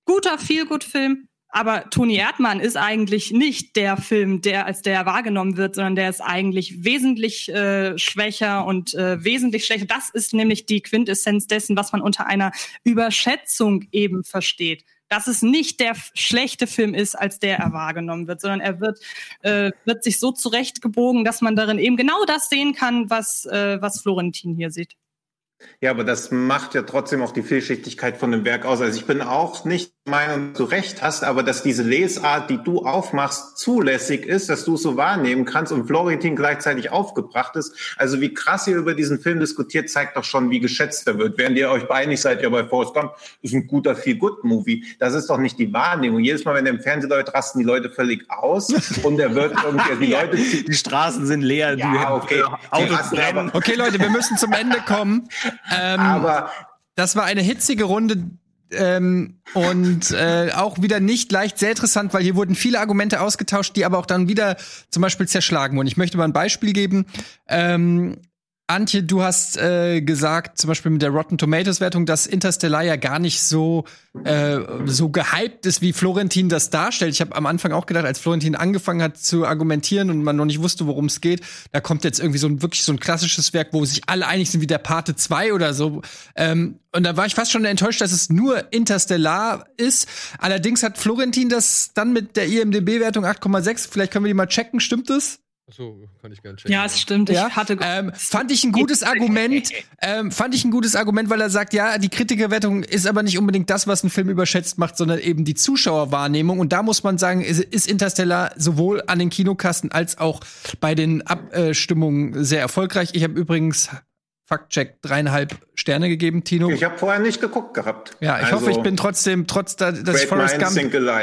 guter Feel-Good-Film. Aber Toni Erdmann ist eigentlich nicht der Film, der als der wahrgenommen wird, sondern der ist eigentlich wesentlich äh, schwächer und äh, wesentlich schlechter. Das ist nämlich die Quintessenz dessen, was man unter einer Überschätzung eben versteht. Dass es nicht der schlechte Film ist, als der er wahrgenommen wird, sondern er wird, äh, wird sich so zurechtgebogen, dass man darin eben genau das sehen kann, was, äh, was Florentin hier sieht. Ja, aber das macht ja trotzdem auch die Vielschichtigkeit von dem Werk aus. Also ich bin auch nicht Meinung, du recht hast, aber dass diese Lesart, die du aufmachst, zulässig ist, dass du es so wahrnehmen kannst und Florentin gleichzeitig aufgebracht ist. Also wie krass ihr über diesen Film diskutiert, zeigt doch schon, wie geschätzt er wird. Während ihr euch einig seid, ja bei Forrest Gump ist ein guter Feel-Good-Movie. Das ist doch nicht die Wahrnehmung. Jedes Mal, wenn er im Fernsehen läuft, rasten die Leute völlig aus und er wird irgendwie, die Leute... die Straßen sind leer, ja, okay. Autos brennen. Okay, Leute, wir müssen zum Ende kommen. Ähm, aber das war eine hitzige Runde. Ähm, und äh, auch wieder nicht leicht sehr interessant, weil hier wurden viele Argumente ausgetauscht, die aber auch dann wieder zum Beispiel zerschlagen wurden. Ich möchte mal ein Beispiel geben. Ähm, Antje, du hast äh, gesagt, zum Beispiel mit der Rotten Tomatoes Wertung, dass Interstellar ja gar nicht so äh, so gehypt ist, wie Florentin das darstellt. Ich habe am Anfang auch gedacht, als Florentin angefangen hat zu argumentieren und man noch nicht wusste, worum es geht, da kommt jetzt irgendwie so ein wirklich so ein klassisches Werk, wo sich alle einig sind, wie der Pate 2 oder so. Ähm, und da war ich fast schon enttäuscht, dass es nur Interstellar ist. Allerdings hat Florentin das dann mit der IMDb-Wertung 8,6. Vielleicht können wir die mal checken. Stimmt das? Achso, kann ich gerne checken. Ja, es stimmt. Ich Ja, hatte ähm, fand ich ein gutes Argument. Ähm, fand ich ein gutes Argument, weil er sagt, ja, die Kritikerwertung ist aber nicht unbedingt das, was ein Film überschätzt macht, sondern eben die Zuschauerwahrnehmung. Und da muss man sagen, ist, ist Interstellar sowohl an den Kinokassen als auch bei den Abstimmungen sehr erfolgreich. Ich habe übrigens Faktcheck dreieinhalb Sterne gegeben, Tino. ich habe vorher nicht geguckt gehabt. Ja, ich Also, hoffe, ich bin trotzdem, trotz da, dass ich Forrest Gump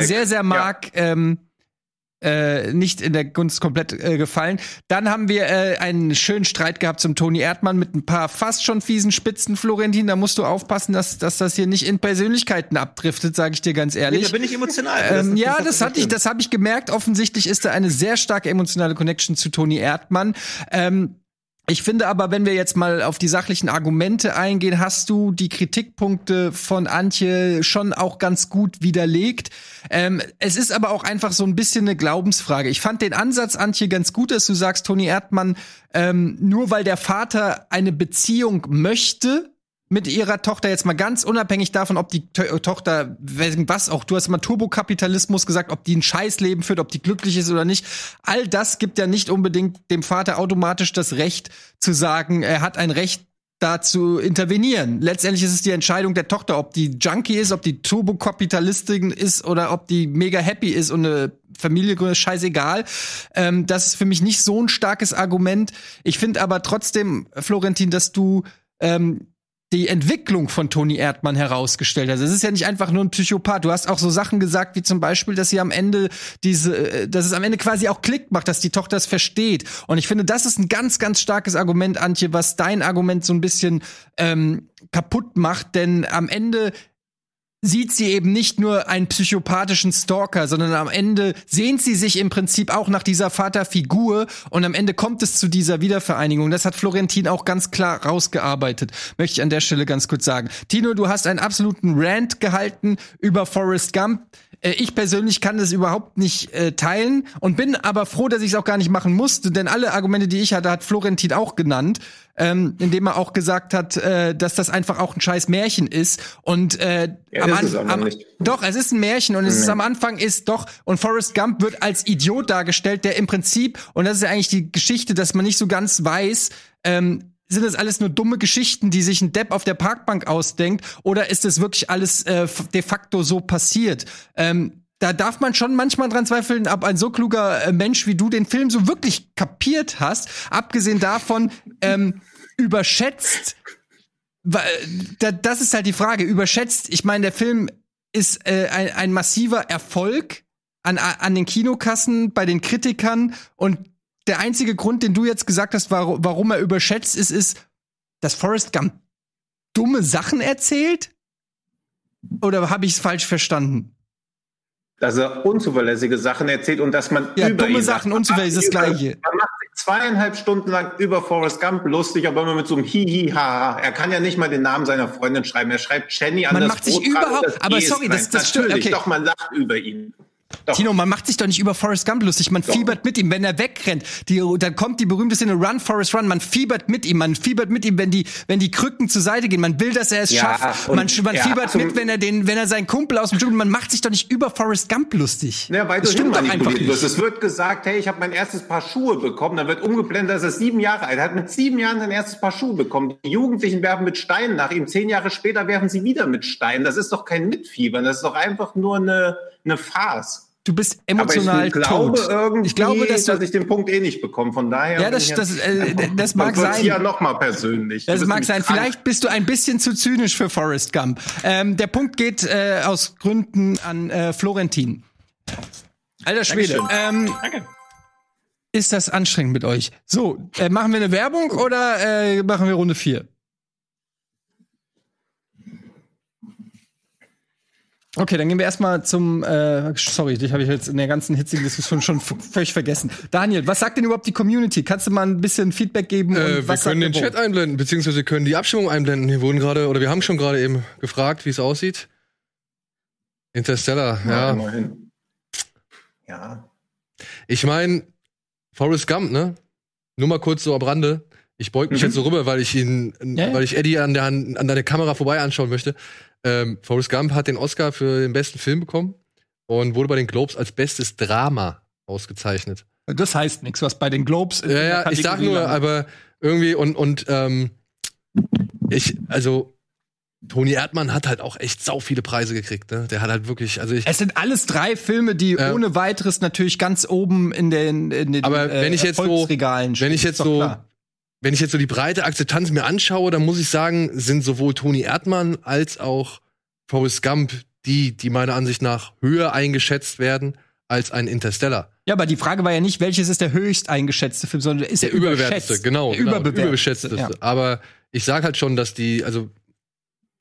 sehr, sehr mag, ähm, äh, nicht in der Gunst komplett äh, gefallen. Dann haben wir äh, einen schönen Streit gehabt zum Toni Erdmann mit ein paar fast schon fiesen Spitzen, Florentin. Da musst du aufpassen, dass, dass das hier nicht in Persönlichkeiten abdriftet, sage ich dir ganz Nee, ehrlich. da bin ich emotional. Ähm, Das- ja, das- das hatte ich, das habe ich gemerkt. Offensichtlich ist da eine sehr starke emotionale Connection zu Toni Erdmann. Ähm, ich finde aber, wenn wir jetzt mal auf die sachlichen Argumente eingehen, hast du die Kritikpunkte von Antje schon auch ganz gut widerlegt. Ähm, es ist aber auch einfach so ein bisschen eine Glaubensfrage. Ich fand den Ansatz, Antje, ganz gut, dass du sagst, Toni Erdmann, ähm, nur weil der Vater eine Beziehung möchte, mit ihrer Tochter jetzt mal ganz unabhängig davon, ob die To Tochter was auch, du hast mal Turbokapitalismus gesagt, ob die ein Scheißleben führt, ob die glücklich ist oder nicht. All das gibt ja nicht unbedingt dem Vater automatisch das Recht zu sagen, er hat ein Recht da zu intervenieren. Letztendlich ist es die Entscheidung der Tochter, ob die Junkie ist, ob die Turbokapitalistin ist oder ob die mega happy ist und eine Familie gründet, scheißegal. Ähm, das ist für mich nicht so ein starkes Argument. Ich finde aber trotzdem, Florentin, dass du ähm, die Entwicklung von Toni Erdmann herausgestellt hast. Es ist ja nicht einfach nur ein Psychopath. Du hast auch so Sachen gesagt, wie zum Beispiel, dass sie am Ende diese, äh, dass es am Ende quasi auch Klick macht, dass die Tochter es versteht. Und ich finde, das ist ein ganz, ganz starkes Argument, Antje, was dein Argument so ein bisschen ähm, kaputt macht, denn am Ende sieht sie eben nicht nur einen psychopathischen Stalker, sondern am Ende sehnt sie sich im Prinzip auch nach dieser Vaterfigur und am Ende kommt es zu dieser Wiedervereinigung. Das hat Florentin auch ganz klar rausgearbeitet, möchte ich an der Stelle ganz kurz sagen. Tino, du hast einen absoluten Rant gehalten über Forrest Gump. Äh, ich persönlich kann das überhaupt nicht äh, teilen und bin aber froh, dass ich es auch gar nicht machen musste, denn alle Argumente, die ich hatte, hat Florentin auch genannt, ähm, indem er auch gesagt hat, äh, dass das einfach auch ein scheiß Märchen ist und äh, Ja, am ist es An- aber am, nicht. doch, es ist ein Märchen und es ist Nee. am Anfang ist doch und Forrest Gump wird als Idiot dargestellt, der im Prinzip und das ist ja eigentlich die Geschichte, dass man nicht so ganz weiß, ähm, sind das alles nur dumme Geschichten, die sich ein Depp auf der Parkbank ausdenkt, oder ist das wirklich alles äh, de facto so passiert? Ähm, da darf man schon manchmal dran zweifeln, ob ein so kluger äh, Mensch wie du den Film so wirklich kapiert hast. Abgesehen davon ähm, überschätzt da, das ist halt die Frage. Überschätzt, ich meine, der Film ist äh, ein, ein massiver Erfolg an, an den Kinokassen, bei den Kritikern. Und der einzige Grund, den du jetzt gesagt hast, warum, warum er überschätzt ist, ist, dass Forrest Gump dumme Sachen erzählt? Oder habe ich es falsch verstanden? Dass er unzuverlässige Sachen erzählt und dass man Ja, über dumme ihn Sachen, unzuverlässig, das Man macht Gleiche. sich- Man macht sich zweieinhalb Stunden lang über Forrest Gump lustig, aber immer mit so einem Hihi, haha. Er kann ja nicht mal den Namen seiner Freundin schreiben. Er schreibt Jenny an Man das macht sich Brot dran überhaupt- aber sorry, das- das stimmt, okay. doch, man lacht über ihn. Doch. Tino, man macht sich doch nicht über Forrest Gump lustig, man Doch. fiebert mit ihm, wenn er wegrennt. Die, dann kommt die berühmte Szene Run, Forrest Run, man fiebert mit ihm, man fiebert mit ihm, wenn die, wenn die Krücken zur Seite gehen, man will, dass er es Ja, schafft. und- Man, man ja, fiebert mit, wenn er den, wenn er seinen Kumpel aus dem Dschungel, man macht sich doch nicht über Forrest Gump lustig. Ja, weil das stimmt doch einfach wirst. nicht. Es wird gesagt, hey, ich habe mein erstes Paar Schuhe bekommen. Dann wird umgeblendet, dass er sieben Jahre alt. Er hat mit sieben Jahren sein erstes Paar Schuhe bekommen. Die Jugendlichen werfen mit Steinen nach ihm. Zehn Jahre später werfen sie wieder mit Steinen. Das ist doch kein Mitfiebern. Das ist doch einfach nur eine, eine Farce. Du bist Aber emotional ich glaube tot. irgendwie, ich glaube, dass du, ich den Punkt eh nicht bekomme. Von daher. Ja, das- bin ich das- äh, das mag sein. Hier noch mal persönlich. Das mag sein. krank. Vielleicht bist du ein bisschen zu zynisch für Forrest Gump. Ähm, der Punkt geht äh, aus Gründen an äh, Florentin. Alter Schwede. Ähm, Danke. ist das anstrengend mit euch? So, äh, machen wir eine Werbung oder äh, machen wir Runde 4? Okay, dann gehen wir erstmal zum. Äh, sorry, dich habe ich jetzt in der ganzen hitzigen Diskussion schon völlig vergessen. Daniel, was sagt denn überhaupt die Community? Kannst du mal ein bisschen Feedback geben? und Äh, wir was können den Chat einblenden, beziehungsweise können die Abstimmung einblenden. Wir wurden gerade, oder wir haben schon gerade eben gefragt, wie es aussieht. Interstellar, Ja, ja. Ja. Ich meine, Forrest Gump, ne? Nur mal kurz so am Rande. Ich beug mich Mhm. jetzt so rüber, weil ich ihn, Ja, ja. weil ich Eddie an der an deine Kamera vorbei anschauen möchte. Ähm, Forrest Gump hat den Oscar für den besten Film bekommen und wurde bei den Globes als bestes Drama ausgezeichnet. Das heißt nichts, was bei den Globes. Ja, ja, ich sag nur, aber irgendwie und und ähm, ich, also Toni Erdmann hat halt auch echt sau viele Preise gekriegt. Ne? Der hat halt wirklich, also ich, Es sind alles drei Filme, die Ja. ohne weiteres natürlich ganz oben in den, in den Aber wenn ich jetzt so- wenn ich jetzt so klar. Wenn ich jetzt so die breite Akzeptanz mir anschaue, dann muss ich sagen, sind sowohl Toni Erdmann als auch Forrest Gump die, die meiner Ansicht nach höher eingeschätzt werden als ein Interstellar. Ja, aber die Frage war ja nicht, welches ist der höchst eingeschätzte Film, sondern ist Der er überbewerteste, überschätzt? genau, Der genau überbewerteste. Ja. Aber ich sage halt schon, dass die, also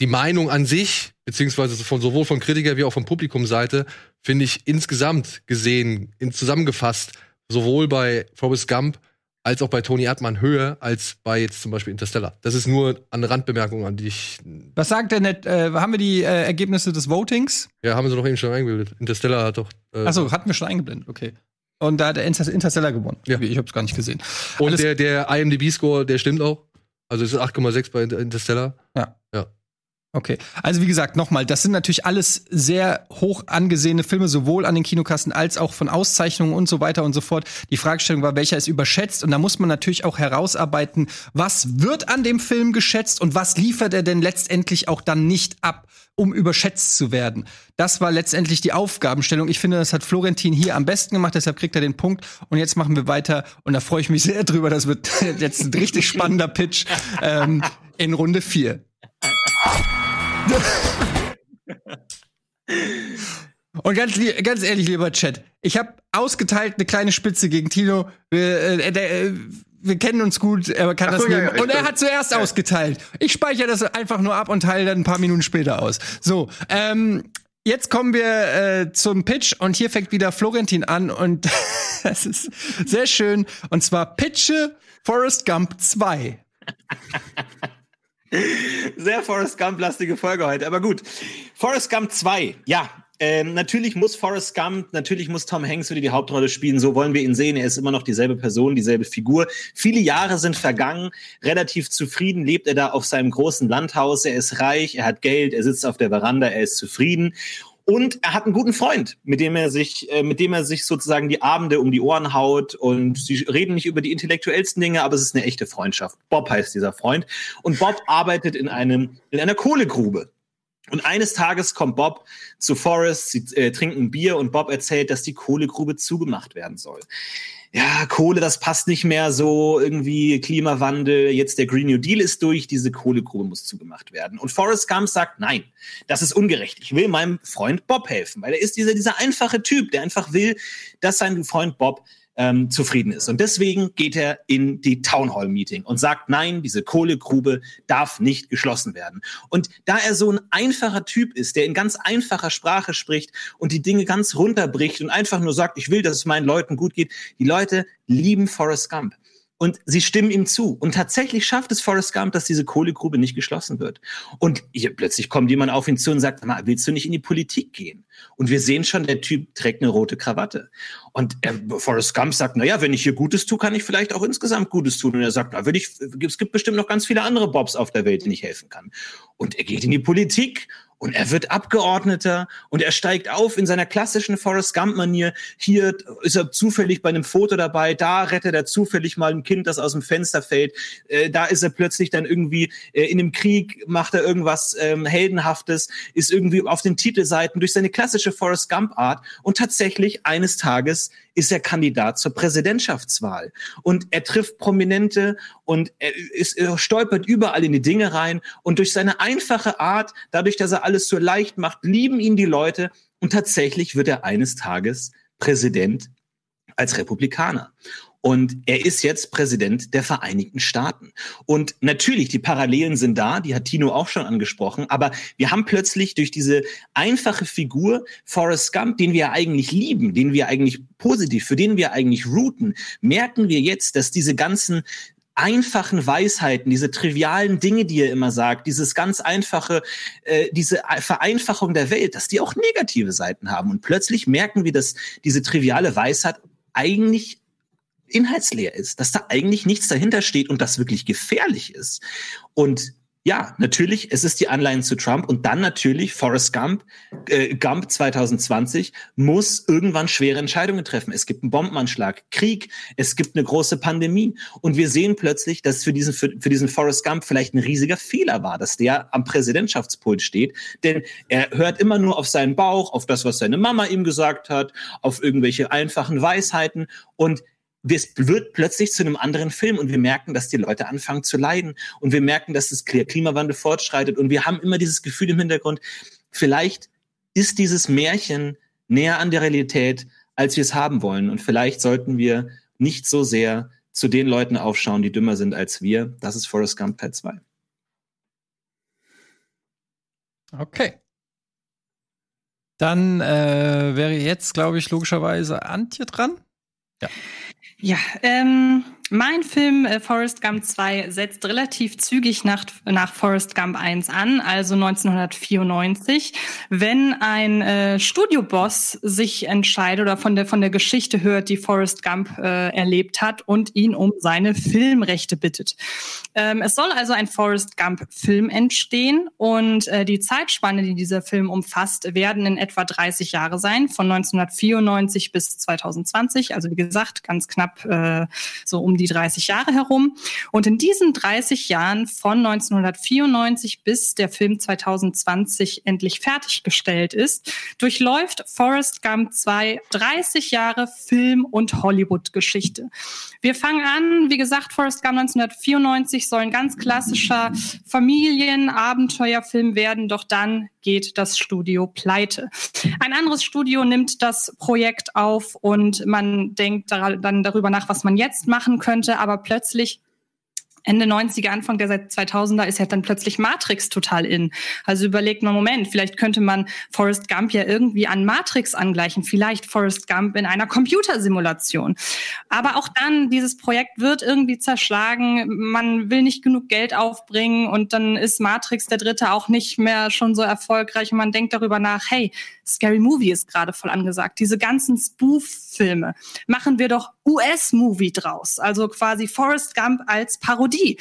die Meinung an sich, beziehungsweise von sowohl von Kritiker wie auch von Publikumseite, finde ich insgesamt gesehen, in, zusammengefasst, sowohl bei Forrest Gump als auch bei Toni Erdmann höher als bei jetzt zum Beispiel Interstellar. Das ist nur eine Randbemerkung, an die ich. Was sagt denn, äh, haben wir die äh, Ergebnisse des Votings? Ja, haben sie doch eben schon eingebildet. Interstellar hat doch. Äh, Achso, hatten wir schon eingeblendet, okay. Und da hat der Inter- Interstellar gewonnen. Ja. Ich hab's gar nicht gesehen. und alles- der, der IMDb-Score, der stimmt auch. Also es ist 8,6 bei Inter- Interstellar. Okay. Also wie gesagt, nochmal, das sind natürlich alles sehr hoch angesehene Filme, sowohl an den Kinokassen als auch von Auszeichnungen und so weiter und so fort. Die Fragestellung war, welcher ist überschätzt? Und da muss man natürlich auch herausarbeiten, was wird an dem Film geschätzt und was liefert er denn letztendlich auch dann nicht ab, um überschätzt zu werden. Das war letztendlich die Aufgabenstellung. Ich finde, das hat Florentin hier am besten gemacht, deshalb kriegt er den Punkt. Und jetzt machen wir weiter. Und da freue ich mich sehr drüber. Das wird jetzt ein richtig spannender Pitch ähm, in Runde 4. Und ganz, ganz ehrlich, lieber Chat, ich habe ausgeteilt eine kleine Spitze gegen Tino. Wir, äh, der, äh, wir kennen uns gut, er kann Ach das ja, nehmen. und er hat zuerst ja. ausgeteilt. Ich speichere das einfach nur ab und teile dann ein paar Minuten später aus. So, ähm, jetzt kommen wir äh, zum Pitch und hier fängt wieder Florentin an und das ist sehr schön. Und zwar Pitche Forrest Gump 2. Sehr Forrest Gump-lastige Folge heute, aber gut. Forrest Gump 2, ja. ähm, natürlich muss Forrest Gump, natürlich muss Tom Hanks wieder die Hauptrolle spielen. So wollen wir ihn sehen. Er ist immer noch dieselbe Person, dieselbe Figur. Viele Jahre sind vergangen. Relativ zufrieden lebt er da auf seinem großen Landhaus. Er ist reich, er hat Geld, er sitzt auf der Veranda, er ist zufrieden. Und er hat einen guten Freund, mit dem er sich, äh, mit dem er sich sozusagen die Abende um die Ohren haut. Und sie reden nicht über die intellektuellsten Dinge, aber es ist eine echte Freundschaft. Bob heißt dieser Freund. Und Bob arbeitet in einem, in einer Kohlegrube. Und eines Tages kommt Bob zu Forrest, sie äh, trinken Bier und Bob erzählt, dass die Kohlegrube zugemacht werden soll. Ja, Kohle, das passt nicht mehr so, irgendwie Klimawandel, jetzt der Green New Deal ist durch, diese Kohlegrube muss zugemacht werden. Und Forrest Gump sagt, nein, das ist ungerecht. Ich will meinem Freund Bob helfen, weil er ist dieser, dieser einfache Typ, der einfach will, dass sein Freund Bob ähm, zufrieden ist. Und deswegen geht er in die Town Hall Meeting und sagt, nein, diese Kohlegrube darf nicht geschlossen werden. Und da er so ein einfacher Typ ist, der in ganz einfacher Sprache spricht und die Dinge ganz runterbricht und einfach nur sagt, ich will, dass es meinen Leuten gut geht, die Leute lieben Forrest Gump. Und sie stimmen ihm zu. Und tatsächlich schafft es Forrest Gump, dass diese Kohlegrube nicht geschlossen wird. Und hier, plötzlich kommt jemand auf ihn zu und sagt, willst du nicht in die Politik gehen? Und wir sehen schon, der Typ trägt eine rote Krawatte. Und er, Forrest Gump sagt, na ja, wenn ich hier Gutes tue, kann ich vielleicht auch insgesamt Gutes tun. Und er sagt, na, will ich, es gibt bestimmt noch ganz viele andere Bobs auf der Welt, denen ich helfen kann. Und er geht in die Politik und er wird Abgeordneter und er steigt auf in seiner klassischen Forrest Gump-Manier. Hier ist er zufällig bei einem Foto dabei, da rettet er zufällig mal ein Kind, das aus dem Fenster fällt. Äh, da ist er plötzlich dann irgendwie äh, in einem Krieg, macht er irgendwas ähm, Heldenhaftes, ist irgendwie auf den Titelseiten durch seine klassische Forrest Gump-Art und tatsächlich eines Tages ist er Kandidat zur Präsidentschaftswahl. Und er trifft Prominente und er, ist, er stolpert überall in die Dinge rein. Und durch seine einfache Art, dadurch, dass er alles so leicht macht, lieben ihn die Leute. Und tatsächlich wird er eines Tages Präsident als Republikaner. Und er ist jetzt Präsident der Vereinigten Staaten. Und natürlich, die Parallelen sind da, die hat Tino auch schon angesprochen, aber wir haben plötzlich durch diese einfache Figur Forrest Gump, den wir eigentlich lieben, den wir eigentlich positiv, für den wir eigentlich routen, merken wir jetzt, dass diese ganzen einfachen Weisheiten, diese trivialen Dinge, die er immer sagt, dieses ganz einfache, äh, diese Vereinfachung der Welt, dass die auch negative Seiten haben. Und plötzlich merken wir, dass diese triviale Weisheit eigentlich inhaltsleer ist, dass da eigentlich nichts dahinter steht und das wirklich gefährlich ist. Und ja, natürlich, es ist die Anleihen zu Trump und dann natürlich Forrest Gump, äh, Gump 2020 muss irgendwann schwere Entscheidungen treffen. Es gibt einen Bombenanschlag, Krieg, es gibt eine große Pandemie und wir sehen plötzlich, dass für diesen für, für diesen Forrest Gump vielleicht ein riesiger Fehler war, dass der am Präsidentschaftspult steht, denn er hört immer nur auf seinen Bauch, auf das, was seine Mama ihm gesagt hat, auf irgendwelche einfachen Weisheiten und es wird plötzlich zu einem anderen Film und wir merken, dass die Leute anfangen zu leiden und wir merken, dass das Klimawandel fortschreitet und wir haben immer dieses Gefühl im Hintergrund, vielleicht ist dieses Märchen näher an der Realität, als wir es haben wollen und vielleicht sollten wir nicht so sehr zu den Leuten aufschauen, die dümmer sind als wir. Das ist Forrest Gump Teil 2. Okay. Dann äh, wäre jetzt, glaube ich, logischerweise Antje dran. Ja. Ja, ähm, mein Film äh, Forrest Gump 2 setzt relativ zügig nach, nach Forrest Gump 1 an, also 1994, wenn ein äh, Studioboss sich entscheidet oder von der, von der Geschichte hört, die Forrest Gump äh, erlebt hat und ihn um seine Filmrechte bittet. Ähm, es soll also ein Forrest Gump-Film entstehen und äh, die Zeitspanne, die dieser Film umfasst, werden in etwa 30 Jahre sein, von 1994 bis 2020. Also wie gesagt, ganz knapp äh, so um die 30 Jahre herum. Und in diesen 30 Jahren von 1994 bis der Film 2020 endlich fertiggestellt ist, durchläuft Forrest Gump 2 30 Jahre Film- und Hollywood-Geschichte. Wir fangen an, wie gesagt, Forrest Gump 1994 soll ein ganz klassischer Familien-Abenteuerfilm werden, doch dann geht das Studio pleite. Ein anderes Studio nimmt das Projekt auf und man denkt dann darüber nach, was man jetzt machen könnte, aber plötzlich Ende 90er, Anfang der 2000er ist ja dann plötzlich Matrix total in. Also überlegt man, Moment, vielleicht könnte man Forrest Gump ja irgendwie an Matrix angleichen, vielleicht Forrest Gump in einer Computersimulation. Aber auch dann, dieses Projekt wird irgendwie zerschlagen, man will nicht genug Geld aufbringen und dann ist Matrix der dritte auch nicht mehr schon so erfolgreich und man denkt darüber nach, hey, Scary Movie ist gerade voll angesagt. Diese ganzen Spoof-Filme machen wir doch US-Movie draus. Also quasi Forrest Gump als Parodie.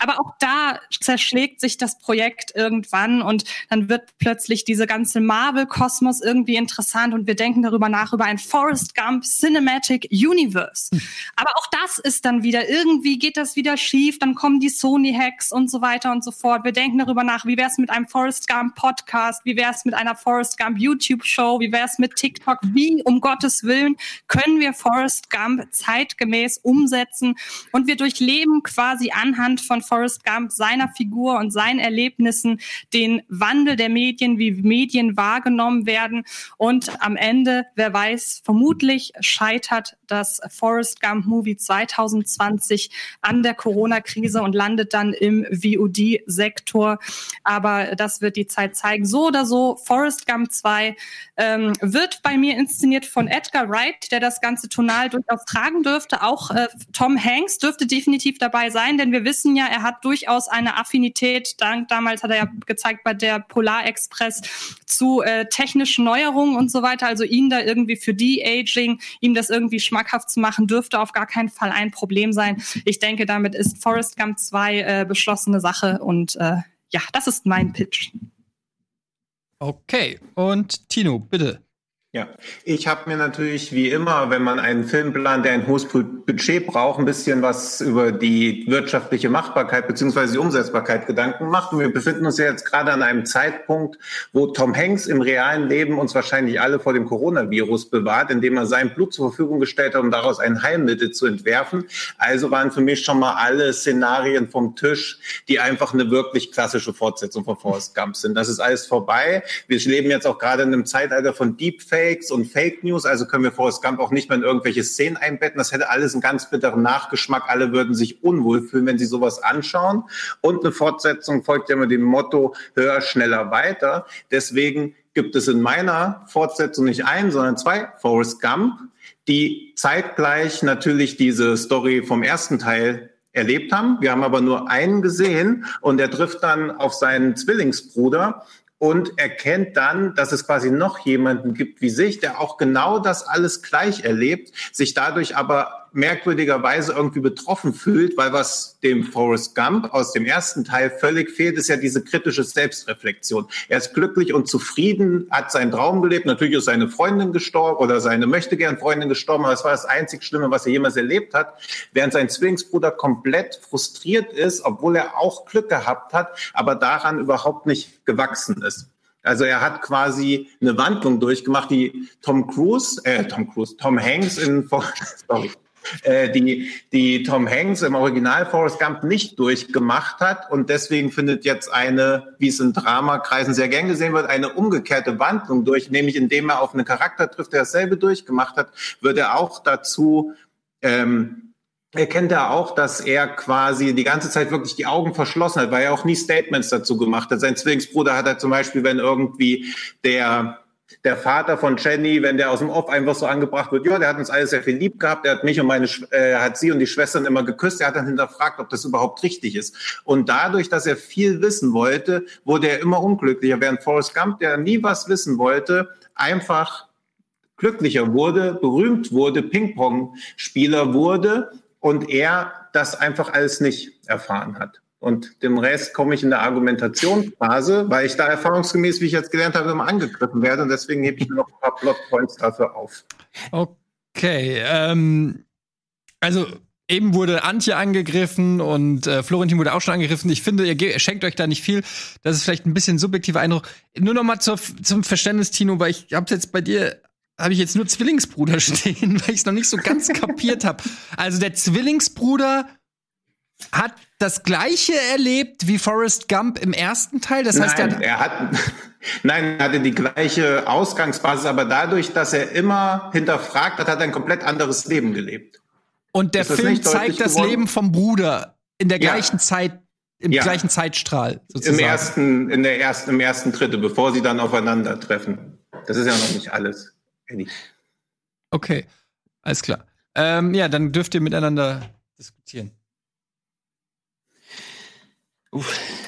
Aber auch da zerschlägt sich das Projekt irgendwann und dann wird plötzlich diese ganze Marvel-Kosmos irgendwie interessant und wir denken darüber nach über ein Forrest Gump Cinematic Universe. Aber auch das ist dann wieder irgendwie geht das wieder schief, dann kommen die Sony-Hacks und so weiter und so fort. Wir denken darüber nach, wie wäre es mit einem Forrest Gump Podcast, wie wäre es mit einer Forrest Gump YouTube-Show, wie wäre es mit TikTok, wie um Gottes Willen können wir Forrest Gump zeitgemäß umsetzen. Und wir durchleben quasi anhand von Forrest Gump, seiner Figur und seinen Erlebnissen den Wandel der Medien, wie Medien wahrgenommen werden. Und am Ende, wer weiß, vermutlich scheitert das Forrest Gump Movie 2020 an der Corona-Krise und landet dann im VOD-Sektor. Aber das wird die Zeit zeigen. So oder so, Forrest Gump 2 ähm, wird bei mir inszeniert von Edgar Wright, der das ganze Tonal durchaus tragen dürfte. Auch äh, Tom Hanks dürfte definitiv dabei sein, denn wir wissen ja, er hat durchaus eine Affinität, dank, damals hat er ja gezeigt bei der Polar Express, zu äh, technischen Neuerungen und so weiter. Also ihn da irgendwie für De-Aging, ihm das irgendwie schmackhaft zu machen, dürfte auf gar keinen Fall ein Problem sein. Ich denke, damit ist Forrest Gump 2 äh, beschlossene Sache und äh, ja, das ist mein Pitch. Okay, und Tino, bitte. Ja, ich habe mir natürlich wie immer, wenn man einen Film plant, der ein hohes Budget braucht, ein bisschen was über die wirtschaftliche Machbarkeit beziehungsweise die Umsetzbarkeit Gedanken gemacht. Und wir befinden uns ja jetzt gerade an einem Zeitpunkt, wo Tom Hanks im realen Leben uns wahrscheinlich alle vor dem Coronavirus bewahrt, indem er sein Blut zur Verfügung gestellt hat, um daraus ein Heilmittel zu entwerfen. Also waren für mich schon mal alle Szenarien vom Tisch, die einfach eine wirklich klassische Fortsetzung von Forrest Gump sind. Das ist alles vorbei. Wir leben jetzt auch gerade in einem Zeitalter von Deepfake. Deepfakes und Fake News, also können wir Forrest Gump auch nicht mehr in irgendwelche Szenen einbetten. Das hätte alles einen ganz bitteren Nachgeschmack. Alle würden sich unwohl fühlen, wenn sie sowas anschauen. Und eine Fortsetzung folgt ja immer dem Motto höher, schneller, weiter. Deswegen gibt es in meiner Fortsetzung nicht ein, sondern zwei Forrest Gump, die zeitgleich natürlich diese Story vom ersten Teil erlebt haben. Wir haben aber nur einen gesehen und er trifft dann auf seinen Zwillingsbruder und erkennt dann, dass es quasi noch jemanden gibt wie sich, der auch genau das alles gleich erlebt, sich dadurch aber merkwürdigerweise irgendwie betroffen fühlt, weil was dem Forrest Gump aus dem ersten Teil völlig fehlt, ist ja diese kritische Selbstreflexion. Er ist glücklich und zufrieden, hat seinen Traum gelebt. Natürlich ist seine Freundin gestorben oder seine möchte gern Freundin gestorben, aber das war das einzig Schlimme, was er jemals erlebt hat. Während sein Zwillingsbruder komplett frustriert ist, obwohl er auch Glück gehabt hat, aber daran überhaupt nicht gewachsen ist. Also er hat quasi eine Wandlung durchgemacht, die Tom Cruise, äh, Tom Cruise, Tom Hanks in, sorry, die, die Tom Hanks im Original Forrest Gump nicht durchgemacht hat. Und deswegen findet jetzt eine, wie es in Dramakreisen sehr gern gesehen wird, eine umgekehrte Wandlung durch, nämlich indem er auf einen Charakter trifft, der dasselbe durchgemacht hat, wird er auch dazu ähm, erkennt er auch, dass er quasi die ganze Zeit wirklich die Augen verschlossen hat, weil er auch nie Statements dazu gemacht hat. Sein Zwillingsbruder hat er zum Beispiel, wenn irgendwie der der Vater von Jenny, wenn der aus dem Off einfach so angebracht wird, ja, der hat uns alle sehr viel lieb gehabt, der hat mich und meine, äh, hat sie und die Schwestern immer geküsst, er hat dann hinterfragt, ob das überhaupt richtig ist. Und dadurch, dass er viel wissen wollte, wurde er immer unglücklicher, während Forrest Gump, der nie was wissen wollte, einfach glücklicher wurde, berühmt wurde, Ping-Pong-Spieler wurde und er das einfach alles nicht erfahren hat. Und dem Rest komme ich in der Argumentationsphase, weil ich da erfahrungsgemäß, wie ich jetzt gelernt habe, immer angegriffen werde. Und deswegen hebe ich mir noch ein paar Plotpoints dafür auf. Okay, ähm, also eben wurde Antje angegriffen und äh, Florentin wurde auch schon angegriffen. Ich finde, ihr schenkt euch da nicht viel. Das ist vielleicht ein bisschen subjektiver Eindruck. Nur noch mal zur, zum Verständnis, Tino, weil ich hab's jetzt bei dir habe ich jetzt nur Zwillingsbruder stehen, weil ich es noch nicht so ganz kapiert habe. Also der Zwillingsbruder hat das gleiche erlebt wie Forrest Gump im ersten Teil. Das heißt, nein, er hat nein, er hatte die gleiche Ausgangsbasis, aber dadurch, dass er immer hinterfragt hat, hat er ein komplett anderes Leben gelebt. Und der Film zeigt das geworden? Leben vom Bruder in der Ja. gleichen Zeit, im Ja. gleichen Zeitstrahl sozusagen. Im ersten, in der ersten, im ersten Drittel, bevor sie dann aufeinandertreffen. Das ist ja noch nicht alles. Eddie. Okay, alles klar. Ähm, ja, dann dürft ihr miteinander diskutieren. Uff.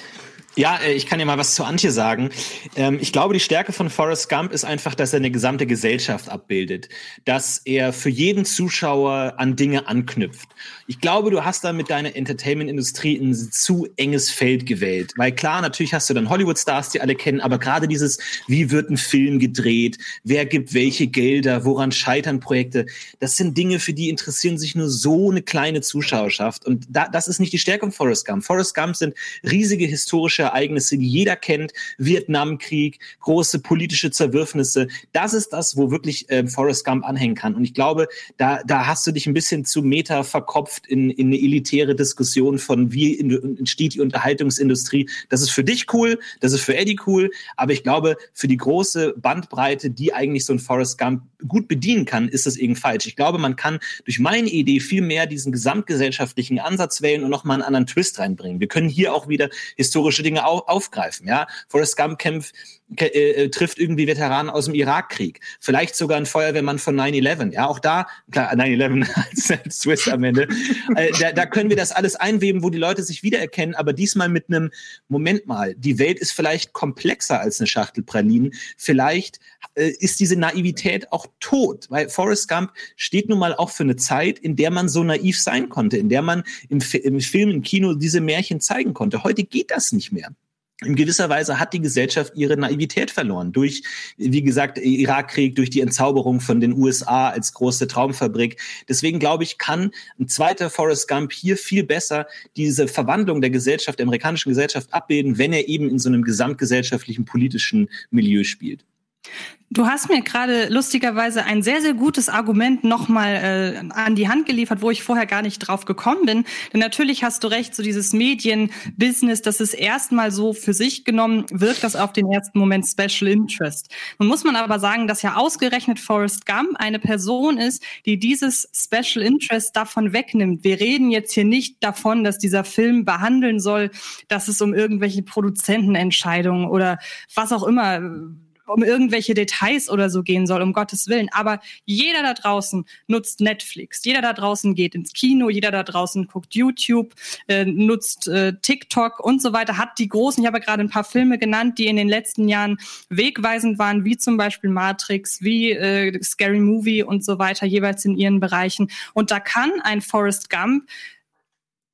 Ja, äh, ich kann ja mal was zu Antje sagen. Ähm, ich glaube, die Stärke von Forrest Gump ist einfach, dass er eine gesamte Gesellschaft abbildet, dass er für jeden Zuschauer an Dinge anknüpft. Ich glaube, du hast da mit deiner Entertainment-Industrie ein zu enges Feld gewählt. Weil klar, natürlich hast du dann Hollywood-Stars, die alle kennen, aber gerade dieses, wie wird ein Film gedreht, wer gibt welche Gelder, woran scheitern Projekte, das sind Dinge, für die interessieren sich nur so eine kleine Zuschauerschaft. Und da, das ist nicht die Stärke von Forrest Gump. Forrest Gump sind riesige historische Ereignisse, die jeder kennt, Vietnamkrieg, große politische Zerwürfnisse. Das ist das, wo wirklich äh, Forrest Gump anhängen kann. Und ich glaube, da, da hast du dich ein bisschen zu Meta verkopft in, in eine elitäre Diskussion von, wie entsteht die Unterhaltungsindustrie. Das ist für dich cool, das ist für Eddie cool, aber ich glaube, für die große Bandbreite, die eigentlich so ein Forrest Gump gut bedienen kann, ist das irgendwie falsch. Ich glaube, man kann durch meine Idee viel mehr diesen gesamtgesellschaftlichen Ansatz wählen und nochmal einen anderen Twist reinbringen. Wir können hier auch wieder historische Dinge au aufgreifen. Ja, Forrest Gump kämpft ke- äh, trifft irgendwie Veteranen aus dem Irakkrieg, vielleicht sogar ein Feuerwehrmann von 9/11. Ja, auch da klar 9/11 als, Twist am Ende. äh, da, da können wir das alles einweben, wo die Leute sich wiedererkennen, aber diesmal mit einem Moment mal. Die Welt ist vielleicht komplexer als eine Schachtel Pralinen. Vielleicht äh, ist diese Naivität auch tot, weil Forrest Gump steht nun mal auch für eine Zeit, in der man so naiv sein konnte, in der man im, im Film, im Kino diese Märchen zeigen konnte. Heute geht das nicht mehr in gewisser Weise hat die Gesellschaft ihre Naivität verloren. Durch, wie gesagt, Irakkrieg, durch die Entzauberung von den USA als große Traumfabrik. Deswegen glaube ich, kann ein zweiter Forrest Gump hier viel besser diese Verwandlung der Gesellschaft, der amerikanischen Gesellschaft abbilden, wenn er eben in so einem gesamtgesellschaftlichen politischen Milieu spielt. Du hast mir gerade lustigerweise ein sehr, sehr gutes Argument nochmal äh, an die Hand geliefert, wo ich vorher gar nicht drauf gekommen bin. Denn natürlich hast du recht, so dieses Medien-Business, das ist erstmal so für sich genommen, wirkt das auf den ersten Moment Special Interest. Nun muss man aber sagen, dass ja ausgerechnet Forrest Gump eine Person ist, die dieses Special Interest davon wegnimmt. Wir reden jetzt hier nicht davon, dass dieser Film behandeln soll, dass es um irgendwelche Produzentenentscheidungen oder was auch immer um irgendwelche Details oder so gehen soll, um Gottes Willen. Aber jeder da draußen nutzt Netflix. Jeder da draußen geht ins Kino. Jeder da draußen guckt YouTube, äh, nutzt äh, TikTok und so weiter. Hat die großen, ich habe ja gerade ein paar Filme genannt, die in den letzten Jahren wegweisend waren, wie zum Beispiel Matrix, wie äh, Scary Movie und so weiter, jeweils in ihren Bereichen. Und da kann ein Forrest Gump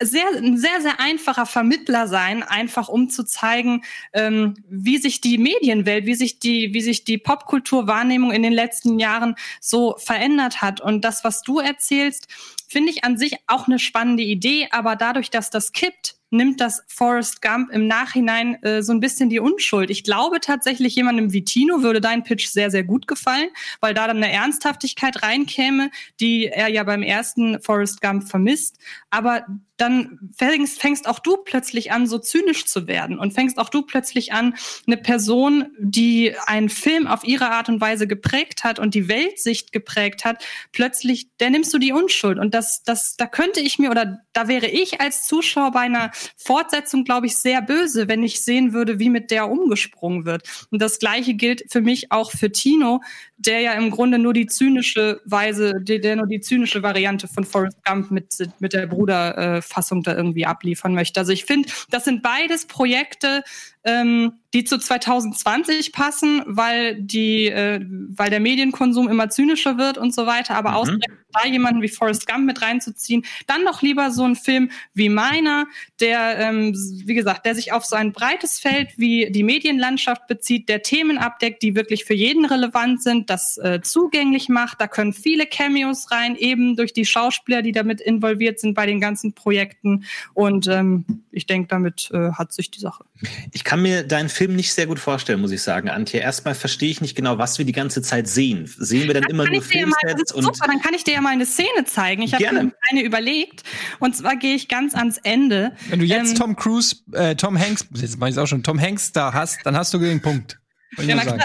sehr, ein sehr, sehr einfacher Vermittler sein, einfach um zu zeigen, ähm, wie sich die Medienwelt, wie sich die, wie sich die Popkulturwahrnehmung in den letzten Jahren so verändert hat. Und das, was du erzählst, finde ich an sich auch eine spannende Idee, aber dadurch, dass das kippt, nimmt das Forrest Gump im Nachhinein äh, so ein bisschen die Unschuld. Ich glaube tatsächlich, jemandem wie Tino würde dein Pitch sehr, sehr gut gefallen, weil da dann eine Ernsthaftigkeit reinkäme, die er ja beim ersten Forrest Gump vermisst. Aber dann fängst, fängst auch du plötzlich an, so zynisch zu werden und fängst auch du plötzlich an, eine Person, die einen Film auf ihre Art und Weise geprägt hat und die Weltsicht geprägt hat, plötzlich, der nimmst du die Unschuld. Und das, das, da könnte ich mir oder da wäre ich als Zuschauer bei einer Fortsetzung, glaube ich, sehr böse, wenn ich sehen würde, wie mit der umgesprungen wird. Und das Gleiche gilt für mich auch für Tino, der ja im Grunde nur die zynische Weise, der, der nur die zynische Variante von Forrest Gump mit, mit der Bruderfassung da irgendwie abliefern möchte. Also ich finde, das sind beides Projekte, ähm, die zu 2020 passen, weil die, äh, weil der Medienkonsum immer zynischer wird und so weiter. Aber mhm. ausgerechnet da jemanden wie Forrest Gump mit reinzuziehen, dann doch lieber so einen Film wie meiner, der, ähm, wie gesagt, der sich auf so ein breites Feld wie die Medienlandschaft bezieht, der Themen abdeckt, die wirklich für jeden relevant sind, das äh, zugänglich macht. Da können viele Cameos rein, eben durch die Schauspieler, die damit involviert sind bei den ganzen Projekten. Und ähm, ich denke, damit äh, hat sich die Sache. Ich kann mir deinen Film nicht sehr gut vorstellen, muss ich sagen, Antje. Erstmal verstehe ich nicht genau, was wir die ganze Zeit sehen. Sehen wir dann, dann immer nur Filmsets und super, dann kann ich dir ja mal eine Szene zeigen. Ich habe eine überlegt und zwar gehe ich ganz ans Ende. Wenn du jetzt ähm, Tom Cruise, äh, Tom Hanks, jetzt mache ich auch schon, Tom Hanks da hast, dann hast du den Punkt. Ja, na klar,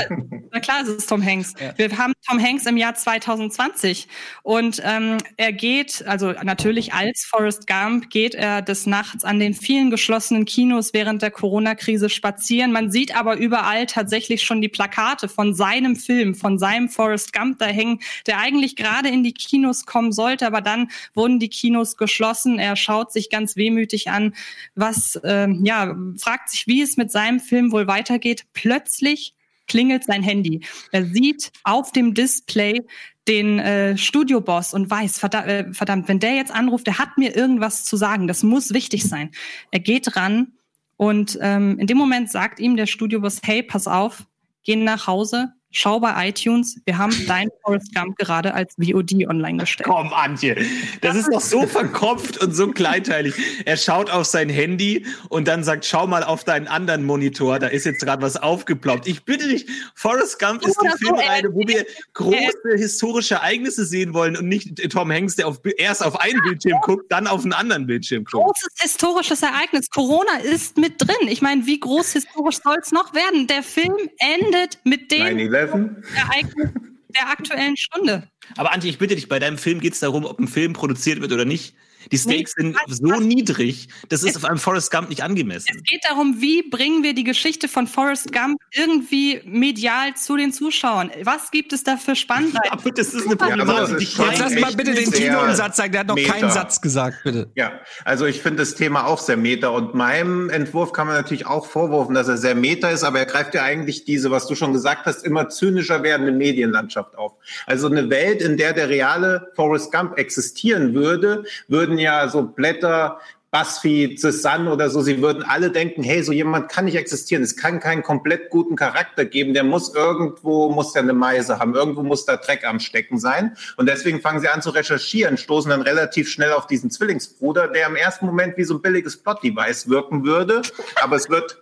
na klar, es ist Tom Hanks. Ja. Wir haben Tom Hanks im Jahr 2020 und ähm, er geht, also natürlich als Forrest Gump, geht er des Nachts an den vielen geschlossenen Kinos während der Corona-Krise spazieren. Man sieht aber überall tatsächlich schon die Plakate von seinem Film, von seinem Forrest Gump da hängen, der eigentlich gerade in die Kinos kommen sollte, aber dann wurden die Kinos geschlossen. Er schaut sich ganz wehmütig an, was, ähm, ja, fragt sich, wie es mit seinem Film wohl weitergeht. Plötzlich klingelt sein Handy. Er sieht auf dem Display den äh, Studioboss und weiß, verdammt, äh, verdammt, wenn der jetzt anruft, der hat mir irgendwas zu sagen. Das muss wichtig sein. Er geht ran und ähm, in dem Moment sagt ihm der Studioboss, hey, pass auf, geh nach Hause, schau bei iTunes, wir haben dein Forrest Gump gerade als VOD online gestellt. Komm, Antje. Das ist doch so verkopft und so kleinteilig. Er schaut auf sein Handy und dann sagt, schau mal auf deinen anderen Monitor, da ist jetzt gerade was aufgeploppt. Ich bitte dich, Forrest Gump ist die Oder so, Filmreihe, wo wir große historische Ereignisse sehen wollen und nicht Tom Hanks, der auf, erst auf einen Bildschirm guckt, dann auf einen anderen Bildschirm guckt. großes historisches Ereignis. Corona ist mit drin. Ich meine, wie groß historisch soll es noch werden? Der Film endet mit dem 9-11. Ereignis der aktuellen Stunde. Aber Antje, ich bitte dich, bei deinem Film geht es darum, ob ein Film produziert wird oder nicht. Die Stakes Nee, sind so was- niedrig, das ist auf einem Forrest Gump nicht angemessen. Es geht darum, wie bringen wir die Geschichte von Forrest Gump irgendwie medial zu den Zuschauern? Was gibt es da für Spannweiten? Aber das ist eine Ja, Problematik. schon Jetzt lass mal bitte den Tino einen Satz sagen. Der hat noch Meta. keinen Satz gesagt, bitte. Ja, also ich finde das Thema auch sehr meta und meinem Entwurf kann man natürlich auch vorwurfen, dass er sehr meta ist, aber er greift ja eigentlich diese, was du schon gesagt hast, immer zynischer werdende Medienlandschaft auf. Also eine Welt, in der der reale Forrest Gump existieren würde, würden ja so Blätter BuzzFeed, The Sun oder so, sie würden alle denken, hey, so jemand kann nicht existieren. Es kann keinen komplett guten Charakter geben. Der muss irgendwo, muss der eine Meise haben. Irgendwo muss da Dreck am Stecken sein. Und deswegen fangen sie an zu recherchieren, stoßen dann relativ schnell auf diesen Zwillingsbruder, der im ersten Moment wie so ein billiges Plot-Device wirken würde. Aber es wird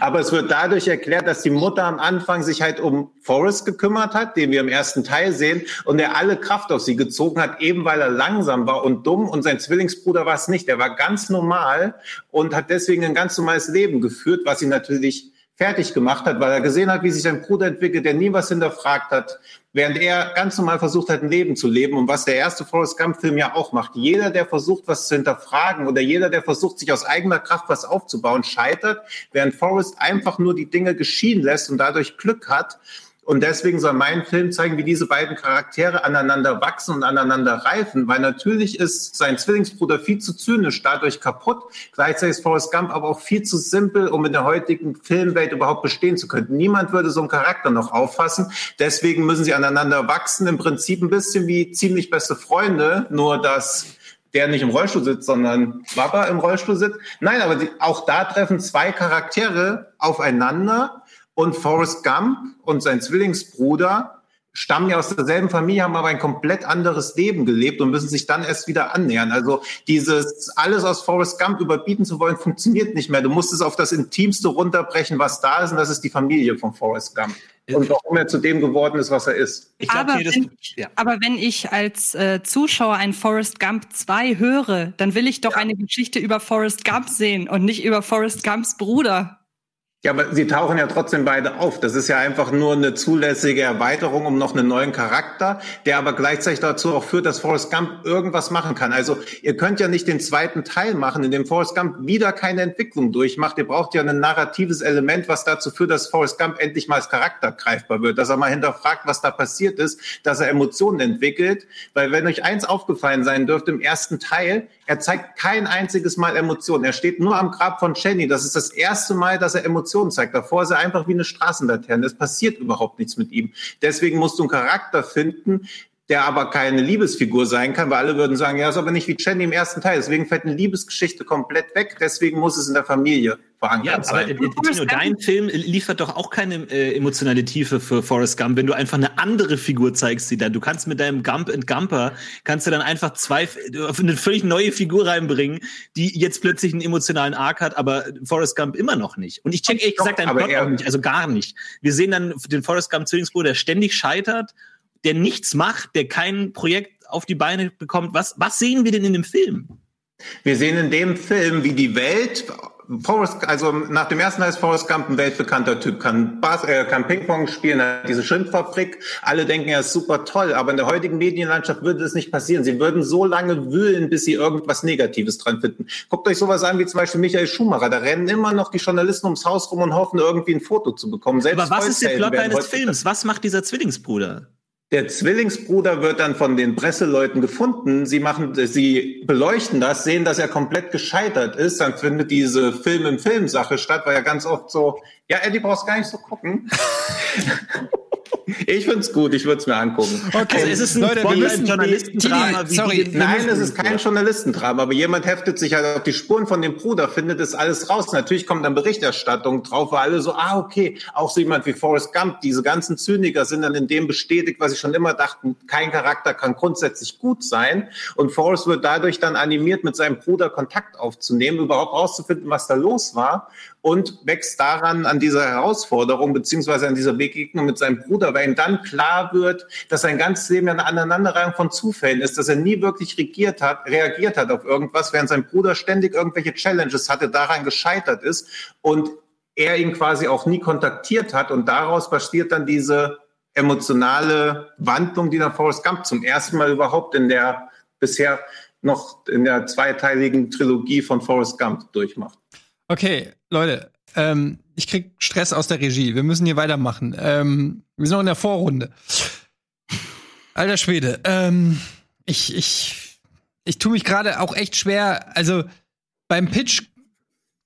aber es wird dadurch erklärt, dass die Mutter am Anfang sich halt um Forrest gekümmert hat, den wir im ersten Teil sehen, und er alle Kraft auf sie gezogen hat, eben weil er langsam war und dumm. Und sein Zwillingsbruder war es nicht. Er war ganz normal und hat deswegen ein ganz normales Leben geführt, was ihn natürlich fertig gemacht hat, weil er gesehen hat, wie sich sein Bruder entwickelt, der nie was hinterfragt hat, während er ganz normal versucht hat, ein Leben zu leben. Und was der erste Forrest Gump-Film ja auch macht. Jeder, der versucht, was zu hinterfragen oder jeder, der versucht, sich aus eigener Kraft was aufzubauen, scheitert, während Forrest einfach nur die Dinge geschehen lässt und dadurch Glück hat. Und deswegen soll mein Film zeigen, wie diese beiden Charaktere aneinander wachsen und aneinander reifen, weil natürlich ist sein Zwillingsbruder viel zu zynisch, dadurch kaputt. Gleichzeitig ist Forrest Gump aber auch viel zu simpel, um in der heutigen Filmwelt überhaupt bestehen zu können. Niemand würde so einen Charakter noch auffassen. Deswegen müssen sie aneinander wachsen, im Prinzip ein bisschen wie ziemlich beste Freunde, nur dass der nicht im Rollstuhl sitzt, sondern Baba im Rollstuhl sitzt. Nein, aber die, auch da treffen zwei Charaktere aufeinander und Forrest Gump und sein Zwillingsbruder stammen ja aus derselben Familie, haben aber ein komplett anderes Leben gelebt und müssen sich dann erst wieder annähern. Also dieses alles aus Forrest Gump überbieten zu wollen, funktioniert nicht mehr. Du musst es auf das Intimste runterbrechen, was da ist, und das ist die Familie von Forrest Gump. Und warum er zu dem geworden ist, was er ist. Ich glaub, aber, wenn ich, ja. aber wenn ich als äh, Zuschauer ein Forrest Gump 2 höre, dann will ich doch eine Geschichte über Forrest Gump sehen und nicht über Forrest Gumps Bruder. Ja, aber sie tauchen ja trotzdem beide auf. Das ist ja einfach nur eine zulässige Erweiterung um noch einen neuen Charakter, der aber gleichzeitig dazu auch führt, dass Forrest Gump irgendwas machen kann. Also ihr könnt ja nicht den zweiten Teil machen, in dem Forrest Gump wieder keine Entwicklung durchmacht. Ihr braucht ja ein narratives Element, was dazu führt, dass Forrest Gump endlich mal als Charakter greifbar wird, dass er mal hinterfragt, was da passiert ist, dass er Emotionen entwickelt. Weil wenn euch eins aufgefallen sein dürfte im ersten Teil, er zeigt kein einziges Mal Emotionen. Er steht nur am Grab von Jenny. Das ist das erste Mal, dass er Emotionen zeigt. Davor ist er einfach wie eine Straßenlaterne. Es passiert überhaupt nichts mit ihm. Deswegen musst du einen Charakter finden, der aber keine Liebesfigur sein kann, weil alle würden sagen, ja, ist aber nicht wie Jenny im ersten Teil. Deswegen fällt eine Liebesgeschichte komplett weg. Deswegen muss es in der Familie verankert Ja, aber sein. äh, äh, Tino, dein Film liefert doch auch keine äh, emotionale Tiefe für Forrest Gump, wenn du einfach eine andere Figur zeigst, die dann. Du kannst mit deinem Gump and Gumper, kannst du dann einfach zwei, eine völlig neue Figur reinbringen, die jetzt plötzlich einen emotionalen Arc hat, aber Forrest Gump immer noch nicht. Und ich check ehrlich gesagt deinen aber Plot auch nicht, also gar nicht. Wir sehen dann den Forrest Gump Zwillingsbruder, der ständig scheitert, der nichts macht, der kein Projekt auf die Beine bekommt. Was, was sehen wir denn in dem Film? Wir sehen in dem Film, wie die Welt Forrest, also nach dem ersten ist Forrest Gump ein weltbekannter Typ, kann, Bas äh, kann Ping-Pong spielen, hat diese Schrimpfabrik. Alle denken, er ist super toll, aber in der heutigen Medienlandschaft würde das nicht passieren. Sie würden so lange wühlen, bis sie irgendwas Negatives dran finden. Guckt euch sowas an wie zum Beispiel Michael Schumacher. Da rennen immer noch die Journalisten ums Haus rum und hoffen, irgendwie ein Foto zu bekommen. Selbst Aber was ist der Plot deines heute- Films? Was macht dieser Zwillingsbruder? Der Zwillingsbruder wird dann von den Presseleuten gefunden. Sie machen, sie beleuchten das, sehen, dass er komplett gescheitert ist. Dann findet diese Film im Film Sache statt, weil ja ganz oft so, ja, Eddie brauchst gar nicht so gucken. ich find's gut, ich würde es mir angucken. Okay, Also ist es ein Leute, wir müssen Journalistendrama sorry, Nein, müssen- es ist kein Journalistendrama, aber jemand heftet sich halt auf die Spuren von dem Bruder, findet das alles raus. Natürlich kommt dann Berichterstattung drauf, wo alle so, ah, okay, auch so jemand wie Forrest Gump, diese ganzen Zyniker sind dann in dem bestätigt, was sie schon immer dachten, kein Charakter kann grundsätzlich gut sein. Und Forrest wird dadurch dann animiert, mit seinem Bruder Kontakt aufzunehmen, überhaupt rauszufinden, was da los war und wächst daran an dieser Herausforderung beziehungsweise an dieser Begegnung mit seinem Bruder, weil ihm dann klar wird, dass sein ganzes Leben eine Aneinanderreihung von Zufällen ist, dass er nie wirklich regiert hat, reagiert hat auf irgendwas, während sein Bruder ständig irgendwelche Challenges hatte, daran gescheitert ist und er ihn quasi auch nie kontaktiert hat und daraus basiert dann diese emotionale Wandlung, die dann Forrest Gump zum ersten Mal überhaupt in der bisher noch in der zweiteiligen Trilogie von Forrest Gump durchmacht. Okay, Leute, ähm, ich krieg Stress aus der Regie. Wir müssen hier weitermachen. Ähm, wir sind noch in der Vorrunde. Alter Schwede, ähm, ich, ich, ich tue mich gerade auch echt schwer. Also beim Pitch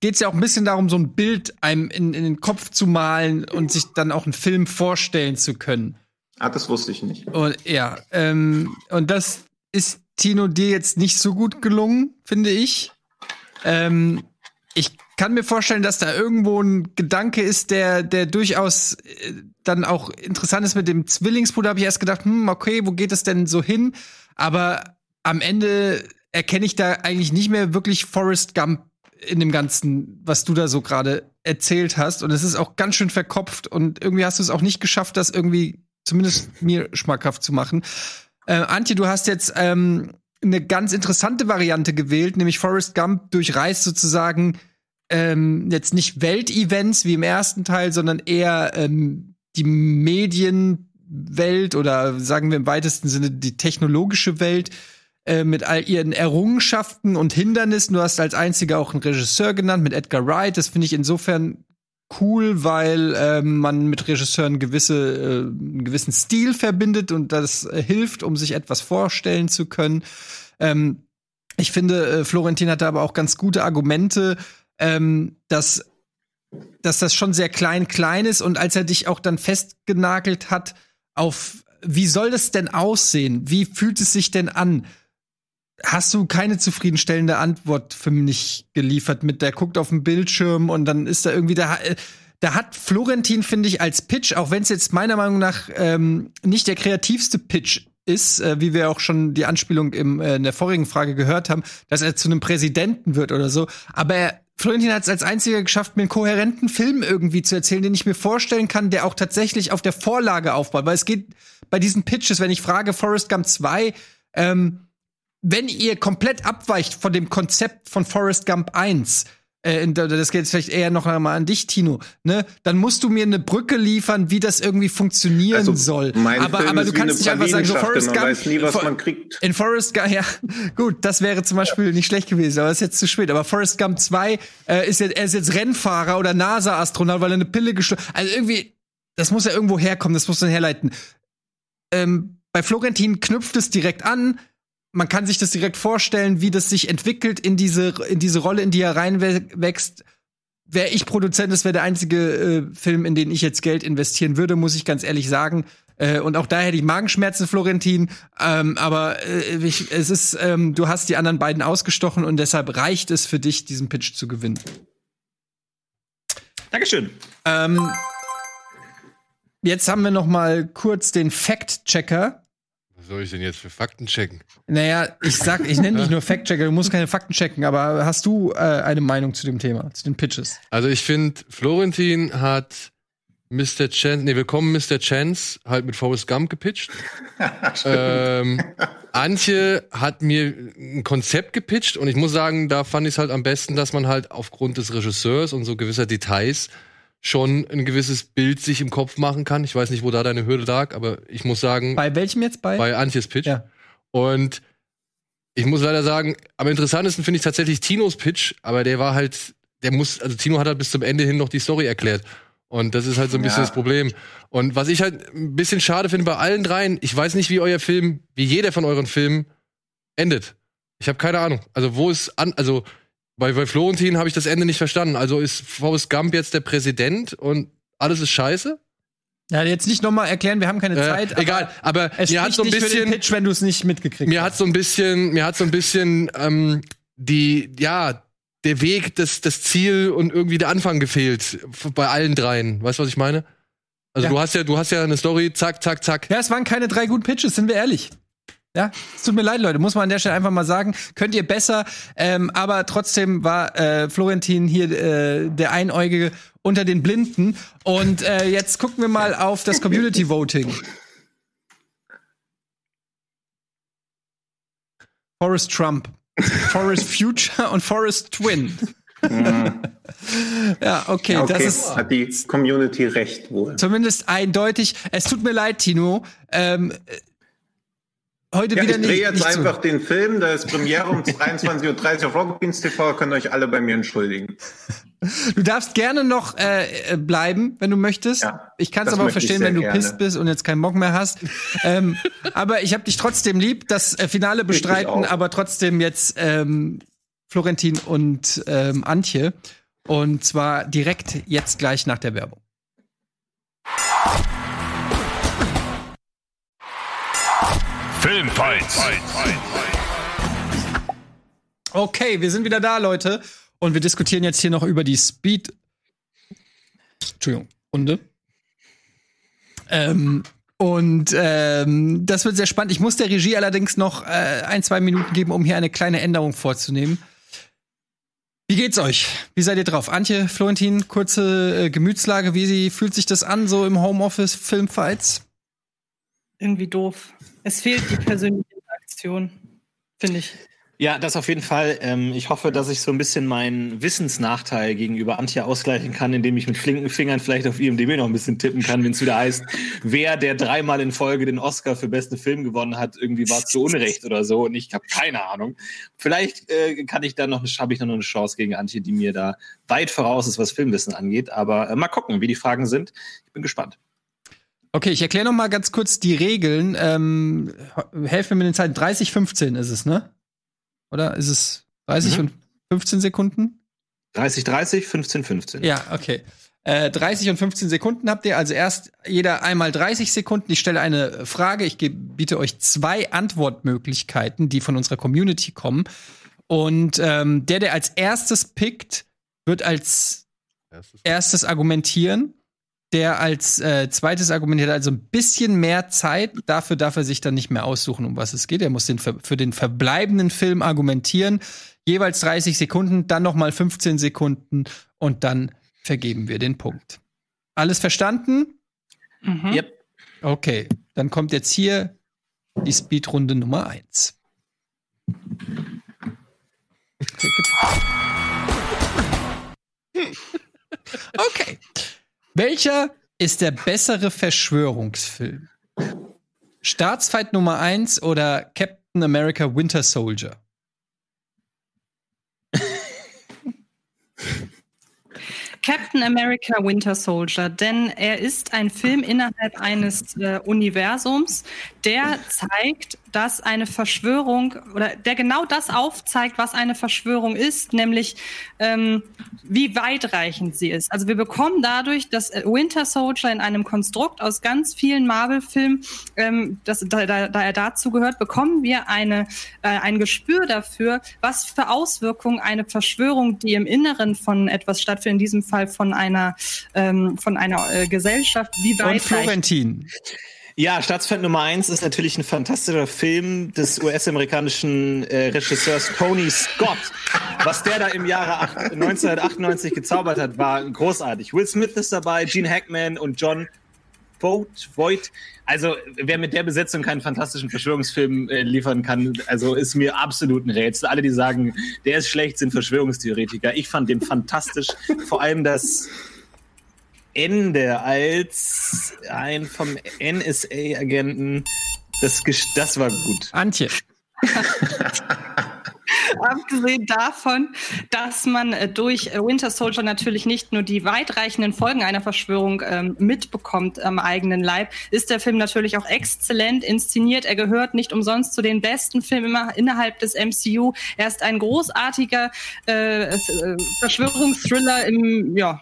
geht's ja auch ein bisschen darum, so ein Bild einem in, in den Kopf zu malen und sich dann auch einen Film vorstellen zu können. Ah, das wusste ich nicht. Und ja, ähm, und das ist Tino dir jetzt nicht so gut gelungen, finde ich. Ähm, ich kann mir vorstellen, dass da irgendwo ein Gedanke ist, der, der durchaus äh, dann auch interessant ist mit dem Zwillingsbruder. Habe ich erst gedacht, hm, okay, wo geht es denn so hin? Aber am Ende erkenne ich da eigentlich nicht mehr wirklich Forrest Gump in dem Ganzen, was du da so gerade erzählt hast. Und es ist auch ganz schön verkopft und irgendwie hast du es auch nicht geschafft, das irgendwie zumindest mir schmackhaft zu machen. Äh, Antje, du hast jetzt ähm, eine ganz interessante Variante gewählt, nämlich Forrest Gump durchreist sozusagen ähm, jetzt nicht Weltevents wie im ersten Teil, sondern eher ähm, die Medienwelt oder sagen wir im weitesten Sinne die technologische Welt äh, mit all ihren Errungenschaften und Hindernissen. Du hast als einziger auch einen Regisseur genannt mit Edgar Wright. Das finde ich insofern cool, weil ähm, man mit Regisseuren gewisse, äh, einen gewissen Stil verbindet und das äh, hilft, um sich etwas vorstellen zu können. Ähm, ich finde, äh, Florentin hatte aber auch ganz gute Argumente, ähm, dass, dass das schon sehr klein klein ist und als er dich auch dann festgenagelt hat auf wie soll das denn aussehen? Wie fühlt es sich denn an? Hast du keine zufriedenstellende Antwort für mich geliefert mit der guckt auf den Bildschirm und dann ist da irgendwie da da hat Florentin finde ich als Pitch, auch wenn es jetzt meiner Meinung nach ähm, nicht der kreativste Pitch ist, äh, wie wir auch schon die Anspielung im, äh, in der vorigen Frage gehört haben, dass er zu einem Präsidenten wird oder so. Aber er, Florentin hat es als einziger geschafft, mir einen kohärenten Film irgendwie zu erzählen, den ich mir vorstellen kann, der auch tatsächlich auf der Vorlage aufbaut. Weil es geht bei diesen Pitches, wenn ich frage Forrest Gump 2, ähm, wenn ihr komplett abweicht von dem Konzept von Forrest Gump 1, äh, das geht jetzt vielleicht eher noch einmal an dich, Tino, ne? Dann musst du mir eine Brücke liefern, wie das irgendwie funktionieren Also, soll. mein aber, Film aber du kannst nicht einfach sagen, so Forrest Gump. weiß nie, was For- man kriegt. In Forrest Gump, ja, gut, das wäre zum Beispiel nicht schlecht gewesen, aber ist jetzt zu spät. Aber Forrest Gump 2 äh, ist jetzt, er ist jetzt Rennfahrer oder NASA-Astronaut, weil er eine Pille gestohlen Also irgendwie, das muss ja irgendwo herkommen, das muss man herleiten. Ähm, bei Florentin knüpft es direkt an. Man kann sich das direkt vorstellen, wie das sich entwickelt in diese, in diese Rolle, in die er reinwächst. Wäre ich Produzent, das wäre der einzige äh, Film, in den ich jetzt Geld investieren würde, muss ich ganz ehrlich sagen. Äh, und auch da hätte ich Magenschmerzen, Florentin. Ähm, aber äh, ich, es ist, ähm, du hast die anderen beiden ausgestochen und deshalb reicht es für dich, diesen Pitch zu gewinnen. Dankeschön. Ähm, jetzt haben wir noch mal kurz den Fact-Checker. Was soll ich denn jetzt für Fakten checken? Naja, ich sag, ich nenne dich nur Fact-Checker, du musst keine Fakten checken, aber hast du äh, eine Meinung zu dem Thema, zu den Pitches? Also ich finde, Florentin hat Mr. Chance, nee, willkommen Mr. Chance, halt mit Forrest Gump gepitcht. ähm, Antje hat mir ein Konzept gepitcht und ich muss sagen, da fand ich es halt am besten, dass man halt aufgrund des Regisseurs und so gewisser Details schon ein gewisses Bild sich im Kopf machen kann. Ich weiß nicht, wo da deine Hürde lag, aber ich muss sagen, Bei welchem jetzt? Bei? bei Antjes Pitch. Ja. Und ich muss leider sagen, am interessantesten finde ich tatsächlich Tinos Pitch, aber der war halt, der muss, also Tino hat halt bis zum Ende hin noch die Story erklärt. Und das ist halt so ein bisschen Ja. das Problem. Und was ich halt ein bisschen schade finde bei allen dreien, ich weiß nicht, wie euer Film, wie jeder von euren Filmen endet. Ich habe keine Ahnung. Also wo ist an, also bei, bei Florentin habe ich das Ende nicht verstanden. Also ist Forrest Gump jetzt der Präsident und alles ist scheiße? Ja, jetzt nicht nochmal erklären, wir haben keine Äh, Zeit. aber egal, aber Es mir hat so ein bisschen Pitch, wenn du es nicht mitgekriegt mir hast. hat so ein bisschen, mir hat so ein bisschen ähm, die, ja, der Weg, das, das Ziel und irgendwie der Anfang gefehlt bei allen dreien. Weißt du, was ich meine? Also Ja. du hast ja, du hast ja eine Story, zack, zack, zack. Ja, es waren keine drei guten Pitches, sind wir ehrlich. Ja, es tut mir leid, Leute, muss man an der Stelle einfach mal sagen. Könnt ihr besser, ähm, aber trotzdem war äh, Florentin hier äh, der Einäugige unter den Blinden. Und äh, jetzt gucken wir mal auf das Community Voting. Forrest Trump, Forrest Future und Forrest Twin. ja, okay, das Okay, ist hat die Community recht wohl. zumindest eindeutig. Es tut mir leid, Tino. Ähm, äh, heute Ja, wieder ich nicht. drehe jetzt einfach den Film, da ist Premiere um 23.30 Uhr auf Rocket Beans TV, könnt ihr euch alle bei mir entschuldigen. Du darfst gerne noch äh, äh, bleiben, wenn du möchtest. Ja, ich kann es aber auch ich verstehen, wenn du gerne. pisst bist und jetzt keinen Bock mehr hast. ähm, aber ich habe dich trotzdem lieb. Das äh, Finale bestreiten, aber trotzdem jetzt ähm, Florentin und ähm, Antje. Und zwar direkt jetzt gleich nach der Werbung. Filmfights. Okay, wir sind wieder da, Leute. Und wir diskutieren jetzt hier noch über die Speed. Entschuldigung, Runde. Ähm, und ähm, das wird sehr spannend. Ich muss der Regie allerdings noch äh, ein, zwei Minuten geben, um hier eine kleine Änderung vorzunehmen. Wie geht's euch? Wie seid ihr drauf? Antje, Florentin, kurze äh, Gemütslage. Wie sie, fühlt sich das an, so im Homeoffice, Filmfights? Irgendwie doof. Es fehlt die persönliche Interaktion, finde ich. Ja, das auf jeden Fall. Ähm, ich hoffe, dass ich so ein bisschen meinen Wissensnachteil gegenüber Antje ausgleichen kann, indem ich mit flinken Fingern vielleicht auf IMDb noch ein bisschen tippen kann, wenn es wieder heißt, wer der dreimal in Folge den Oscar für beste Film gewonnen hat, irgendwie war zu Unrecht oder so. Und ich habe keine Ahnung. Vielleicht äh, kann ich dann noch, habe ich noch eine Chance gegen Antje, die mir da weit voraus ist, was Filmwissen angeht. Aber äh, mal gucken, wie die Fragen sind. Ich bin gespannt. Okay, ich erkläre noch mal ganz kurz die Regeln. Ähm, helfen mir mit den Zeiten. 30, 15 ist es, ne? Oder ist es 30 Mhm. und 15 Sekunden? 30, 30, 15, 15. Ja, okay. Äh, 30 und 15 Sekunden habt ihr. Also erst jeder einmal 30 Sekunden. Ich stelle eine Frage. Ich geb, biete euch zwei Antwortmöglichkeiten, die von unserer Community kommen. Und ähm, der, der als erstes pickt, wird als erstes argumentieren. Der als äh, zweites argumentiert also ein bisschen mehr Zeit. Dafür darf er sich dann nicht mehr aussuchen, um was es geht. Er muss den, für den verbleibenden Film argumentieren. Jeweils 30 Sekunden, dann noch mal 15 Sekunden und dann vergeben wir den Punkt. Alles verstanden? Mhm. Yep. Okay, dann kommt jetzt hier die Speedrunde Nummer 1. Okay. Welcher ist der bessere Verschwörungsfilm? Staatsfeind Nummer 1 oder Captain America Winter Soldier? Captain America Winter Soldier, denn er ist ein Film innerhalb eines äh, Universums, der zeigt, dass eine Verschwörung oder der genau das aufzeigt, was eine Verschwörung ist, nämlich ähm, wie weitreichend sie ist. Also wir bekommen dadurch, dass äh, Winter Soldier in einem Konstrukt aus ganz vielen Marvel-Filmen, ähm, da, da, da er dazu gehört, bekommen wir eine, äh, ein Gespür dafür, was für Auswirkungen eine Verschwörung, die im Inneren von etwas stattfindet, in diesem Fall von einer, ähm, von einer äh, Gesellschaft, wie Und weitreichend Florentin. Ja, Staatsfeind Nummer eins ist natürlich ein fantastischer Film des US-amerikanischen äh, Regisseurs Tony Scott. Was der da im Jahre acht- 1998 gezaubert hat, war großartig. Will Smith ist dabei, Gene Hackman und John Voight. Voight. Also, wer mit der Besetzung keinen fantastischen Verschwörungsfilm äh, liefern kann, also ist mir absolut ein Rätsel. Alle, die sagen, der ist schlecht, sind Verschwörungstheoretiker. Ich fand den fantastisch. Vor allem das Ende als ein vom NSA-Agenten. Das, das war gut. Antje. Abgesehen davon, dass man äh, durch äh, Winter Soldier natürlich nicht nur die weitreichenden Folgen einer Verschwörung ähm, mitbekommt am eigenen Leib, ist der Film natürlich auch exzellent inszeniert. Er gehört nicht umsonst zu den besten Filmen innerhalb des MCU. Er ist ein großartiger äh, äh, Verschwörungsthriller im, ja.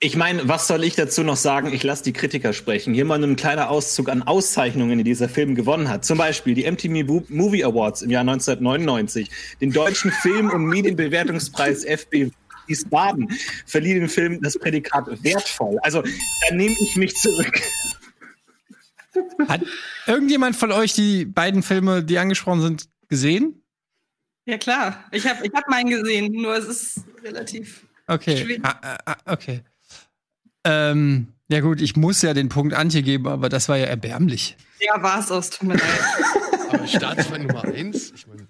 Ich meine, was soll ich dazu noch sagen? Ich lasse die Kritiker sprechen. Hier mal ein kleiner Auszug an Auszeichnungen, die dieser Film gewonnen hat. Zum Beispiel die MTV Mo- Movie Awards im Jahr 1999, den deutschen Film- und Medienbewertungspreis FB Wiesbaden verlieh dem Film das Prädikat wertvoll. Also da nehme ich mich zurück. Hat irgendjemand von euch die beiden Filme, die angesprochen sind, gesehen? Ja klar, ich habe ich hab meinen gesehen, nur es ist relativ Okay. Schwierig. Ah, ah, ah, okay. Ähm, ja gut, ich muss ja den Punkt Antje geben, aber das war ja erbärmlich. Ja, war es aus, tut mir leid. Aber Staatsfeind Nummer eins? Ich meine,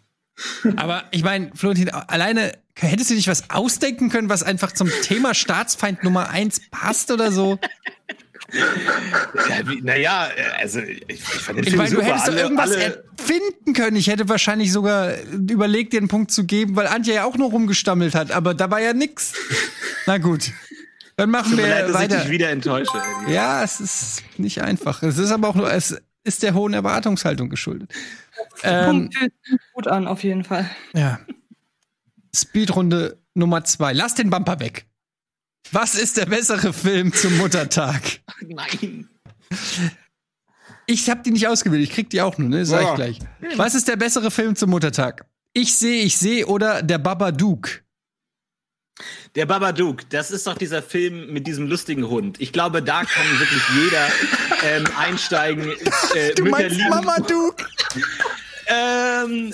Aber ich meine, Florentin, alleine hättest du dich was ausdenken können, was einfach zum Thema Staatsfeind Nummer eins passt oder so? Ja, wie- Naja, also ich, ich fand den Ich Film meine, du hättest doch Alle- irgendwas alle- erfinden können. Ich hätte wahrscheinlich sogar überlegt, dir einen Punkt zu geben, weil Antje ja auch nur rumgestammelt hat, aber da war ja nix. Na gut. Dann machen Tut mir wir leid, dass ich weiter. dich wieder enttäusche. Eddie. Ja, es ist nicht einfach. Es ist aber auch nur, es ist der hohen Erwartungshaltung geschuldet. Ähm, gut an, auf jeden Fall. ja. Speedrunde Nummer zwei. Lass den Bumper weg. Was ist der bessere Film zum Muttertag? Nein. Ich hab die nicht ausgewählt, ich krieg die auch nur, ne? Sag ich Ja. gleich. Was ist der bessere Film zum Muttertag? Ich sehe, ich sehe oder der Babadook? Der Babadook, das ist doch dieser Film mit diesem lustigen Hund. Ich glaube, da kann wirklich jeder ähm, einsteigen. Äh, Du meinst lieben- Mamadook? Ähm,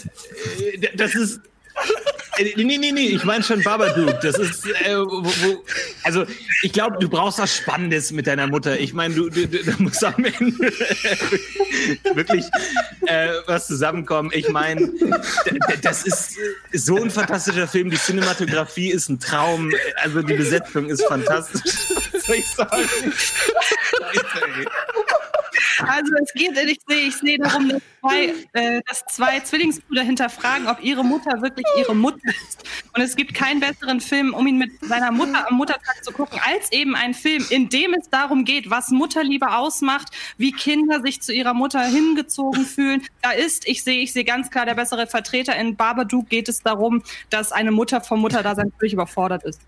äh, das ist. Äh, nee, nee, nee, ich meine schon Babadook. Das ist, äh, wo, wo, also ich glaube, du brauchst was Spannendes mit deiner Mutter. Ich meine, du, du, du da muss am Ende wirklich äh, was zusammenkommen. Ich meine, das ist äh, so ein fantastischer Film. Die Cinematografie ist ein Traum. Also die Besetzung ist fantastisch. Was soll ich sagen? Scheiße, ey. Also es geht, ich sehe, ich sehe darum, dass zwei, äh, dass zwei Zwillingsbrüder hinterfragen, ob ihre Mutter wirklich ihre Mutter ist. Und es gibt keinen besseren Film, um ihn mit seiner Mutter am Muttertag zu gucken, als eben ein Film, in dem es darum geht, was Mutterliebe ausmacht, wie Kinder sich zu ihrer Mutter hingezogen fühlen. Da ist, ich sehe, ich sehe ganz klar der bessere Vertreter. In Babadook geht es darum, dass eine Mutter vom Mutterdasein völlig überfordert ist.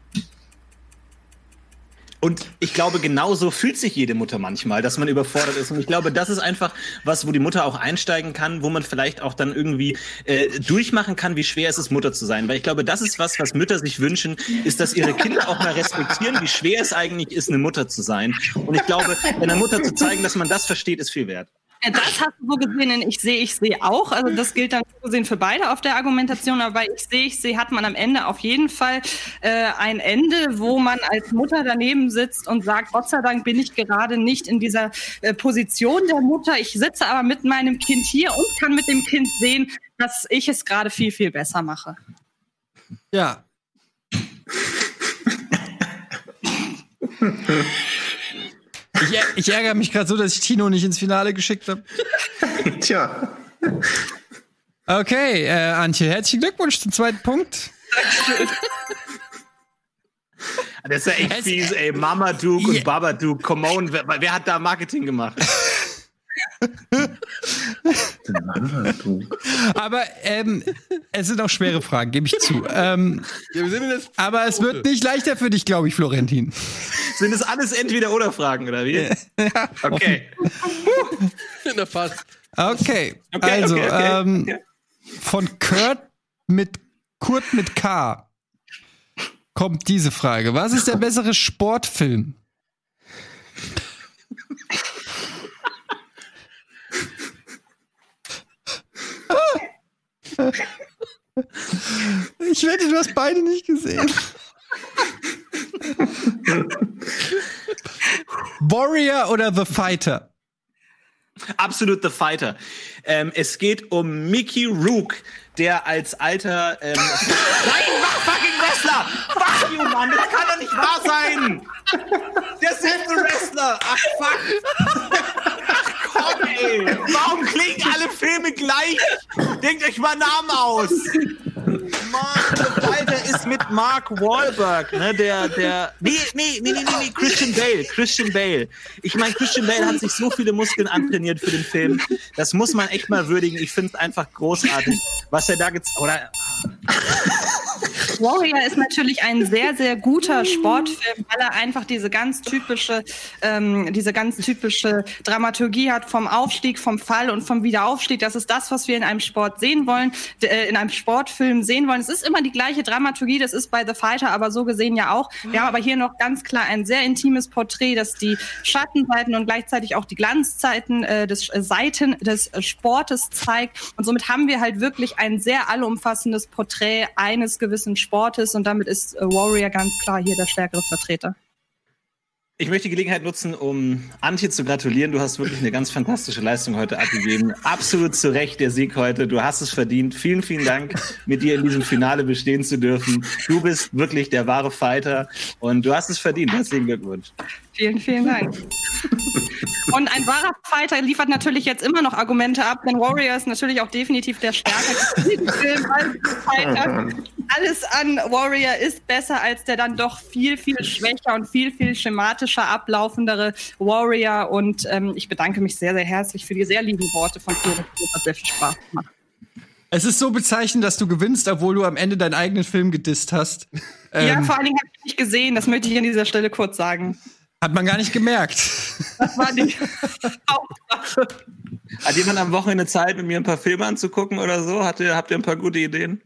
Und ich glaube, genauso fühlt sich jede Mutter manchmal, dass man überfordert ist. Und ich glaube, das ist einfach was, wo die Mutter auch einsteigen kann, wo man vielleicht auch dann irgendwie äh, durchmachen kann, wie schwer es ist, Mutter zu sein. Weil ich glaube, das ist was, was Mütter sich wünschen, ist, dass ihre Kinder auch mal respektieren, wie schwer es eigentlich ist, eine Mutter zu sein. Und ich glaube, einer Mutter zu zeigen, dass man das versteht, ist viel wert. Ja, Das hast du so gesehen in Ich sehe, ich sehe auch. Also das gilt dann so gesehen für beide auf der Argumentation. Aber bei Ich sehe, ich sehe hat man am Ende auf jeden Fall äh, ein Ende, wo man als Mutter daneben sitzt und sagt, Gott sei Dank bin ich gerade nicht in dieser äh, Position der Mutter. Ich sitze aber mit meinem Kind hier und kann mit dem Kind sehen, dass ich es gerade viel, viel besser mache. Ja. Ich, ich ärgere mich gerade so, dass ich Tino nicht ins Finale geschickt habe. Tja, Okay, äh, Antje, herzlichen Glückwunsch zum zweiten Punkt. Das ist ja echt Es- fies, ey. Mama Duke Ja. und Baba Duke, come on. Wer, wer hat da Marketing gemacht? Aber ähm, es sind auch schwere Fragen, gebe ich zu. Ähm, Ja, wir sind in das aber es wird nicht leichter für dich, glaube ich, Florentin. Sind es alles Entweder-Oder-Fragen, oder wie? Okay. in der Fast. Okay, Okay, also okay, okay. Ähm, Okay. von Kurt mit Kurt mit K kommt diese Frage. Was ist der bessere Sportfilm? Ich wette, du hast beide nicht gesehen. Warrior oder The Fighter? Absolut The Fighter. Ähm, es geht um Mickey Rook, der als alter. Ähm, Nein, mach fucking Wrestler! Fuck you, Mann, das kann doch nicht wahr sein! Der ist ein Wrestler! Ach fuck! Komm, ey! Warum klingen alle Filme gleich? Denkt euch mal Namen aus! Mann, Fighter ist mit Mark Wahlberg, ne? Der, der. Nee, nee, nee, nee, nee, Christian Bale. Christian Bale. Ich meine, Christian Bale hat sich so viele Muskeln antrainiert für den Film. Das muss man echt mal würdigen. Ich finde es einfach großartig, was er da gezeigt oder Warrior ist natürlich ein sehr, sehr guter Sportfilm, weil er einfach diese ganz typische, ähm, diese ganz typische Dramaturgie hat vom Aufstieg, vom Fall und vom Wiederaufstieg. Das ist das, was wir in einem Sport sehen wollen, äh, in einem Sportfilm sehen wollen. Es ist immer die gleiche Dramaturgie, das ist bei The Fighter aber so gesehen ja auch. Wir haben aber hier noch ganz klar ein sehr intimes Porträt, das die Schattenseiten und gleichzeitig auch die Glanzzeiten äh, des äh, Seiten des äh, Sportes zeigt. Und somit haben wir halt wirklich ein sehr allumfassendes Porträt eines gewissen Sportes und damit ist Warrior ganz klar hier der stärkere Vertreter. Ich möchte die Gelegenheit nutzen, um Antje zu gratulieren. Du hast wirklich eine ganz fantastische Leistung heute abgegeben. Absolut zu Recht der Sieg heute. Du hast es verdient. Vielen, vielen Dank, mit dir in diesem Finale bestehen zu dürfen. Du bist wirklich der wahre Fighter und du hast es verdient. Herzlichen Glückwunsch. Vielen, vielen Dank. Und ein wahrer Fighter liefert natürlich jetzt immer noch Argumente ab, denn Warrior ist natürlich auch definitiv der stärkere Film als Fighter. Alles an Warrior ist besser als der dann doch viel, viel schwächer und viel, viel schematischer ablaufendere Warrior. Und ähm, ich bedanke mich sehr, sehr herzlich für die sehr lieben Worte von Florian. Hat sehr viel Spaß gemacht. Es ist so bezeichnend, dass du gewinnst, obwohl du am Ende deinen eigenen Film gedisst hast. ja, Ähm, vor allen Dingen habe ich nicht gesehen, das möchte ich an dieser Stelle kurz sagen. Hat man gar nicht gemerkt. Das war die Hauptsache. Hat jemand am Wochenende Zeit, mit mir ein paar Filme anzugucken oder so? Habt ihr, habt ihr ein paar gute Ideen?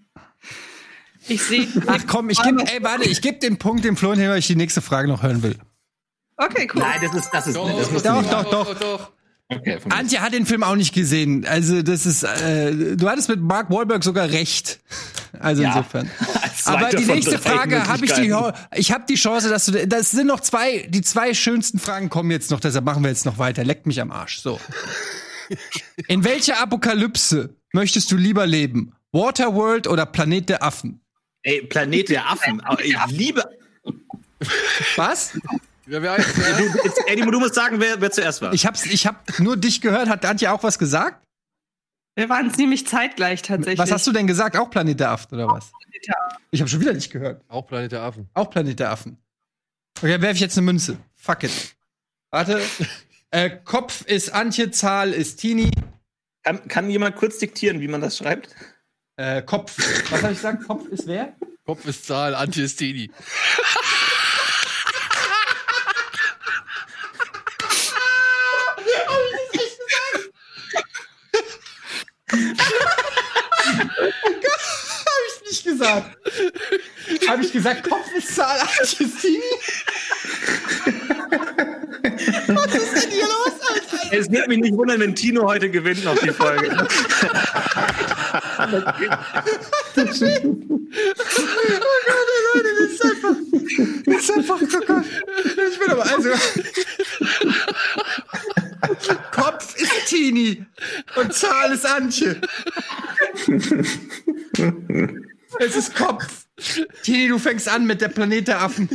Ich sehe. Ach komm, ich gebe, ey, warte, ich gebe den Punkt dem Florian, weil ich die nächste Frage noch hören will. Okay, cool. Nein, das ist, das ist, das musst du Doch, doch, doch. doch. Okay. Antje hat den Film auch nicht gesehen. Also, das ist, äh, du hattest mit Mark Wahlberg sogar recht. Also Ja. insofern. Als Aber die nächste Frage habe ich die, ich habe die Chance, dass du, das sind noch zwei, die zwei schönsten Fragen kommen jetzt noch, deshalb machen wir jetzt noch weiter. Leckt mich am Arsch. So. In welcher Apokalypse möchtest du lieber leben? Waterworld oder Planet der Affen? Ey, Planet der Affen. Aber Ich liebe. Was? Ja, wer heißt, Du, jetzt, Eddie, du musst sagen, wer, wer zuerst war. Ich hab's, ich hab nur dich gehört. Hat Antje auch was gesagt? Wir waren ziemlich zeitgleich tatsächlich. Was hast du denn gesagt? Auch Planet der Affen oder was? Ich habe schon wieder nicht gehört. auch Planet der Affen. Auch Planet der Affen. Okay, dann werfe ich jetzt eine Münze. Fuck it. Warte. äh, Kopf ist Antje, Zahl ist Tini. Kann, kann jemand kurz diktieren, wie man das schreibt? Äh, Kopf. Was habe ich gesagt? Kopf ist wer? Kopf ist Zahl, Antje ist Tini. Habe ich nicht gesagt. Habe ich gesagt, Kopf ist Zahl, Antje ist Tini? Was ist denn hier los, Alter? Es wird mich nicht wundern, wenn Tino heute gewinnt noch die Folge. Leute, das ist einfach. Das ist einfach. Oh Gott. Ich bin aber also. Kopf ist Tini und Zahl ist Antje. Es ist Kopf. Tini, du fängst an mit der Planet der Affen.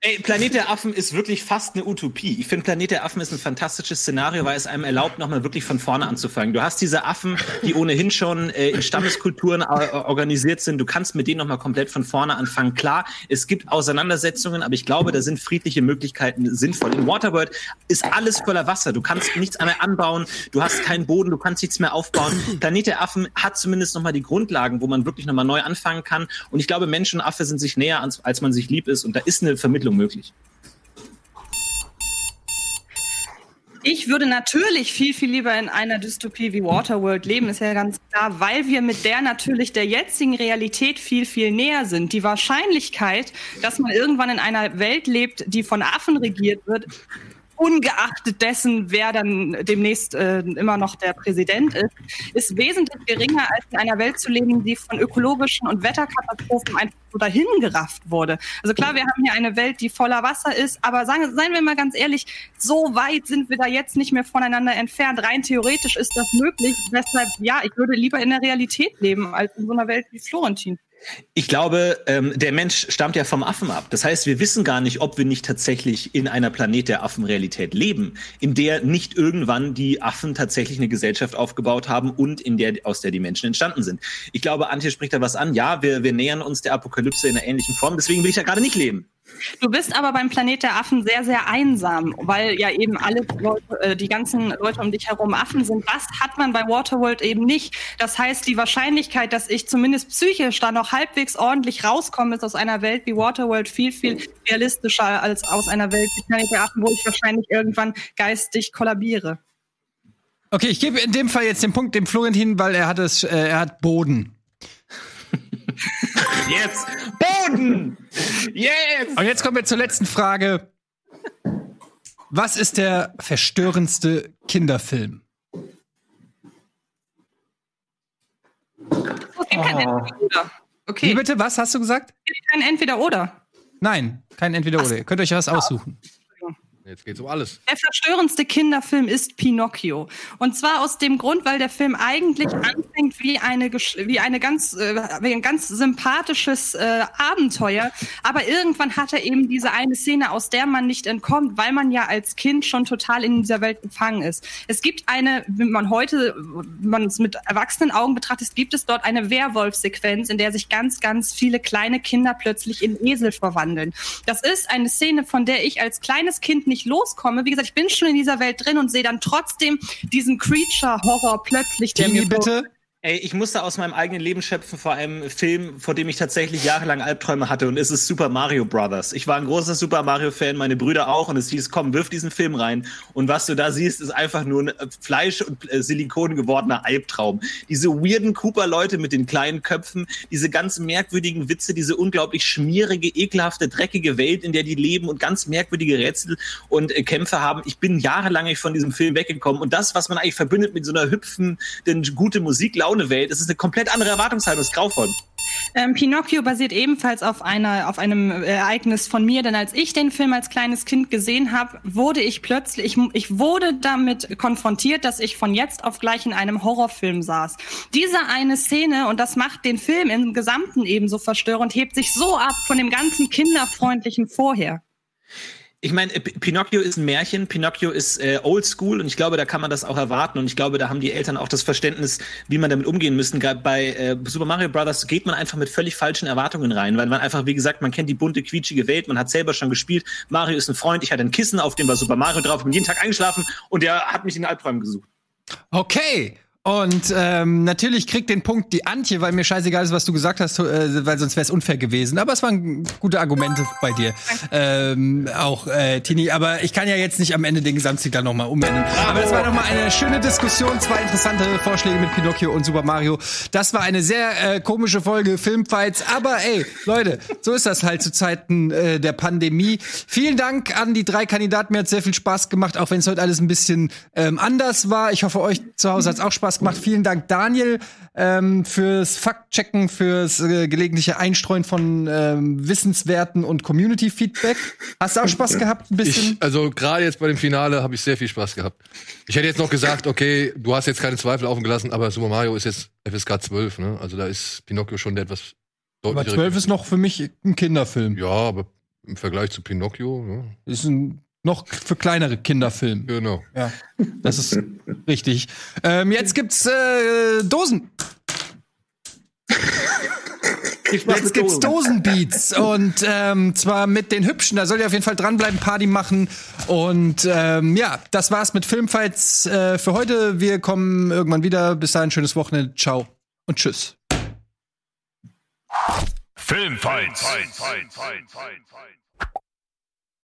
Ey, Planet der Affen ist wirklich fast eine Utopie. Ich finde, Planet der Affen ist ein fantastisches Szenario, weil es einem erlaubt, nochmal wirklich von vorne anzufangen. Du hast diese Affen, die ohnehin schon äh, in Stammeskulturen äh, organisiert sind. Du kannst mit denen nochmal komplett von vorne anfangen. Klar, es gibt Auseinandersetzungen, aber ich glaube, da sind friedliche Möglichkeiten sinnvoll. In Waterworld ist alles voller Wasser. Du kannst nichts mehr anbauen. Du hast keinen Boden. Du kannst nichts mehr aufbauen. Planet der Affen hat zumindest nochmal die Grundlagen, wo man wirklich nochmal neu anfangen kann. Und ich glaube, Mensch und Affe sind sich näher, als, man sich lieb ist. Und da ist eine Vermittlung möglich. Ich würde natürlich viel, viel lieber in einer Dystopie wie Waterworld leben, ist ja ganz klar, weil wir mit der natürlich der jetzigen Realität viel, viel näher sind. Die Wahrscheinlichkeit, dass man irgendwann in einer Welt lebt, die von Affen regiert wird, ungeachtet dessen, wer dann demnächst äh, immer noch der Präsident ist, ist wesentlich geringer, als in einer Welt zu leben, die von ökologischen und Wetterkatastrophen einfach so dahin gerafft wurde. Also klar, wir haben hier eine Welt, die voller Wasser ist, aber sagen, seien wir mal ganz ehrlich, so weit sind wir da jetzt nicht mehr voneinander entfernt. Rein theoretisch ist das möglich. Deshalb, ja, ich würde lieber in der Realität leben, als in so einer Welt wie Florentin. Ich glaube, ähm, der Mensch stammt ja vom Affen ab. Das heißt, wir wissen gar nicht, ob wir nicht tatsächlich in einer Planet der Affenrealität leben, in der nicht irgendwann die Affen tatsächlich eine Gesellschaft aufgebaut haben und in der, aus der die Menschen entstanden sind. Ich glaube, Antje spricht da was an. Ja, wir, wir nähern uns der Apokalypse in einer ähnlichen Form. Deswegen will ich ja gerade nicht leben. Du bist aber beim Planet der Affen sehr, sehr einsam, weil ja eben alle Leute, äh, die ganzen Leute um dich herum Affen sind. Das hat man bei Waterworld eben nicht. Das heißt, die Wahrscheinlichkeit, dass ich zumindest psychisch da noch halbwegs ordentlich rauskomme, ist aus einer Welt wie Waterworld viel, viel realistischer als aus einer Welt wie Planet der Affen, wo ich wahrscheinlich irgendwann geistig kollabiere. Okay, ich gebe in dem Fall jetzt den Punkt dem Florentin, weil er hat es, äh, er hat Boden. Jetzt Boden! Jetzt! Und jetzt kommen wir zur letzten Frage. Was ist der verstörendste Kinderfilm? Es gibt kein Entweder-Oder. Wie Okay, bitte? Was hast du gesagt? es gibt kein Entweder-Oder. Nein, kein Entweder-Oder. Ihr könnt euch was aussuchen. Jetzt geht's um alles. Der verstörendste Kinderfilm ist Pinocchio. Und zwar aus dem Grund, weil der Film eigentlich anfängt wie eine wie eine ganz äh, wie ein ganz sympathisches äh, Abenteuer, aber irgendwann hat er eben diese eine Szene, aus der man nicht entkommt, weil man ja als Kind schon total in dieser Welt gefangen ist. Es gibt eine, wenn man heute wenn man es mit erwachsenen Augen betrachtet, gibt es dort eine Werwolf-Sequenz, in der sich ganz ganz viele kleine Kinder plötzlich in Esel verwandeln. Das ist eine Szene, von der ich als kleines Kind nicht loskomme. Wie gesagt, ich bin schon in dieser Welt drin und sehe dann trotzdem diesen Creature-Horror plötzlich, Tini, bitte. Ey, ich musste aus meinem eigenen Leben schöpfen vor einem Film, vor dem ich tatsächlich jahrelang Albträume hatte und es ist Super Mario Brothers. Ich war ein großer Super Mario Fan, meine Brüder auch und es hieß, komm, wirf diesen Film rein und was du da siehst, ist einfach nur ein äh, Fleisch und äh, Silikon gewordener Albtraum. Diese weirden Cooper-Leute mit den kleinen Köpfen, diese ganz merkwürdigen Witze, diese unglaublich schmierige, ekelhafte, dreckige Welt, in der die leben und ganz merkwürdige Rätsel und äh, Kämpfe haben. Ich bin jahrelang nicht von diesem Film weggekommen und das, was man eigentlich verbindet mit so einer hüpfenden, gute Musik-Laune-Welt, das ist eine komplett andere Erwartungshaltung, das ist grauvoll. Ähm, Pinocchio basiert ebenfalls auf einer auf einem äh, Ereignis von mir, denn als ich den Film als kleines Kind gesehen habe, wurde ich plötzlich ich, ich wurde damit konfrontiert, dass ich von jetzt auf gleich in einem Horrorfilm saß. Diese eine Szene und das macht den Film im Gesamten ebenso verstörend, hebt sich so ab von dem ganzen kinderfreundlichen vorher. Ich meine, Pinocchio ist ein Märchen, Pinocchio ist äh, oldschool und ich glaube, da kann man das auch erwarten und ich glaube, da haben die Eltern auch das Verständnis, wie man damit umgehen müssen. Bei äh, Super Mario Brothers geht man einfach mit völlig falschen Erwartungen rein, weil man einfach, wie gesagt, man kennt die bunte, quietschige Welt, man hat selber schon gespielt. Mario ist ein Freund, ich hatte ein Kissen, auf dem war Super Mario drauf, bin jeden Tag eingeschlafen und der hat mich in den Albträumen gesucht. Okay. Und ähm, natürlich kriegt den Punkt die Antje, weil mir scheißegal ist, was du gesagt hast, äh, weil sonst wäre es unfair gewesen. Aber es waren gute Argumente bei dir. Ähm, auch äh, Tini. Aber ich kann ja jetzt nicht am Ende den Gesamtsieg dann nochmal umändern. Aber das war nochmal eine schöne Diskussion. Zwei interessante Vorschläge mit Pinocchio und Super Mario. Das war eine sehr äh, komische Folge Filmfights. Aber ey, Leute, so ist das halt zu Zeiten äh, der Pandemie. Vielen Dank an die drei Kandidaten. Mir hat sehr viel Spaß gemacht, auch wenn es heute alles ein bisschen ähm, anders war. Ich hoffe, euch zu Hause hat es auch Spaß gemacht. Vielen Dank, Daniel, ähm, fürs Faktchecken, fürs äh, gelegentliche Einstreuen von ähm, Wissenswerten und Community-Feedback. Hast du auch Spaß gehabt, ein bisschen? Ich, also gerade jetzt bei dem Finale habe ich sehr viel Spaß gehabt. Ich hätte jetzt noch gesagt, okay, du hast jetzt keine Zweifel offen gelassen, aber Super Mario ist jetzt FSK 12, ne? Also da ist Pinocchio schon der etwas Aber deutlichere 12 ist noch für mich ein Kinderfilm. Ja, aber im Vergleich zu Pinocchio, ne? Ist ein noch für kleinere Kinderfilm. Genau. Ja, das ist richtig. Ähm, jetzt gibt's äh, Dosen. Jetzt gibt's Dosenbeats und ähm, zwar mit den hübschen. Da soll ihr auf jeden Fall dranbleiben, Party machen und ähm, ja, das war's mit Filmfights äh, für heute. Wir kommen irgendwann wieder. Bis dahin schönes Wochenende. Ciao und tschüss. Filmfights.